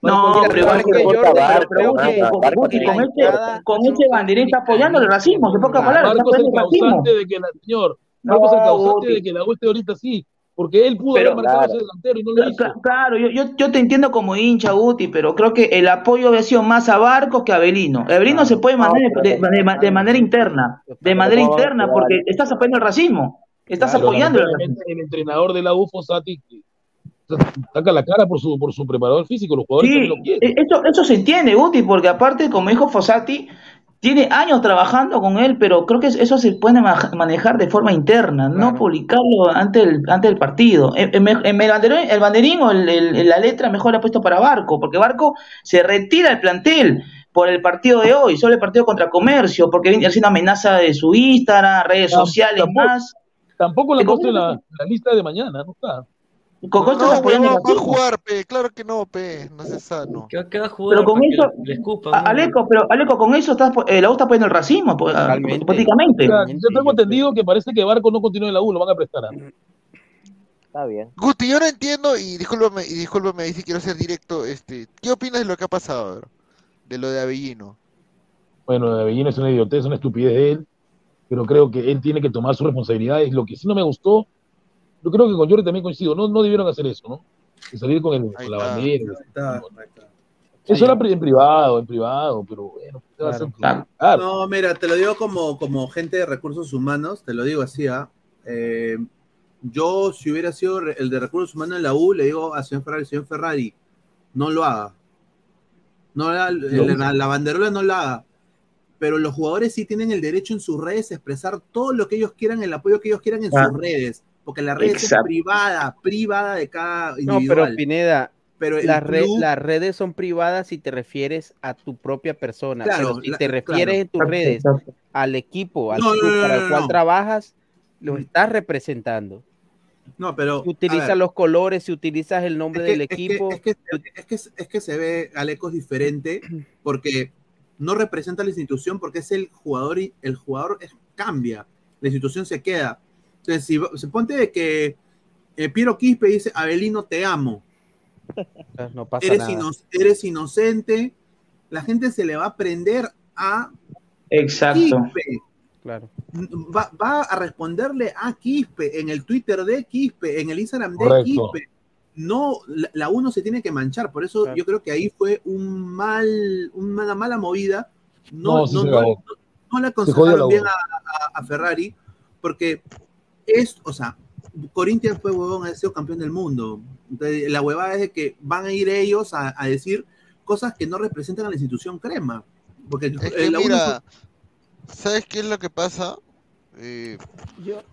No, Barco pero Barco, Barco, Barco, con- Barco, la este, este banderín está apoyando el racismo, en pocas palabras, está Marcos es el apoyando el racismo. causante de que la, señor, Marcos es el causante de que la U esté ahorita así, porque él pudo Pero- haber marcado Claro. ese delantero y no lo hizo. Cla- Claro, yo, yo, yo te entiendo como hincha, Guti, pero creo que el apoyo había sido más a Barcos que a Belino. Belino se puede mantener de, de- de manera interna, de manera interna, porque estás apoyando el racismo, estás apoyando el racismo. el entrenador de la U, Fossati, que saca la cara por su, por su preparador físico, los jugadores Sí, también lo quieren. e- eso, eso se entiende, Guti, porque aparte, como dijo Fossati, tiene años trabajando con él, pero creo que eso se puede ma- manejar de forma interna, no publicarlo antes del, antes del partido. En, en- en el, banderín, el banderín o el- el- la letra mejor la ha puesto para Barco, porque Barco se retira del plantel por el partido de hoy, solo el partido contra Comercio, porque viene haciendo amenaza de su Instagram, redes sociales, tampoco- más. Tampoco la puesto en la, la lista de mañana, no está. Con No, apoyando va a jugar, pe. Claro que no, pe. No es sano. Que acá va a jugar Pero con que eso, le escupan. a- Aleco, pero Aleco, con eso estás, eh, la U está apoyando el racismo, hipotéticamente. O sea, yo tengo entendido que parece que Barco no continúa en la U, lo van a prestar. ¿ah? Está bien. Guti, yo no entiendo, y discúlpame, y discúlpame ahí si quiero ser directo, este, ¿qué opinas de lo que ha pasado, bro? De lo de Avellino. Bueno, de Avellino es una idiotez, una estupidez de él, pero creo que él tiene que tomar sus responsabilidades. Lo que sí no me gustó, yo creo que con Jordi también coincido, no, no debieron hacer eso, ¿no? De salir con, el, con la bandera. Eso era en privado, en privado, pero bueno, ¿qué va a hacer? Claro. No, mira, te lo digo como, como gente de recursos humanos, te lo digo así, ¿ah? Eh, yo, si hubiera sido el de recursos humanos en la U, le digo a señor Ferrari, señor Ferrari, no lo haga. No la, la, la banderola no la haga. Pero los jugadores sí tienen el derecho en sus redes a expresar todo lo que ellos quieran, el apoyo que ellos quieran en sus redes. Porque la red es privada, privada de cada No, individual. pero Pineda, Pero las, club- las redes son privadas si te refieres a tu propia persona. Claro, pero si la- te refieres claro. en tus redes al equipo, al No, no, club no, para no, el cual no. trabajas, lo estás representando. No, pero. Si a utilizas los colores, si utilizas el nombre Es que- del es que- equipo. Es que, es, que, es que se ve Alecos diferente porque no representa la institución porque es el jugador y el jugador es- cambia, la institución se queda. Entonces, si se ponte de que eh, Piero Quispe dice, Abelino, te amo, no pasa eres, nada. ino- eres inocente, la gente se le va a aprender a Exacto. Quispe. Claro. Va, va a responderle a Quispe en el Twitter de Quispe, en el Instagram de Correcto. Quispe. No, la, la uno se tiene que manchar. Por eso yo creo que ahí fue un mal, una mala movida. No, No, sí no, no, no- no le aconsejaron bien U. a, a- a Ferrari, porque es, o sea, Corinthians fue huevón, ha sido campeón del mundo. Entonces, la huevada es de que van a ir ellos a, a decir cosas que no representan a la institución crema. Porque Es que la mira, ¿sabes qué es lo que pasa? Eh,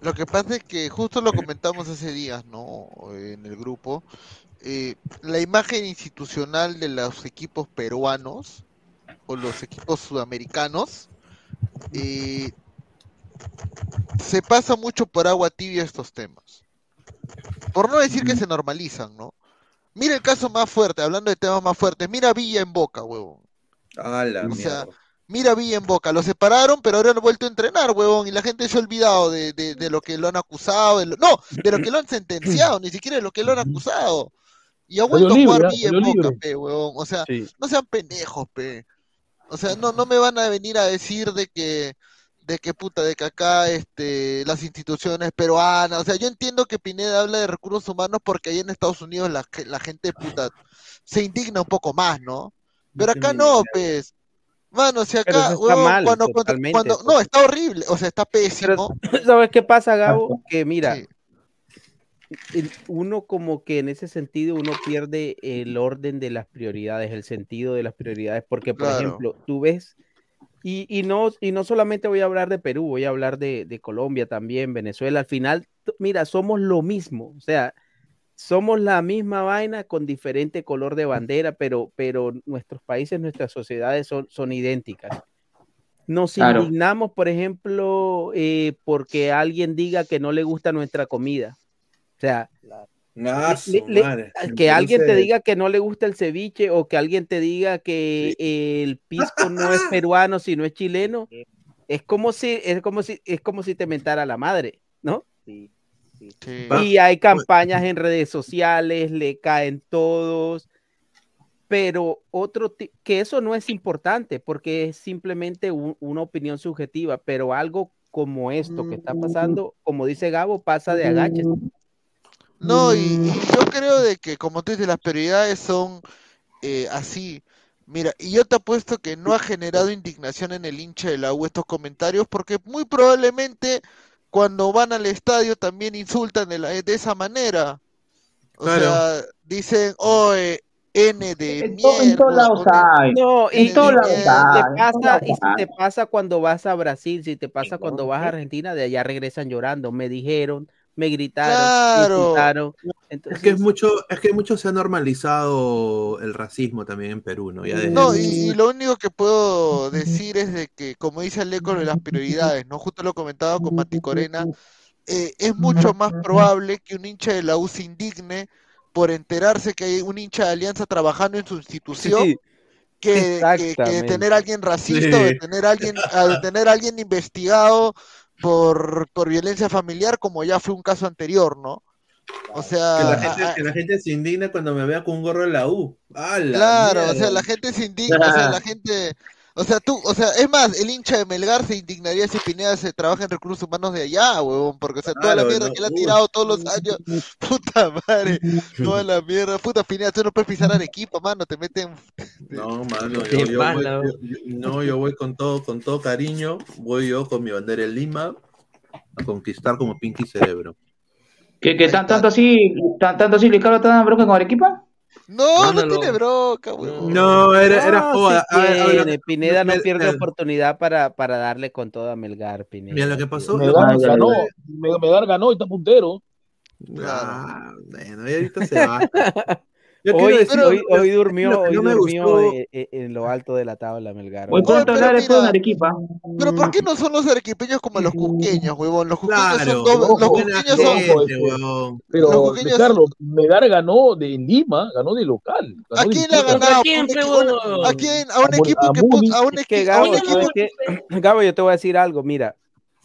lo que pasa es que justo lo comentamos hace días, ¿no? En el grupo. eh, la imagen institucional de los equipos peruanos o los equipos sudamericanos eh, se pasa mucho por agua tibia estos temas. Por no decir que se normalizan, ¿no? Mira el caso más fuerte, hablando de temas más fuertes. Mira Villa en Boca, huevón. A la O sea, mira Villa en Boca, lo separaron, pero ahora han vuelto a entrenar, huevón, y la gente se ha olvidado de, de- de lo que lo han acusado, de lo- no, de lo que lo han sentenciado, ni siquiera de lo que lo han acusado. Y ha vuelto a jugar ¿ah? Villa en Boca, libre. pe, huevón. O sea, Sí. no sean pendejos, pe. O sea, no, no me van a venir a decir de que, de que puta, de que acá este, las instituciones peruanas, o sea, yo entiendo que Pineda habla de recursos humanos porque ahí en Estados Unidos la, la gente puta se indigna un poco más, ¿no? Pero acá no, pues. Mano, si acá, está mal, cuando, cuando, no, está horrible, o sea, está pésimo. ¿Sabes qué pasa, Gabo? Que mira, uno como que en ese sentido uno pierde el orden de las prioridades, el sentido de las prioridades, porque por Claro. ejemplo, tú ves, y, y no, y no solamente voy a hablar de Perú, voy a hablar de, de Colombia también, Venezuela, al final, mira, somos lo mismo, o sea, somos la misma vaina con diferente color de bandera, pero, pero nuestros países, nuestras sociedades son, son idénticas. Nos Claro. indignamos, por ejemplo, eh, porque alguien diga que no le gusta nuestra comida. O sea, le- su le- le- madre. que alguien te diga que no le gusta el ceviche o que alguien te diga que el pisco no es peruano, sino es chileno. Es como si, es como si, es como si te mentara la madre, ¿no? Sí, sí. Y hay campañas en redes sociales, le caen todos, pero otro que eso no es importante porque es simplemente un- una opinión subjetiva, pero algo como esto que está pasando, como dice Gabo, pasa de agaches. No, y, y yo creo de que, como tú dices, las prioridades son eh, así. Mira, y yo te apuesto que no ha generado indignación en el hincha de la U estos comentarios, porque muy probablemente cuando van al estadio también insultan de, la- de esa manera. O Claro. sea, dicen, oye, N de En, mierda. hay. No, y, hay. te pasa, y si te pasa cuando vas a Brasil, si te pasa cuando vas a Argentina, de allá regresan llorando. Me dijeron, me gritaron, me Claro. insultaron. Es que es Entonces, mucho, es que mucho se ha normalizado el racismo también en Perú, ¿no? Ya desde No, y, y lo único que puedo decir es de que, como dice Aleco, de las prioridades, ¿no? Justo lo comentaba con Mati Corena, eh, es mucho más probable que un hincha de la U se indigne por enterarse que hay un hincha de Alianza trabajando en su institución Sí, que, que- que de exactamente. tener a alguien racista o de Sí. tener a alguien, a de tener a alguien investigado por, por violencia familiar, como ya fue un caso anterior, ¿no? O sea, que la a- gente, a- que la gente se indigna cuando me vea con un gorro de la U. ¡A la Claro, o sea, la gente se indigna, o sea, la gente, o sea, tú, o sea, es más, el hincha de Melgar se indignaría si Pineda se trabaja en recursos humanos de allá, huevón, porque, o sea, toda la mierda no, que le ha tirado todos los años, puta madre, toda la mierda, puta Pineda, tú no puedes pisar Arequipa, mano, te meten, No, mano, yo, yo voy, yo- no, yo voy con todo, con todo cariño, voy yo con mi bandera en Lima a conquistar como Pinky Cerebro. ¿Que, que tan, tanto así, tan, tanto así Ricardo dando bronca con Arequipa? No, no tiene bronca, huevón. No, era, era no, joda. sí A ver, a ver, lo tiene. Pineda no pierde oportunidad para, para darle con todo a Melgar, Pineda. Mira, lo que pasó. Melgar ganó, Melgar ganó y está puntero. Ah, bueno, y ahorita se va. Yo Hoy, decir- hoy, hoy durmió, hoy no durmió eh, eh, en lo alto de la tabla, Melgar. Hoy hablar de todo en Arequipa. Pero ¿por qué no son los arequipeños como los cusqueños, huevón? Los cusqueños Claro, son doble- los cusqueños son, gente, huevón. Los Pero, jujeños- Ricardo, Melgar ganó de Lima, ganó de local. ganó ¿A de quién le ha ganado? ¿A quién? ¿A quién? A un equipo que. Gabo, yo te voy a decir algo, mira,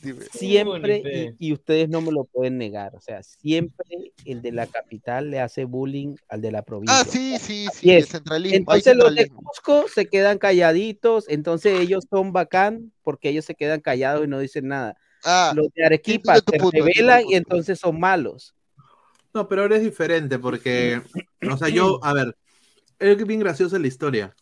Dime. siempre, y, y ustedes no me lo pueden negar, o sea, siempre el de la capital le hace bullying al de la provincia. Ah, sí, sí, sí, el centralismo. Entonces los de. Cusco se quedan calladitos, entonces ellos son bacán porque ellos se quedan callados y no dicen nada. Ah, Los de Arequipa se rebelan y entonces son malos. No, pero ahora es diferente porque, o sea, yo, a ver, es bien graciosa la historia.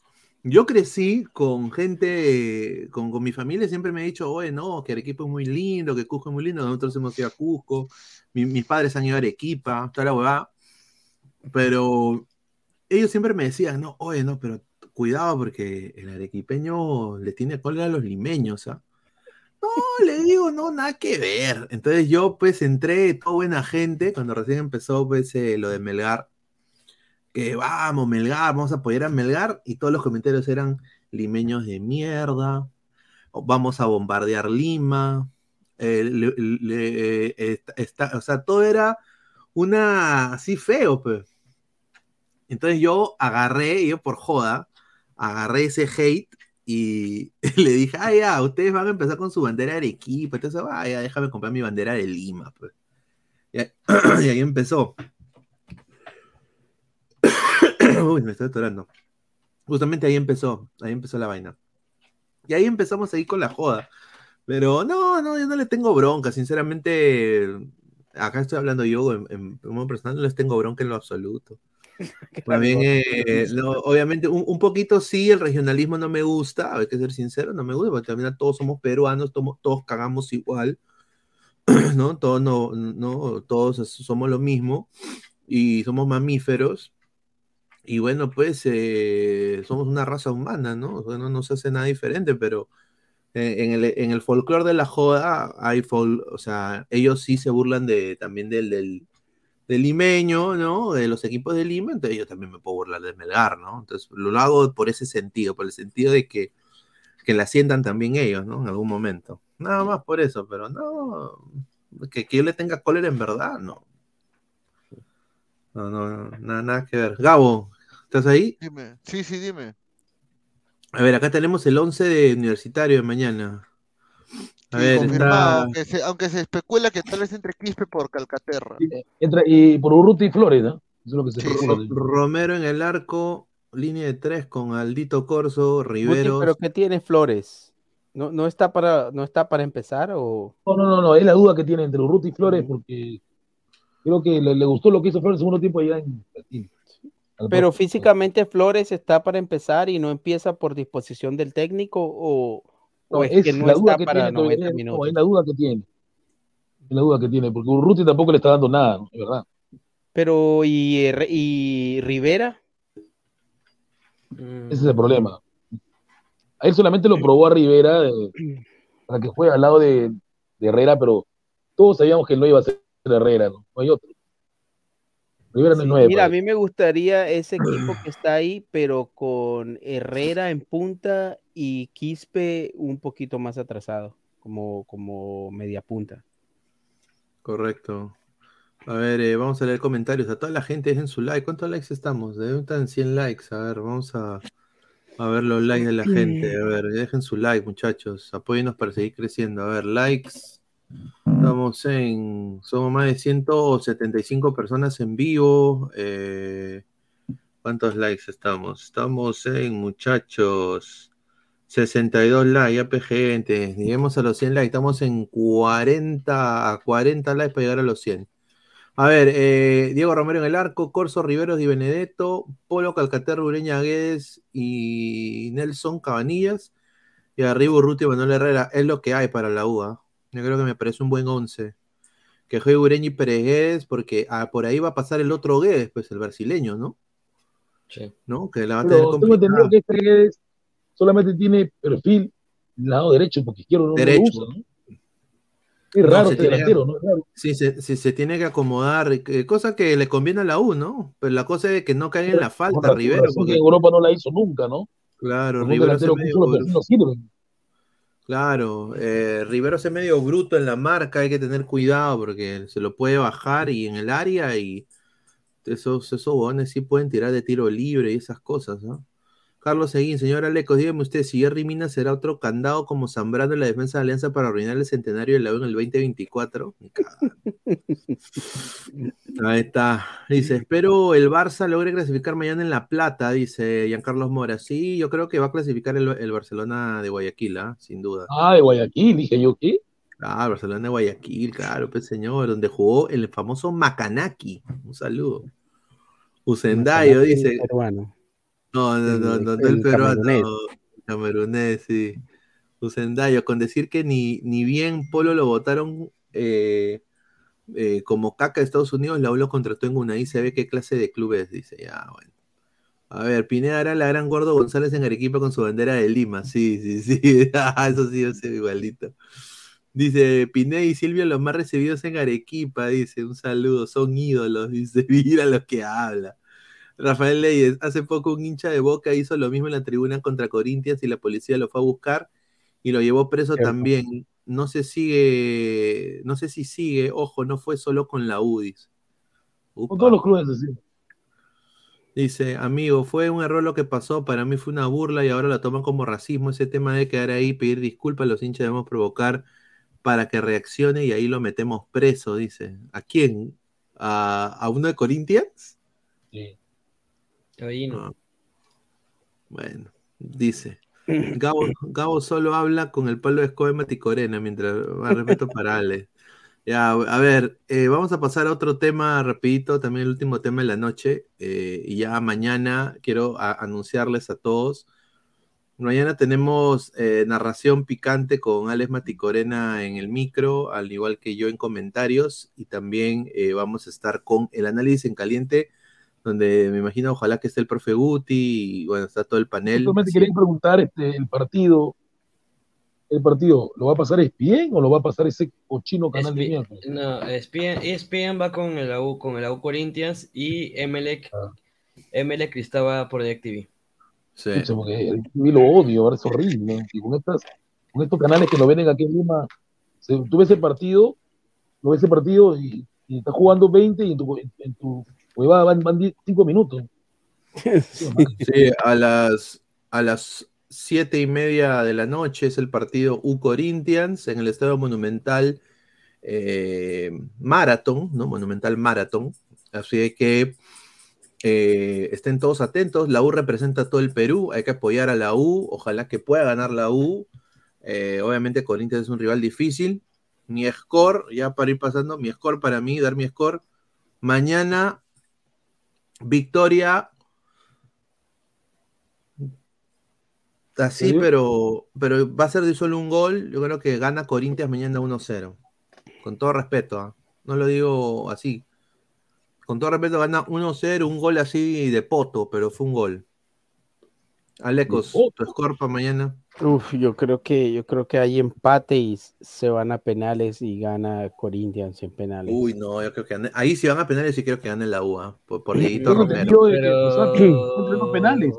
Yo crecí con gente, con, con mi familia siempre me ha dicho, oye, no, que Arequipa es muy lindo, que Cusco es muy lindo, nosotros hemos ido a Cusco, mi- mis padres han ido a Arequipa, toda la huevada, pero ellos siempre me decían, no, oye, no, pero cuidado porque el arequipeño le tiene cólera a los limeños, ¿ah? No, le digo, no, nada que ver. Entonces yo pues entré, toda buena gente, cuando recién empezó pues eh, lo de Melgar, que vamos, Melgar, vamos a apoyar a Melgar, y todos los comentarios eran limeños de mierda, vamos a bombardear Lima, eh, eh, o sea, todo era una así feo, pues. Entonces yo agarré, yo por joda, agarré ese hate y le dije, ah, ya, ustedes van a empezar con su bandera de Arequipa, entonces, ah, ya, déjame comprar mi bandera de Lima, pues. Y ahí empezó. Uy, me estoy atorando. Justamente ahí empezó, ahí empezó la vaina. Y ahí empezamos ahí con la joda. Pero no, no, yo no le tengo bronca, sinceramente. Acá estoy hablando yo en, en, en modo personal, no les tengo bronca en lo absoluto. También, eh, no, obviamente, un, un, poquito sí, el regionalismo no me gusta, hay que ser sincero, no me gusta, porque también todos somos peruanos, todos, todos cagamos igual, ¿no? Todos, no, no, todos somos lo mismo y somos mamíferos. Y bueno, pues eh, somos una raza humana, ¿no? O sea, no nos hace nada diferente, pero eh, en el, en el folclore de la joda hay, fol o sea, ellos sí se burlan de, también del, del del limeño, ¿no? De los equipos de Lima, entonces yo también me puedo burlar de Melgar, ¿no? Entonces lo hago por ese sentido, por el sentido de que, que la sientan también ellos, ¿no? En algún momento. Nada más por eso, pero no, que, que yo le tenga cólera en verdad, no. No, no, no nada, nada que ver. Gabo, ¿estás ahí? Dime, sí, sí, dime. A ver, acá tenemos el 11 de universitario de mañana. A Sí, ver, está... aunque, se, aunque se especula que tal vez entre Quispe por Calcaterra. Entra, y por Urruti y Flores, ¿no? Eso es lo que se Sí, Romero en el arco, línea de tres con Aldito Corso, Guti, Riveros. pero ¿qué tiene Flores? ¿No, no está para, no está para empezar o...? No, no, no, no, es la duda que tiene entre Urruti y Flores porque creo que le, le gustó lo que hizo Flores en el segundo tiempo allá en Brasil. Pero físicamente Flores está para empezar y no empieza por disposición del técnico o, No, o es, es que no está que para tiene todavía, 90 no, minutos. es la duda que tiene. Es la duda que tiene, porque Urruti tampoco le está dando nada, ¿no? Es verdad. Pero ¿y, y Rivera? Ese es el problema. A él solamente lo probó a Rivera para que juegue al lado de, de Herrera, pero todos sabíamos que él no iba a ser Herrera, ¿no? No hay otro. Rivera no es Sí, nueve. Mira, a mí me gustaría ese equipo que está ahí, pero con Herrera en punta y Quispe un poquito más atrasado, como, como media punta. Correcto. A ver, eh, vamos a leer comentarios. A toda la gente dejen su like. ¿Cuántos likes estamos? Deben estar en 100 likes. A ver, vamos a, a ver los likes de la gente. A ver, dejen su like, muchachos. Apóyennos para seguir creciendo. A ver, likes. Estamos en. Somos más de 175 personas en vivo. Eh, ¿Cuántos likes estamos? Estamos en, muchachos. 62 likes, ya gente. Lleguemos a los 100 likes. Estamos en 40, a 40 likes para llegar a los 100. A ver, eh, Diego Romero en el arco, Corso Riveros Di Benedetto, Polo Calcaterra, Ureña Guedes y Nelson Cabanillas. Y arriba Urruti Manuel Herrera. Es lo que hay para la UA. Yo creo que me parece un buen 11. Que juegue Ureña y Pérez Guedes, porque ah, por ahí va a pasar el otro Guedes, pues el brasileño, ¿no? Sí. ¿No? Que la va a tener Pero tengo que este Guedes solamente tiene perfil lado derecho, porque izquierdo no, lo Derecho. usa, ¿no? Es raro se este que- delantero, ¿no? Es raro. Sí, se, sí, se tiene que acomodar, eh, cosa que le conviene a la U, ¿no? Pero la cosa es que no caiga en la falta, Rivero. porque- en Europa no la hizo nunca, ¿no? claro, Rivero claro, eh, Rivero se medio bruto en la marca, hay que tener cuidado porque se lo puede bajar y en el área y esos, esos huevones sí pueden tirar de tiro libre y esas cosas, ¿no? Carlos Seguín, señor Alecos, dígame usted si Jerry Mina será otro candado como Zambrano en la defensa de Alianza para arruinar el centenario de la U en el 2024. Ni cagada. Ahí está. Dice, espero el Barça logre clasificar mañana en La Plata, dice Giancarlos Mora. Sí, yo creo que va a clasificar el, el Barcelona de Guayaquil, ¿ah? sin duda. Ah, de Guayaquil, dije yo, ¿qué? Ah, el Barcelona de Guayaquil, claro, pues señor, donde jugó el famoso Macanaki. Un saludo. Usendayo dice. peruano. No, no, no, El- no, no el el peruano, camerunés. camerunés, sí. Usendayo, con decir que ni, ni bien Polo lo votaron eh, eh, como caca de Estados Unidos, la U lo contrató en una. Ahí se ve qué clase de club es, dice. Ya, bueno. A ver, Pineda era la gran gordo González en Arequipa con su bandera de Lima. Sí, sí, sí. Ah, Eso sí, yo sé igualito. Dice Pineda y Silvio, los más recibidos en Arequipa. Dice, un saludo, son ídolos. Dice, mira lo que habla. Rafael Leyes, hace poco un hincha de Boca hizo lo mismo en la tribuna contra Corinthians y la policía lo fue a buscar y lo llevó preso también. No se sigue, no sé si sigue, ojo, no fue solo con la UDIs. Con todos los clubes así. Dice, amigo, fue un error lo que pasó, para mí fue una burla y ahora lo toman como racismo. Ese tema de quedar ahí, pedir disculpas, los hinchas debemos provocar para que reaccione y ahí lo metemos preso, dice. ¿A quién? ¿A, a uno de Corinthians? Ahí no. Ah. Bueno, dice. Gabo, Gabo solo habla con el palo de escoba de Maticorena, mientras más respeto para Ale. Ya, a ver, eh, vamos a pasar a otro tema rapidito, también el último tema de la noche. eh, y ya mañana quiero a- anunciarles a todos. Mañana tenemos eh, narración picante con Alex Maticorena en el micro, al igual que yo en comentarios. Y también eh, vamos a estar con el análisis en caliente, donde me imagino, ojalá que esté el profe Guti y bueno, está todo el panel. Simplemente Sí. quería preguntar, este, el partido, el partido, ¿lo va a pasar ESPN o lo va a pasar ese cochino canal de mierda? No, ESPN, ESPN va con el AU, con el AU Corinthians y Emelec, Emelec estaba por DirecTV. Sí. Pucha, porque el TV lo odio, ahora es horrible. Y con, estas, con estos canales que lo venden aquí en Lima, tú ves el partido, lo ves el partido y, y estás jugando 20 y en tu, en tu huevada van, van 10 5 minutos. Sí, a las, a las siete y media de la noche es el partido U Corinthians en el Estadio Monumental eh, Marathon, ¿no? Monumental Marathon. Así que eh, estén todos atentos. La U representa a todo el Perú. Hay que apoyar a la U. Ojalá que pueda ganar la U. Eh, obviamente Corinthians es un rival difícil. Mi score, ya para ir pasando, mi score para mí, dar mi score. Mañana, victoria. Así, Sí. pero, pero va a ser de solo un gol. Yo creo que gana Corinthians mañana 1-0. Con todo respeto, ¿ah? no lo digo así. Con todo respeto, gana 1-0, un gol así de poto, pero fue un gol. Alecos, tu score para mañana. Uf, yo creo que yo creo que hay empate y se van a penales y gana Corinthians en penales. Uy, no, yo creo que ahí si van a penales sí creo que gane la U, ¿ah? por, por Yo Romero. Pero- los penales.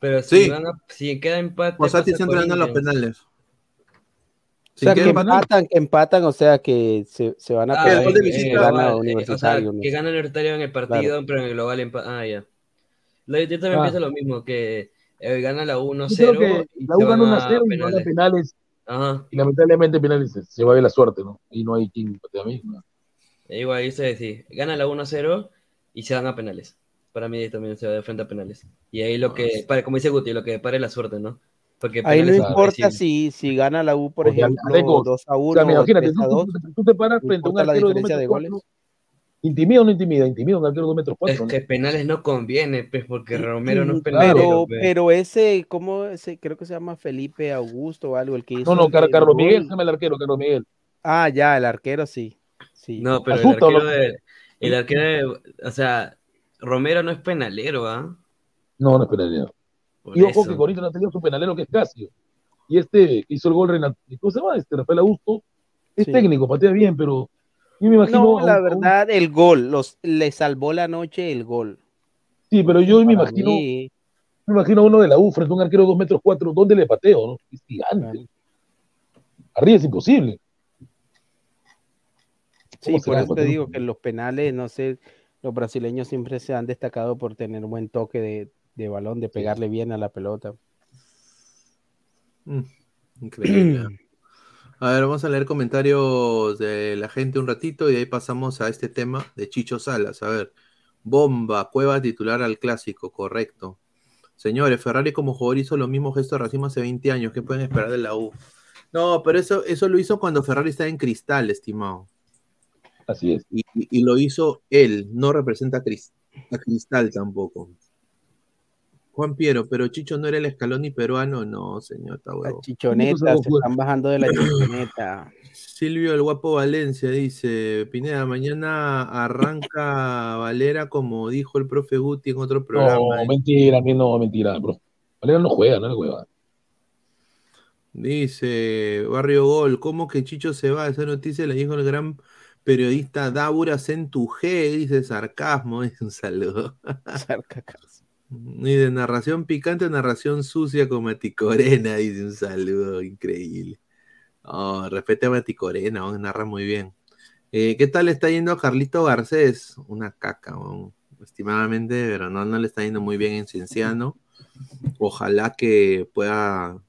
Pero si, Sí. van a- si queda empate. Rosati pasa siempre gana los penales. O sea, Si que empatan, que empatan, o sea, que se, se van a Ah, gana global, eh, o sea, Universitario. que gana el Universitario en el partido, Claro. pero en el global empa- Ah, ya. Lo- Yo también Ah. pienso lo mismo, que eh, gana la Yo 1-0. creo que y la U gana van 1 a 0 y van a penales. Ajá. Y lamentablemente penales se, se va a ver la suerte, ¿no? Y no hay quien patea a mí. ¿no? E Igual ahí se sí, gana la 1-0 y se van a penales. Para mí también se va de frente a penales. Y ahí lo que, para, como dice Guti, lo que pare la suerte, ¿no? Porque Ahí no importa si, si gana la U, por Porque, ejemplo, Aleco, 2 a O 1 sea, o imagínate, 3 a tú, 2. tú- te paras frente a un arquero de 2 diferencia metros de goles. 4. ¿Intimida o no intimida? Intimida un arquero de 2 metros 4. Es que penales no conviene, pues, porque Romero no es Pero, penalero. pues. pero ese, ¿cómo ese? Creo que se llama Felipe Augusto o algo, el que hizo No, no, el- Carlos gol. Miguel se llama el arquero, Carlos Miguel. Ah, ya, el arquero sí. sí. No, pero el arquero ¿no? de, el arquero de- o sea, Romero no es penalero, ¿ah? No, no es penalero. Por Y ojo eso. que Corinthians no ha tenido su penalero que es Casio. Y este que hizo el gol Renato, ¿cómo se llama? Este Rafael Augusto. Es Sí. técnico, patea bien, pero yo me imagino. No, un- la un- verdad, el gol, los, le salvó la noche el gol. Sí, pero yo me imagino, mí, me imagino a uno de la U frente a un arquero de 2 metros 4. ¿Dónde le pateo? No? Es gigante. Arriba es imposible. sí, ¿Cómo por eso te digo que en los penales, no sé, los brasileños siempre se han destacado por tener buen toque de, de balón, de pegarle bien a la pelota. Mm, Increíble. A ver, vamos a leer comentarios de la gente un ratito y de ahí pasamos a este tema de Chicho Salas. A ver, bomba, cueva titular al clásico, correcto. Señores, Ferrari como jugador hizo los mismos gestos de racismo hace 20 años. ¿Qué pueden esperar de la U? No, pero eso, eso lo hizo cuando Ferrari estaba en cristal, estimado. Así es. Y, y- y lo hizo él, no representa a, Cris- a Cristal tampoco. Juan Piero, pero Chicho no era el Scaloni peruano, no, señor, está huevo. Chichoneta, se están bajando de la chichoneta. Silvio el Guapo Valencia dice, Pineda, mañana arranca Valera como dijo el profe Guti en otro programa. No, mentira, a mí no, mentira, bro. Valera no juega, no le juega. Dice Barrio Gol, ¿cómo que Chicho se va? Esa noticia la dijo el gran periodista Daura Centuje, dice sarcasmo, es un saludo. Y de narración picante, narración sucia como Maticorena, dice un saludo increíble. Oh, respete a Maticorena, oh, narra muy bien. Eh, ¿Qué tal está yendo a Carlito Garcés? Una caca, estimadamente, pero no, no le está yendo muy bien en Cienciano. Ojalá que pueda.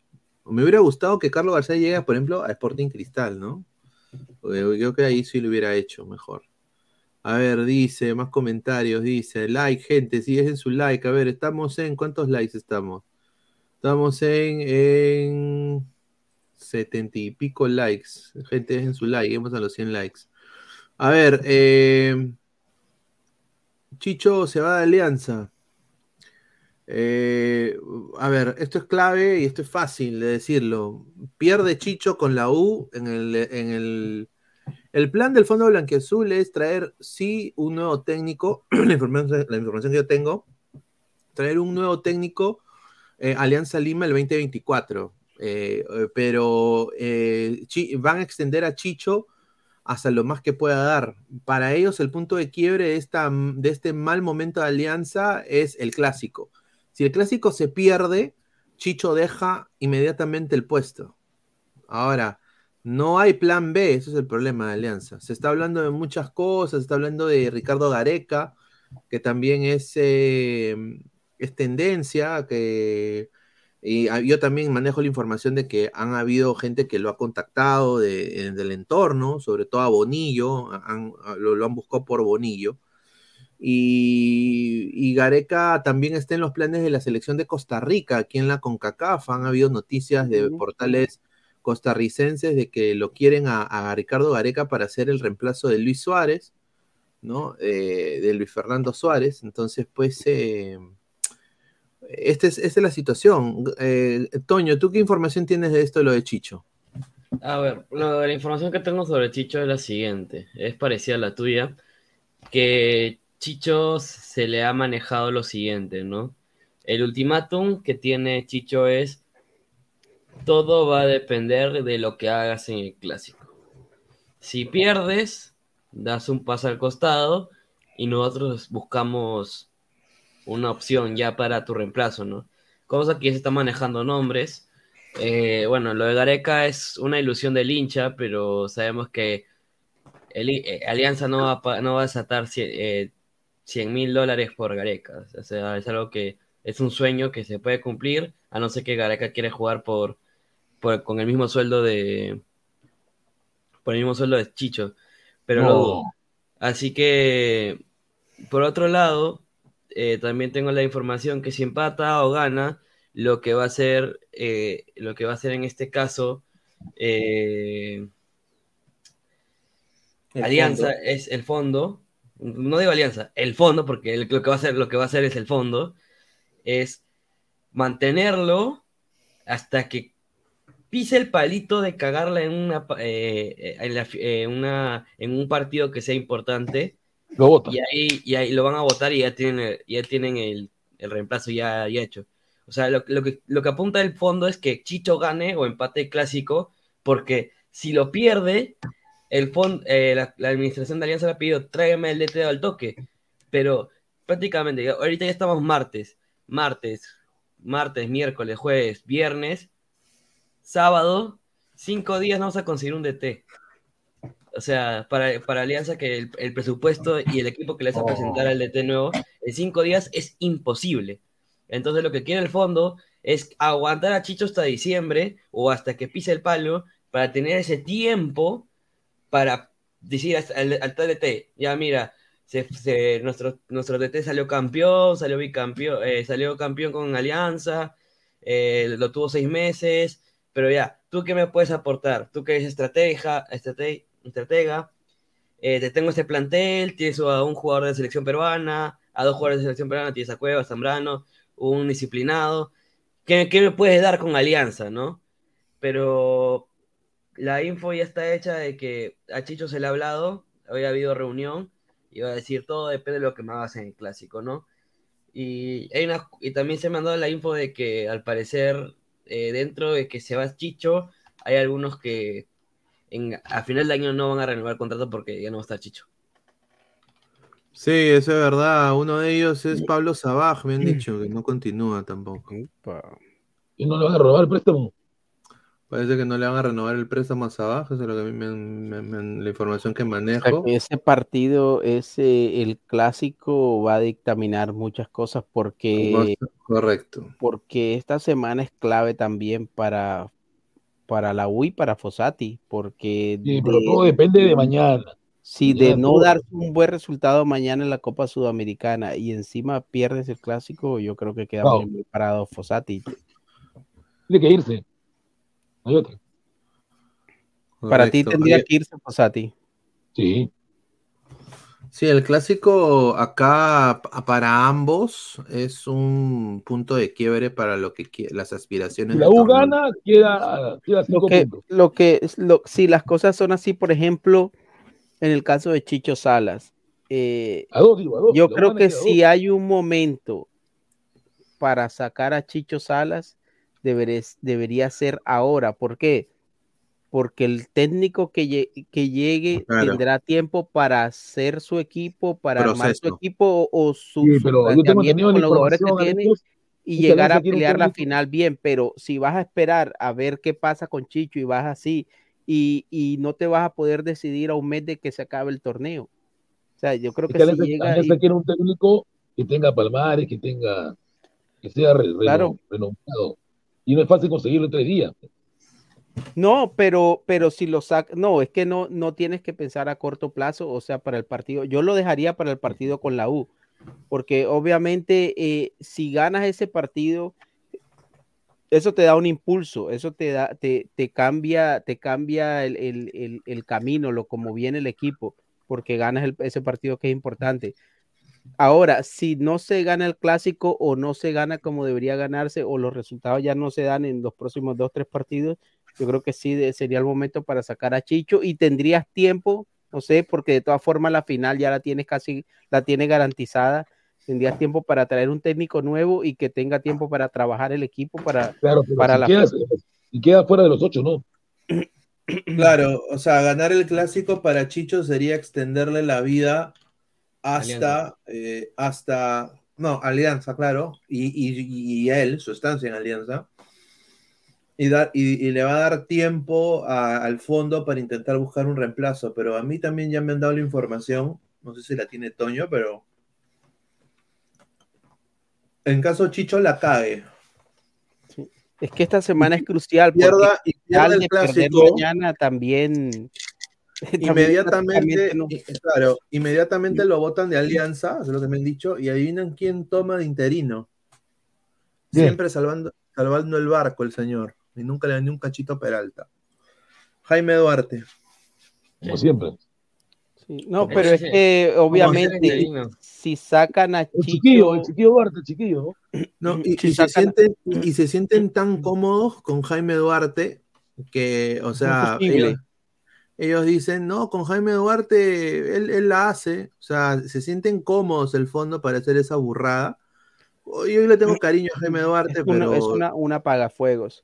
Me hubiera gustado que Carlos Garcés llegue, por ejemplo, a Sporting Cristal, ¿no? Yo creo que ahí sí lo hubiera hecho mejor. A ver, dice, más comentarios, dice, like, gente, si dejen su like. A ver, estamos en, ¿cuántos likes estamos? Estamos en, en 70 y pico likes. Gente, dejen su like, vamos a los 100 likes. A ver, eh, Chicho se va de Alianza. Eh, a ver, esto es clave y esto es fácil de decirlo. Pierde Chicho con la U en el, en el, el plan del Fondo Blanquiazul es traer, sí, un nuevo técnico, la información, que yo tengo, traer un nuevo técnico, eh, Alianza Lima el 2024, eh, eh, pero van a extender a Chicho hasta lo más que pueda dar. Para ellos el punto de quiebre de este mal momento de Alianza es el clásico. Si el clásico se pierde, Chicho deja inmediatamente el puesto. Ahora, no hay plan B, ese es el problema de Alianza. Se está hablando de muchas cosas, se está hablando de Ricardo Gareca, que también es, eh, es tendencia, que Y ah, yo también manejo la información de que han habido gente que lo ha contactado de- eh, del entorno, sobre todo a Bonillo, han- a- lo, lo han buscado por Bonillo. Y, y Gareca también está en los planes de la selección de Costa Rica, aquí en la CONCACAF. Han habido noticias de portales costarricenses de que lo quieren a, Ricardo Gareca para hacer el reemplazo de Luis Suárez, ¿no? Eh, de Luis Fernando Suárez. Entonces, pues, eh, esta es, esta es la situación. Eh, Toño, ¿tú qué información tienes de esto, de lo de Chicho? A ver, la información que tengo sobre Chicho es la siguiente, es parecida a la tuya, que Chicho se le ha manejado lo siguiente, ¿no? El ultimátum que tiene Chicho es, todo va a depender de lo que hagas en el clásico. Si pierdes, das un paso al costado y nosotros buscamos una opción ya para tu reemplazo, ¿no? Cosa que se está manejando nombres. Eh, bueno, lo de Gareca es una ilusión del hincha, pero sabemos que eh, Alianza no va, a no va a desatar 100 mil dólares por Gareca. O sea, es algo que es un sueño que se puede cumplir, a no ser que Gareca quiere jugar por, por- con el mismo sueldo de por el mismo sueldo de Chicho, pero lo dudo. Así que, por otro lado, eh, también tengo la información que si empata o gana, lo que va a hacer, eh, lo que va a hacer en este caso, eh, Alianza fondo. es el fondo, no digo Alianza, el fondo, porque el- lo que va a hacer, lo que va a hacer es el fondo, es mantenerlo hasta que pise el palito de cagarla en una, eh, eh, en, la eh, una- en un partido que sea importante. Lo votan. Y ahí, y ahí lo van a votar y ya tienen, el- ya tienen el, el reemplazo ya, ya hecho. O sea, lo, lo que, lo que apunta el fondo es que Chicho gane o empate el clásico, porque si lo pierde, el fond- eh, la, la administración de Alianza le ha pedido, tráigame el DT al toque. Pero prácticamente, ahorita ya estamos martes, martes, martes, miércoles, jueves, viernes, sábado, cinco días no vamos a conseguir un DT. O sea, para, para Alianza que el, el presupuesto y el equipo que les va a presentar al DT nuevo en cinco días es imposible. Entonces lo que quiere el fondo es aguantar a Chicho hasta diciembre o hasta que pise el palo para tener ese tiempo para decir al, al DT, ya mira, se, se- nuestro, nuestro DT salió campeón, salió bicampeón, eh, salió campeón con Alianza, eh, lo tuvo seis meses, pero ya, ¿tú qué me puedes aportar? Tú que eres estratega, estrate- estratega, eh, te tengo este plantel, tienes a un jugador de selección peruana, a dos jugadores de selección peruana, tienes a Cueva, Zambrano, un disciplinado, ¿qué, qué me puedes dar con Alianza, no? Pero la info ya está hecha de que a Chicho se le ha hablado, había habido reunión, y va a decir todo depende de lo que me hagas en el clásico, ¿no? Y, hay una, y también se me ha dado la info de que al parecer eh, dentro de que se va Chicho, hay algunos que en, a final de año no van a renovar el contrato porque ya no va a estar Chicho. Sí, eso es verdad. Uno de ellos es Pablo Sabaj, me han dicho que no continúa tampoco. ¿Y no le van a robar el préstamo? Parece que no le van a renovar el préstamo a Sabaj, eso es lo que a mí me me- me la información que O sea, manejo. que ese partido, ese, el clásico va a dictaminar muchas cosas porque, Correcto. porque esta semana es clave también para, para la U y para Fossati, porque Sí, pero todo depende de mañana. Si de no todo- dar un buen resultado mañana en la Copa Sudamericana y encima pierdes el clásico, yo creo que queda Chao. muy parado Fossati. Tiene que irse. No hay otra. Para ti tendría Oye, que irse Fossati. Sí. Sí, el clásico acá pa- para ambos es un punto de quiebre para lo que las aspiraciones la U gana, queda, queda Lo cinco que, puntos. lo que es lo, si las cosas son así, por ejemplo, en el caso de Chicho Salas, eh, A dos, digo, a dos. yo creo que si hay un momento para sacar a Chicho Salas, deberes- debería ser ahora. ¿Por qué? Porque el técnico que, lle- que llegue Claro. tendrá tiempo para hacer su equipo, para armar su Proceso. equipo o, o su, Sí, su pero yo tengo planteamiento con los jugadores que tiene y llegar a pelear la final bien, pero si vas a esperar a ver qué pasa con Chicho y vas así y, y no te vas a poder decidir a un mes de que se acabe el torneo. O sea, yo creo Es que que si llega y- quiere un técnico que tenga palmares, que tenga, que sea re- Claro. renombrado. Y no es fácil conseguirlo en tres días. No, pero, pero si lo saca, no, es que no, no tienes que pensar a corto plazo, o sea, para el partido. Yo lo dejaría para el partido con la U, porque obviamente eh, si ganas ese partido, eso te da un impulso, eso te da, te, te cambia, te cambia el, el, el, camino, lo como viene el equipo, porque ganas ese partido que es importante. Ahora, si no se gana el clásico o no se gana como debería ganarse o los resultados ya no se dan en los próximos dos, tres partidos, yo creo que sí de- sería el momento para sacar a Chicho y tendrías tiempo, no sé, porque de todas formas la final ya la tienes casi, la tienes garantizada. Tendrías tiempo para traer un técnico nuevo y que tenga tiempo para trabajar el equipo para, Claro, para si, la queda, si queda fuera de los ocho, ¿no? Claro, o sea, ganar el clásico para Chicho sería extenderle la vida hasta, eh, hasta, no, Alianza, claro, y, y, él, su estancia en Alianza, y, dar, y, y le va a dar tiempo a- al fondo para intentar buscar un reemplazo, pero a mí también ya me han dado la información, no sé si la tiene Toño, pero en caso Chicho la cague, Es que esta semana es crucial porque Pierda- y pierda el clásico. mañana también inmediatamente, no- y- claro, inmediatamente lo votan de alianza, es lo que me han dicho, y adivinan quién toma de interino. Bien. Siempre salvando, salvando el barco el señor, y nunca le dio ni un cachito a Peralta. Jaime Duarte. Como siempre. Sí, no, pero es que obviamente si sacan a El chiquillo, el Chicho, chiquillo Duarte, el chiquillo, ¿no? No, y, Si y se sienten, y se sienten tan cómodos con Jaime Duarte que, o sea, Imposible. Ellos, dicen, no, con Jaime Duarte él, él la hace, o sea, se sienten cómodos el fondo para hacer esa burrada. Yo le tengo cariño a Jaime Duarte, es una, pero es una, un apagafuegos.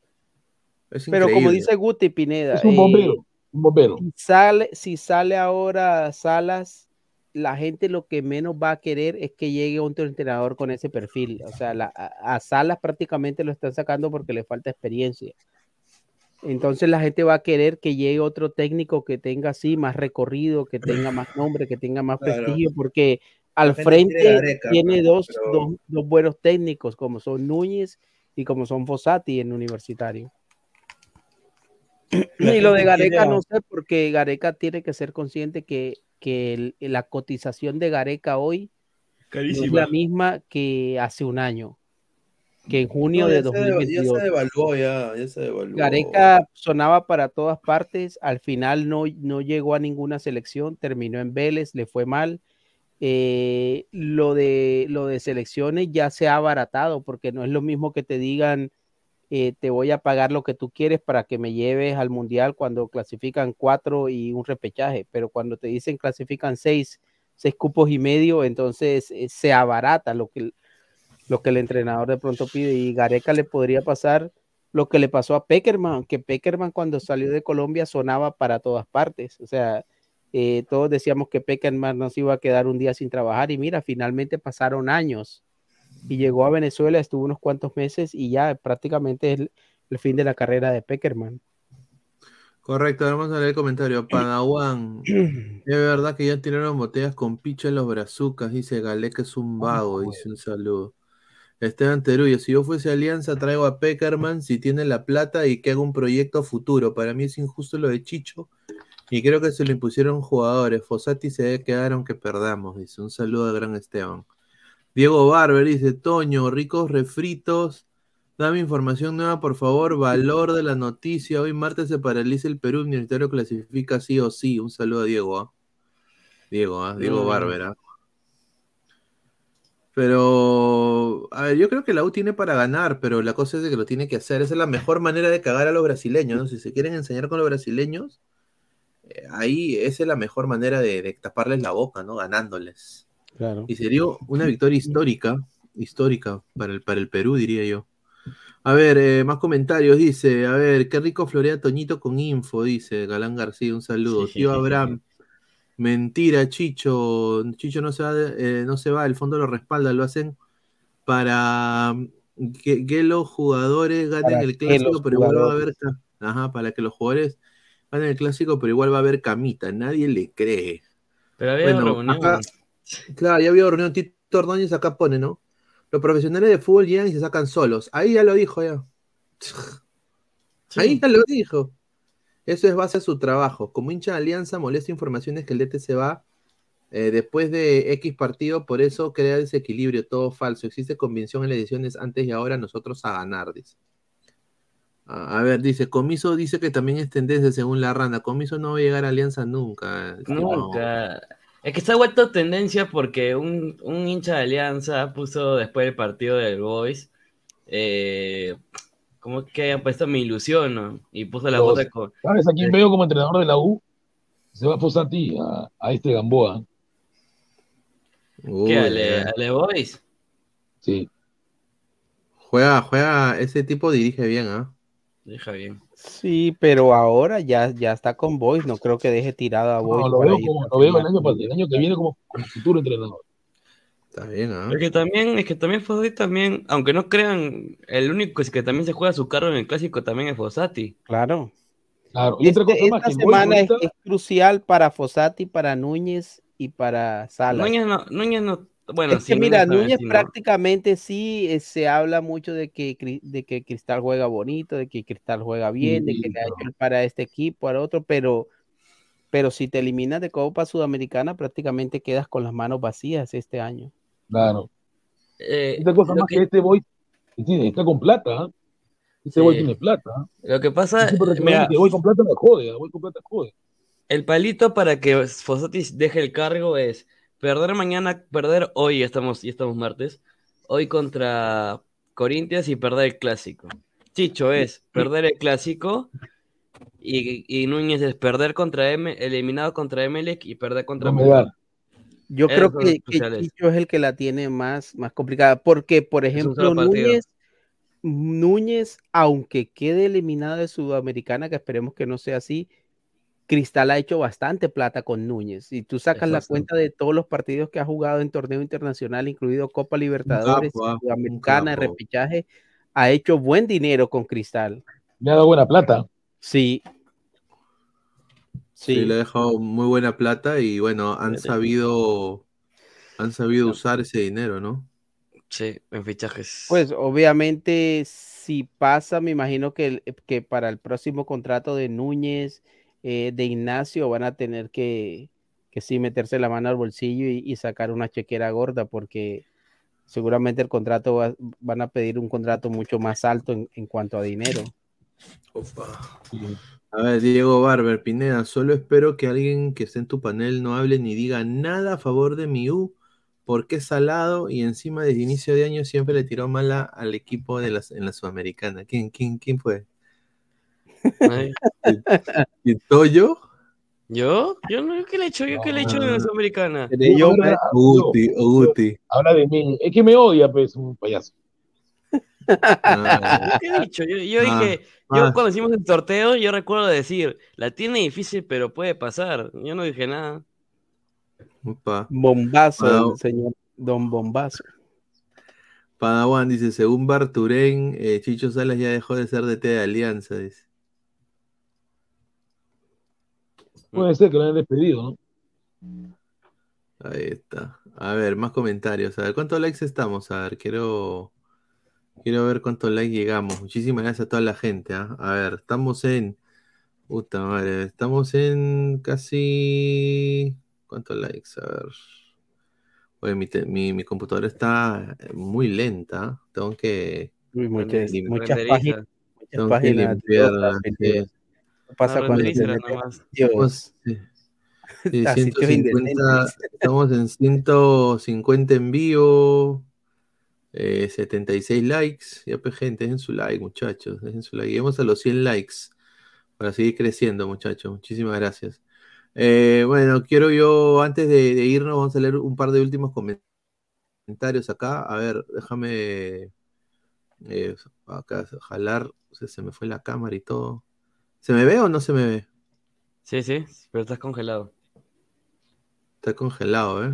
es Pero como dice Guti Pineda, Es un eh, bombero, un bombero. si sale, si sale ahora Salas, la gente lo que menos va a querer es que llegue otro entrenador con ese perfil. O sea, la- a, a Salas prácticamente lo están sacando porque le falta experiencia. Entonces la gente va a querer que llegue otro técnico que tenga así más recorrido, que tenga más nombre, que tenga más Claro. prestigio, porque al frente tiene pero- dos, pero- dos, dos buenos técnicos, como son Núñez y como son Fossati en Universitario. La Y lo de Gareca no sé, porque Gareca tiene que ser consciente que, que el- la cotización de Gareca hoy no es la misma que hace un año, que en junio No, de ya se deva- 2022. Ya se devaluó, ya, ya se devaluó. Gareca sonaba para todas partes, al final no, no llegó a ninguna selección, terminó en Vélez, le fue mal. Eh, lo, de, lo de selecciones ya se ha abaratado, porque no es lo mismo que te digan, eh, te voy a pagar lo que tú quieres para que me lleves al Mundial cuando clasifican cuatro y un repechaje, pero cuando te dicen clasifican seis, seis cupos y medio, entonces eh, se abarata lo que, lo que el entrenador de pronto pide y Gareca le podría pasar lo que le pasó a Peckerman, que Peckerman cuando salió de Colombia sonaba para todas partes, o sea, eh, todos decíamos que Peckerman no se iba a quedar un día sin trabajar y mira, finalmente pasaron años y llegó a Venezuela, estuvo unos cuantos meses y ya prácticamente es el, el fin de la carrera de Peckerman. Correcto, vamos a leer el comentario. Padawan, es verdad que ya tiraron botellas con picho en los brazucas, dice Galeca es un vago, dice un saludo. Esteban Terullo, si yo fuese Alianza, traigo a Peckerman si tiene la plata y que haga un proyecto futuro. Para mí es injusto lo de Chicho y creo que se lo impusieron jugadores. Fossati se debe quedar aunque perdamos, dice. Un saludo al gran Esteban. Diego Barber dice, Toño, ricos refritos. Dame información nueva, por favor. Valor de la noticia. Hoy martes se paraliza el Perú. Universitario clasifica sí o sí. Un saludo a Diego. ¿ah? Diego, ¿ah? Diego Mm. Pero, a ver, yo creo que la U tiene para ganar, pero la cosa es de que lo tiene que hacer. Esa es la mejor manera de cagar a los brasileños, ¿no? Si se quieren enseñar con los brasileños, eh, ahí esa es la mejor manera de, de taparles la boca, ¿no? Ganándoles. Claro. Y sería una victoria histórica, histórica para el, para el Perú, diría yo. A ver, eh, más comentarios, dice, a ver, qué rico florea Toñito con info, dice Galán García, un saludo. Tío Abraham, mentira, Chicho, Chicho no se va, de- eh, no se va, el fondo lo respalda, lo hacen para mm, que, que los jugadores ganen Para el clásico, pero igual va a haber, ajá, para que los jugadores ganen el clásico, pero igual va a haber camita, nadie le cree. Pero había Bueno, reunión. acá- Claro, ya había reunión. Tito Ordóñez acá pone, ¿no? Los profesionales de fútbol llegan y se sacan solos. Ahí ya lo dijo ya. Ahí ya lo dijo. Eso es base a su trabajo. Como hincha de Alianza, molesta informaciones que el DT se va eh, después de X partido, por eso crea desequilibrio, todo falso. Existe convicción en las ediciones antes y ahora, nosotros a ganar, dice. A ver, dice, Comiso dice que también es tendencia según la rana. Comiso no va a llegar a Alianza nunca. Nunca. Es que se ha vuelto tendencia porque un, un hincha de Alianza puso después del partido del Boys, eh, como que hayan puesto mi ilusión, ¿no? Y puso la foto con... ¿Sabes a quién veo como entrenador de la U? Se va a Fosati, a, a este Gamboa. ¿Qué? ¿Ale, ale Boys? Sí. Juega, juega, ese tipo dirige bien, ¿ah? Deja bien. Sí, pero ahora ya, ya está con Boys, no creo que deje tirado a Boys. No, lo veo, como, a lo veo el, año, pas- el año que viene como, como futuro entrenador. Está bien, ¿ah? Porque también, es que también Fossati también, aunque no crean, el único es que también se juega su carro en el clásico también es Fossati. Claro. Claro. Y otra Este- cosa más, esta que Boys semana es, es crucial para Fossati, para Núñez y para Salas. Núñez no, Núñez no, bueno, es que sí, mira, también Núñez sí, ¿no? prácticamente sí eh, se habla mucho de que, de que Cristal juega bonito, de que Cristal juega bien, de que le ha hecho para este equipo, al otro, pero, pero si te eliminas de Copa Sudamericana, prácticamente quedas con las manos vacías este año. Claro. Eh, Otra cosa más que, que- este Boy tiene, está con plata. ¿ah? Este Sí. Boy tiene plata. ¿ah? Lo que pasa, recordamos que Boy con plata me jode, ¿ah? Boy con plata jode. el palito para que Fossati deje el cargo es perder mañana, perder hoy, estamos, ya estamos martes, hoy contra Corinthians y perder el clásico. Chicho es perder el clásico y, y Núñez es perder contra M, eliminado contra Emelec y perder contra. Melgar. Yo creo que, que. Chicho es el que la tiene más, más complicada, porque, por ejemplo. Núñez, Núñez, aunque quede eliminado de Sudamericana, que esperemos que no sea así, Cristal ha hecho bastante plata con Núñez. Si tú sacas la bastante. cuenta de todos los partidos que ha jugado en torneo internacional, incluido Copa Libertadores, capo, ah, Sudamericana, repechaje, ha hecho buen dinero con Cristal. Me ha dado buena plata. Sí. Sí, Sí. le ha dejado muy buena plata y bueno, han sabido, han sabido usar ese dinero, ¿no? Sí, en fichajes. Pues obviamente si pasa, me imagino que, el- que para el próximo contrato de Núñez, eh, de Ignacio, van a tener que, que sí meterse la mano al bolsillo y, y sacar una chequera gorda porque seguramente el contrato va- van a pedir un contrato mucho más alto en, en cuanto a dinero. A ver, Diego Barber, Pineda, solo espero que alguien que esté en tu panel no hable ni diga nada a favor de mi U, porque es salado y encima desde inicio de año siempre le tiró mala al equipo de las, en la Sudamericana. ¿Quién, quién, quién fue? ¿Y Toyo? ¿Yo? Yo no, ¿qué le he hecho? ¿Yo qué le he hecho en la Sudamericana? Yo, Ahora, Uti, Uti. Habla de mí. Es que me odia, pues, un payaso. Ah, ¿Qué he dicho? Yo, yo Ah, dije, yo ah. cuando hicimos el sorteo, yo recuerdo decir, la tiene difícil, pero puede pasar. Yo no dije nada. Bombazo, señor Don Bombazo. Padawan dice, según Barturén, eh, Chicho Salas ya dejó de ser DT de Alianza, dice. Puede ser que lo hayan despedido, ¿no? Ahí está. A ver, más comentarios. A ver, ¿cuántos likes estamos? A ver, quiero, quiero ver cuántos likes llegamos. Muchísimas gracias a toda la gente. ¿ah? A ver, estamos en. Puta madre, estamos en casi. ¿Cuántos likes? A ver. Oye, mi, te- mi, mi computadora está muy lenta. Tengo que. Uy, muchas, lim- muchas páginas, muchas tengo que páginas. limpiarla. Sí. ¿Qué pasa cuando te renderízala metes? nomás. Dios, Estamos, sí, sí, a sitios 150, indecentes. estamos en 150 en vivo, eh, 76 likes. Ya, pues, gente, dejen su like, muchachos. Dejen su like. Lleguemos a los 100 likes para seguir creciendo, muchachos. Muchísimas gracias. Eh, bueno, quiero yo, antes de, de irnos, vamos a leer un par de últimos comentarios acá. A ver, déjame eh, acá jalar. Se me fue la cámara y todo. ¿Se me ve o no se me ve? Sí, sí, pero estás congelado. Está congelado, ¿eh?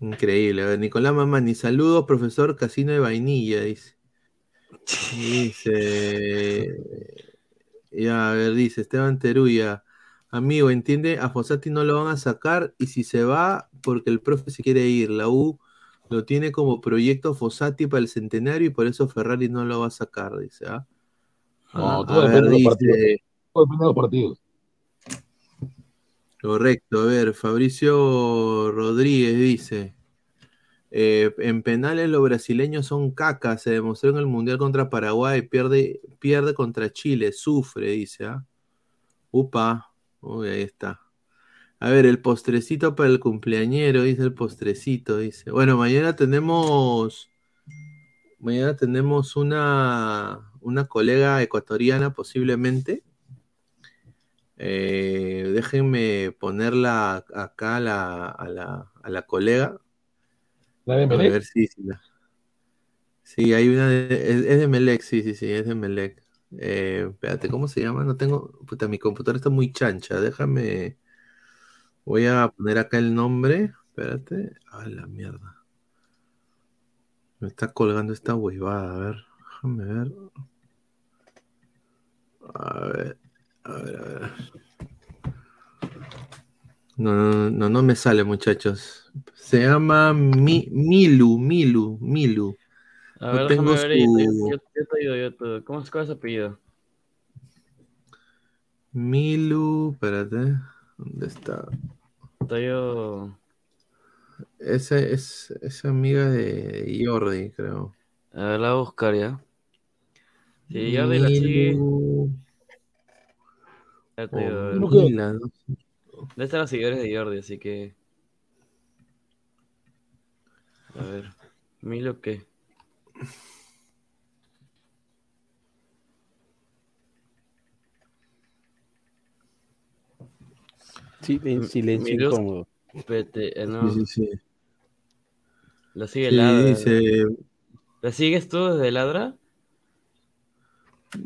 Increíble. A ver, Nicolás Mamani, saludos, profesor Casino de Vainilla, dice. Dice. Ya, a ver, dice Esteban Teruya. Amigo, entiende, a Fossati no lo van a sacar y si se va, porque el profe se quiere ir. La U Lo tiene como proyecto Fossati para el centenario y por eso Ferrari no lo va a sacar, dice. ¿ah? No, todo a depende ver, de los partidos. dice- Todo depende de los partidos. Correcto, a ver, Fabricio Rodríguez dice, eh, en penales los brasileños son cacas, se demostró en el Mundial contra Paraguay, pierde, pierde contra Chile, sufre, dice, ¿ah? Upa, uy, ahí está. A ver, el postrecito para el cumpleañero, dice el postrecito, dice. Bueno, mañana tenemos, mañana tenemos una, una colega ecuatoriana posiblemente. Eh, déjenme ponerla acá a la, a la, a la colega. ¿La de A Melec? ver si, si la- Sí, hay una de, es, es de Melec, sí, sí, sí, es de Melec. Eh, espérate, ¿cómo se llama? No tengo, puta, mi computadora está muy chancha, déjame, voy a poner acá el nombre, espérate, a la mierda. Me está colgando esta huevada, a ver, déjame ver. A ver, a ver, a ver. No, no, no, no me sale, muchachos. Se llama Mi- Milu, Milu, Milu. A No ver, tengo déjame ver. Su- yo, yo te ayudo, yo te- ¿Cómo es, cuál es su apellido? Milu, espérate. ¿Dónde está? Te ayudo. Esa es, es amiga de Jordi, creo. A ver, la buscar ya. Sí, Jordi la sigue. Ya te digo, a ver. o Mila, ¿no? Debe estar los seguidores de Jordi, así que. A ver. ¿Milo qué? Sí, en silencio Milos- incómodo. Espérate, eh, no. Sí, sí, sí. La sigue Sí, Ladra. dice, ¿La sigues tú desde Ladra?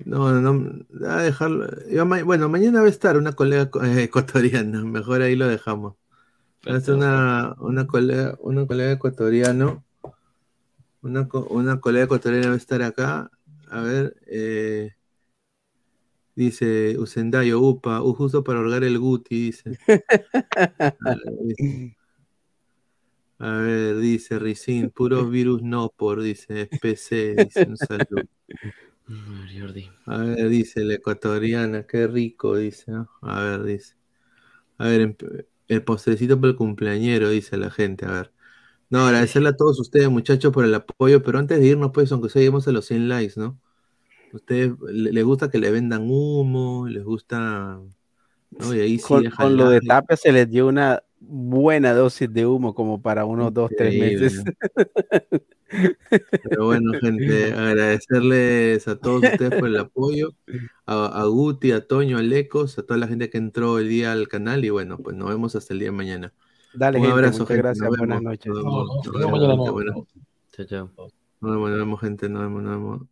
No, no, a dejarlo. yo bueno, mañana va a estar una colega co- ecuatoriana, mejor ahí lo dejamos. Va a una, una colega, una colega ecuatoriano, una, una colega ecuatoriana va a estar acá. A ver, eh, dice Usendayo, upa, uh, justo para holgar el Guti, dice. A ver, dice. A ver, dice Ricin, puros virus no por, dice PC, dice un saludo. A ver, Jordi. A ver, dice la ecuatoriana, qué rico, dice. ¿no? A ver, dice. A ver, empe- el postrecito para el cumpleañero, dice la gente. A ver. No, agradecerle a todos ustedes, muchachos, por el apoyo, pero antes de irnos, pues, aunque sea lleguemos a los 100 likes, ¿no? Ustedes le- les gusta que le vendan humo, les gusta. ¿no? Y ahí sí Con, lo de. Tapia se les dio una buena dosis de humo como para unos dos, tres meses. Pero bueno, gente, agradecerles a todos ustedes por el apoyo, a, a Guti, a Toño, a Lecos, a toda la gente que entró el día al canal y bueno, pues nos vemos hasta el día de mañana. Dale, Un gente, abrazo, muchas gente, gracias, buenas noches. nos vemos, No, no, no. Chao, chao. Nos vemos, nos vemos, gente, nos vemos, nos vemos.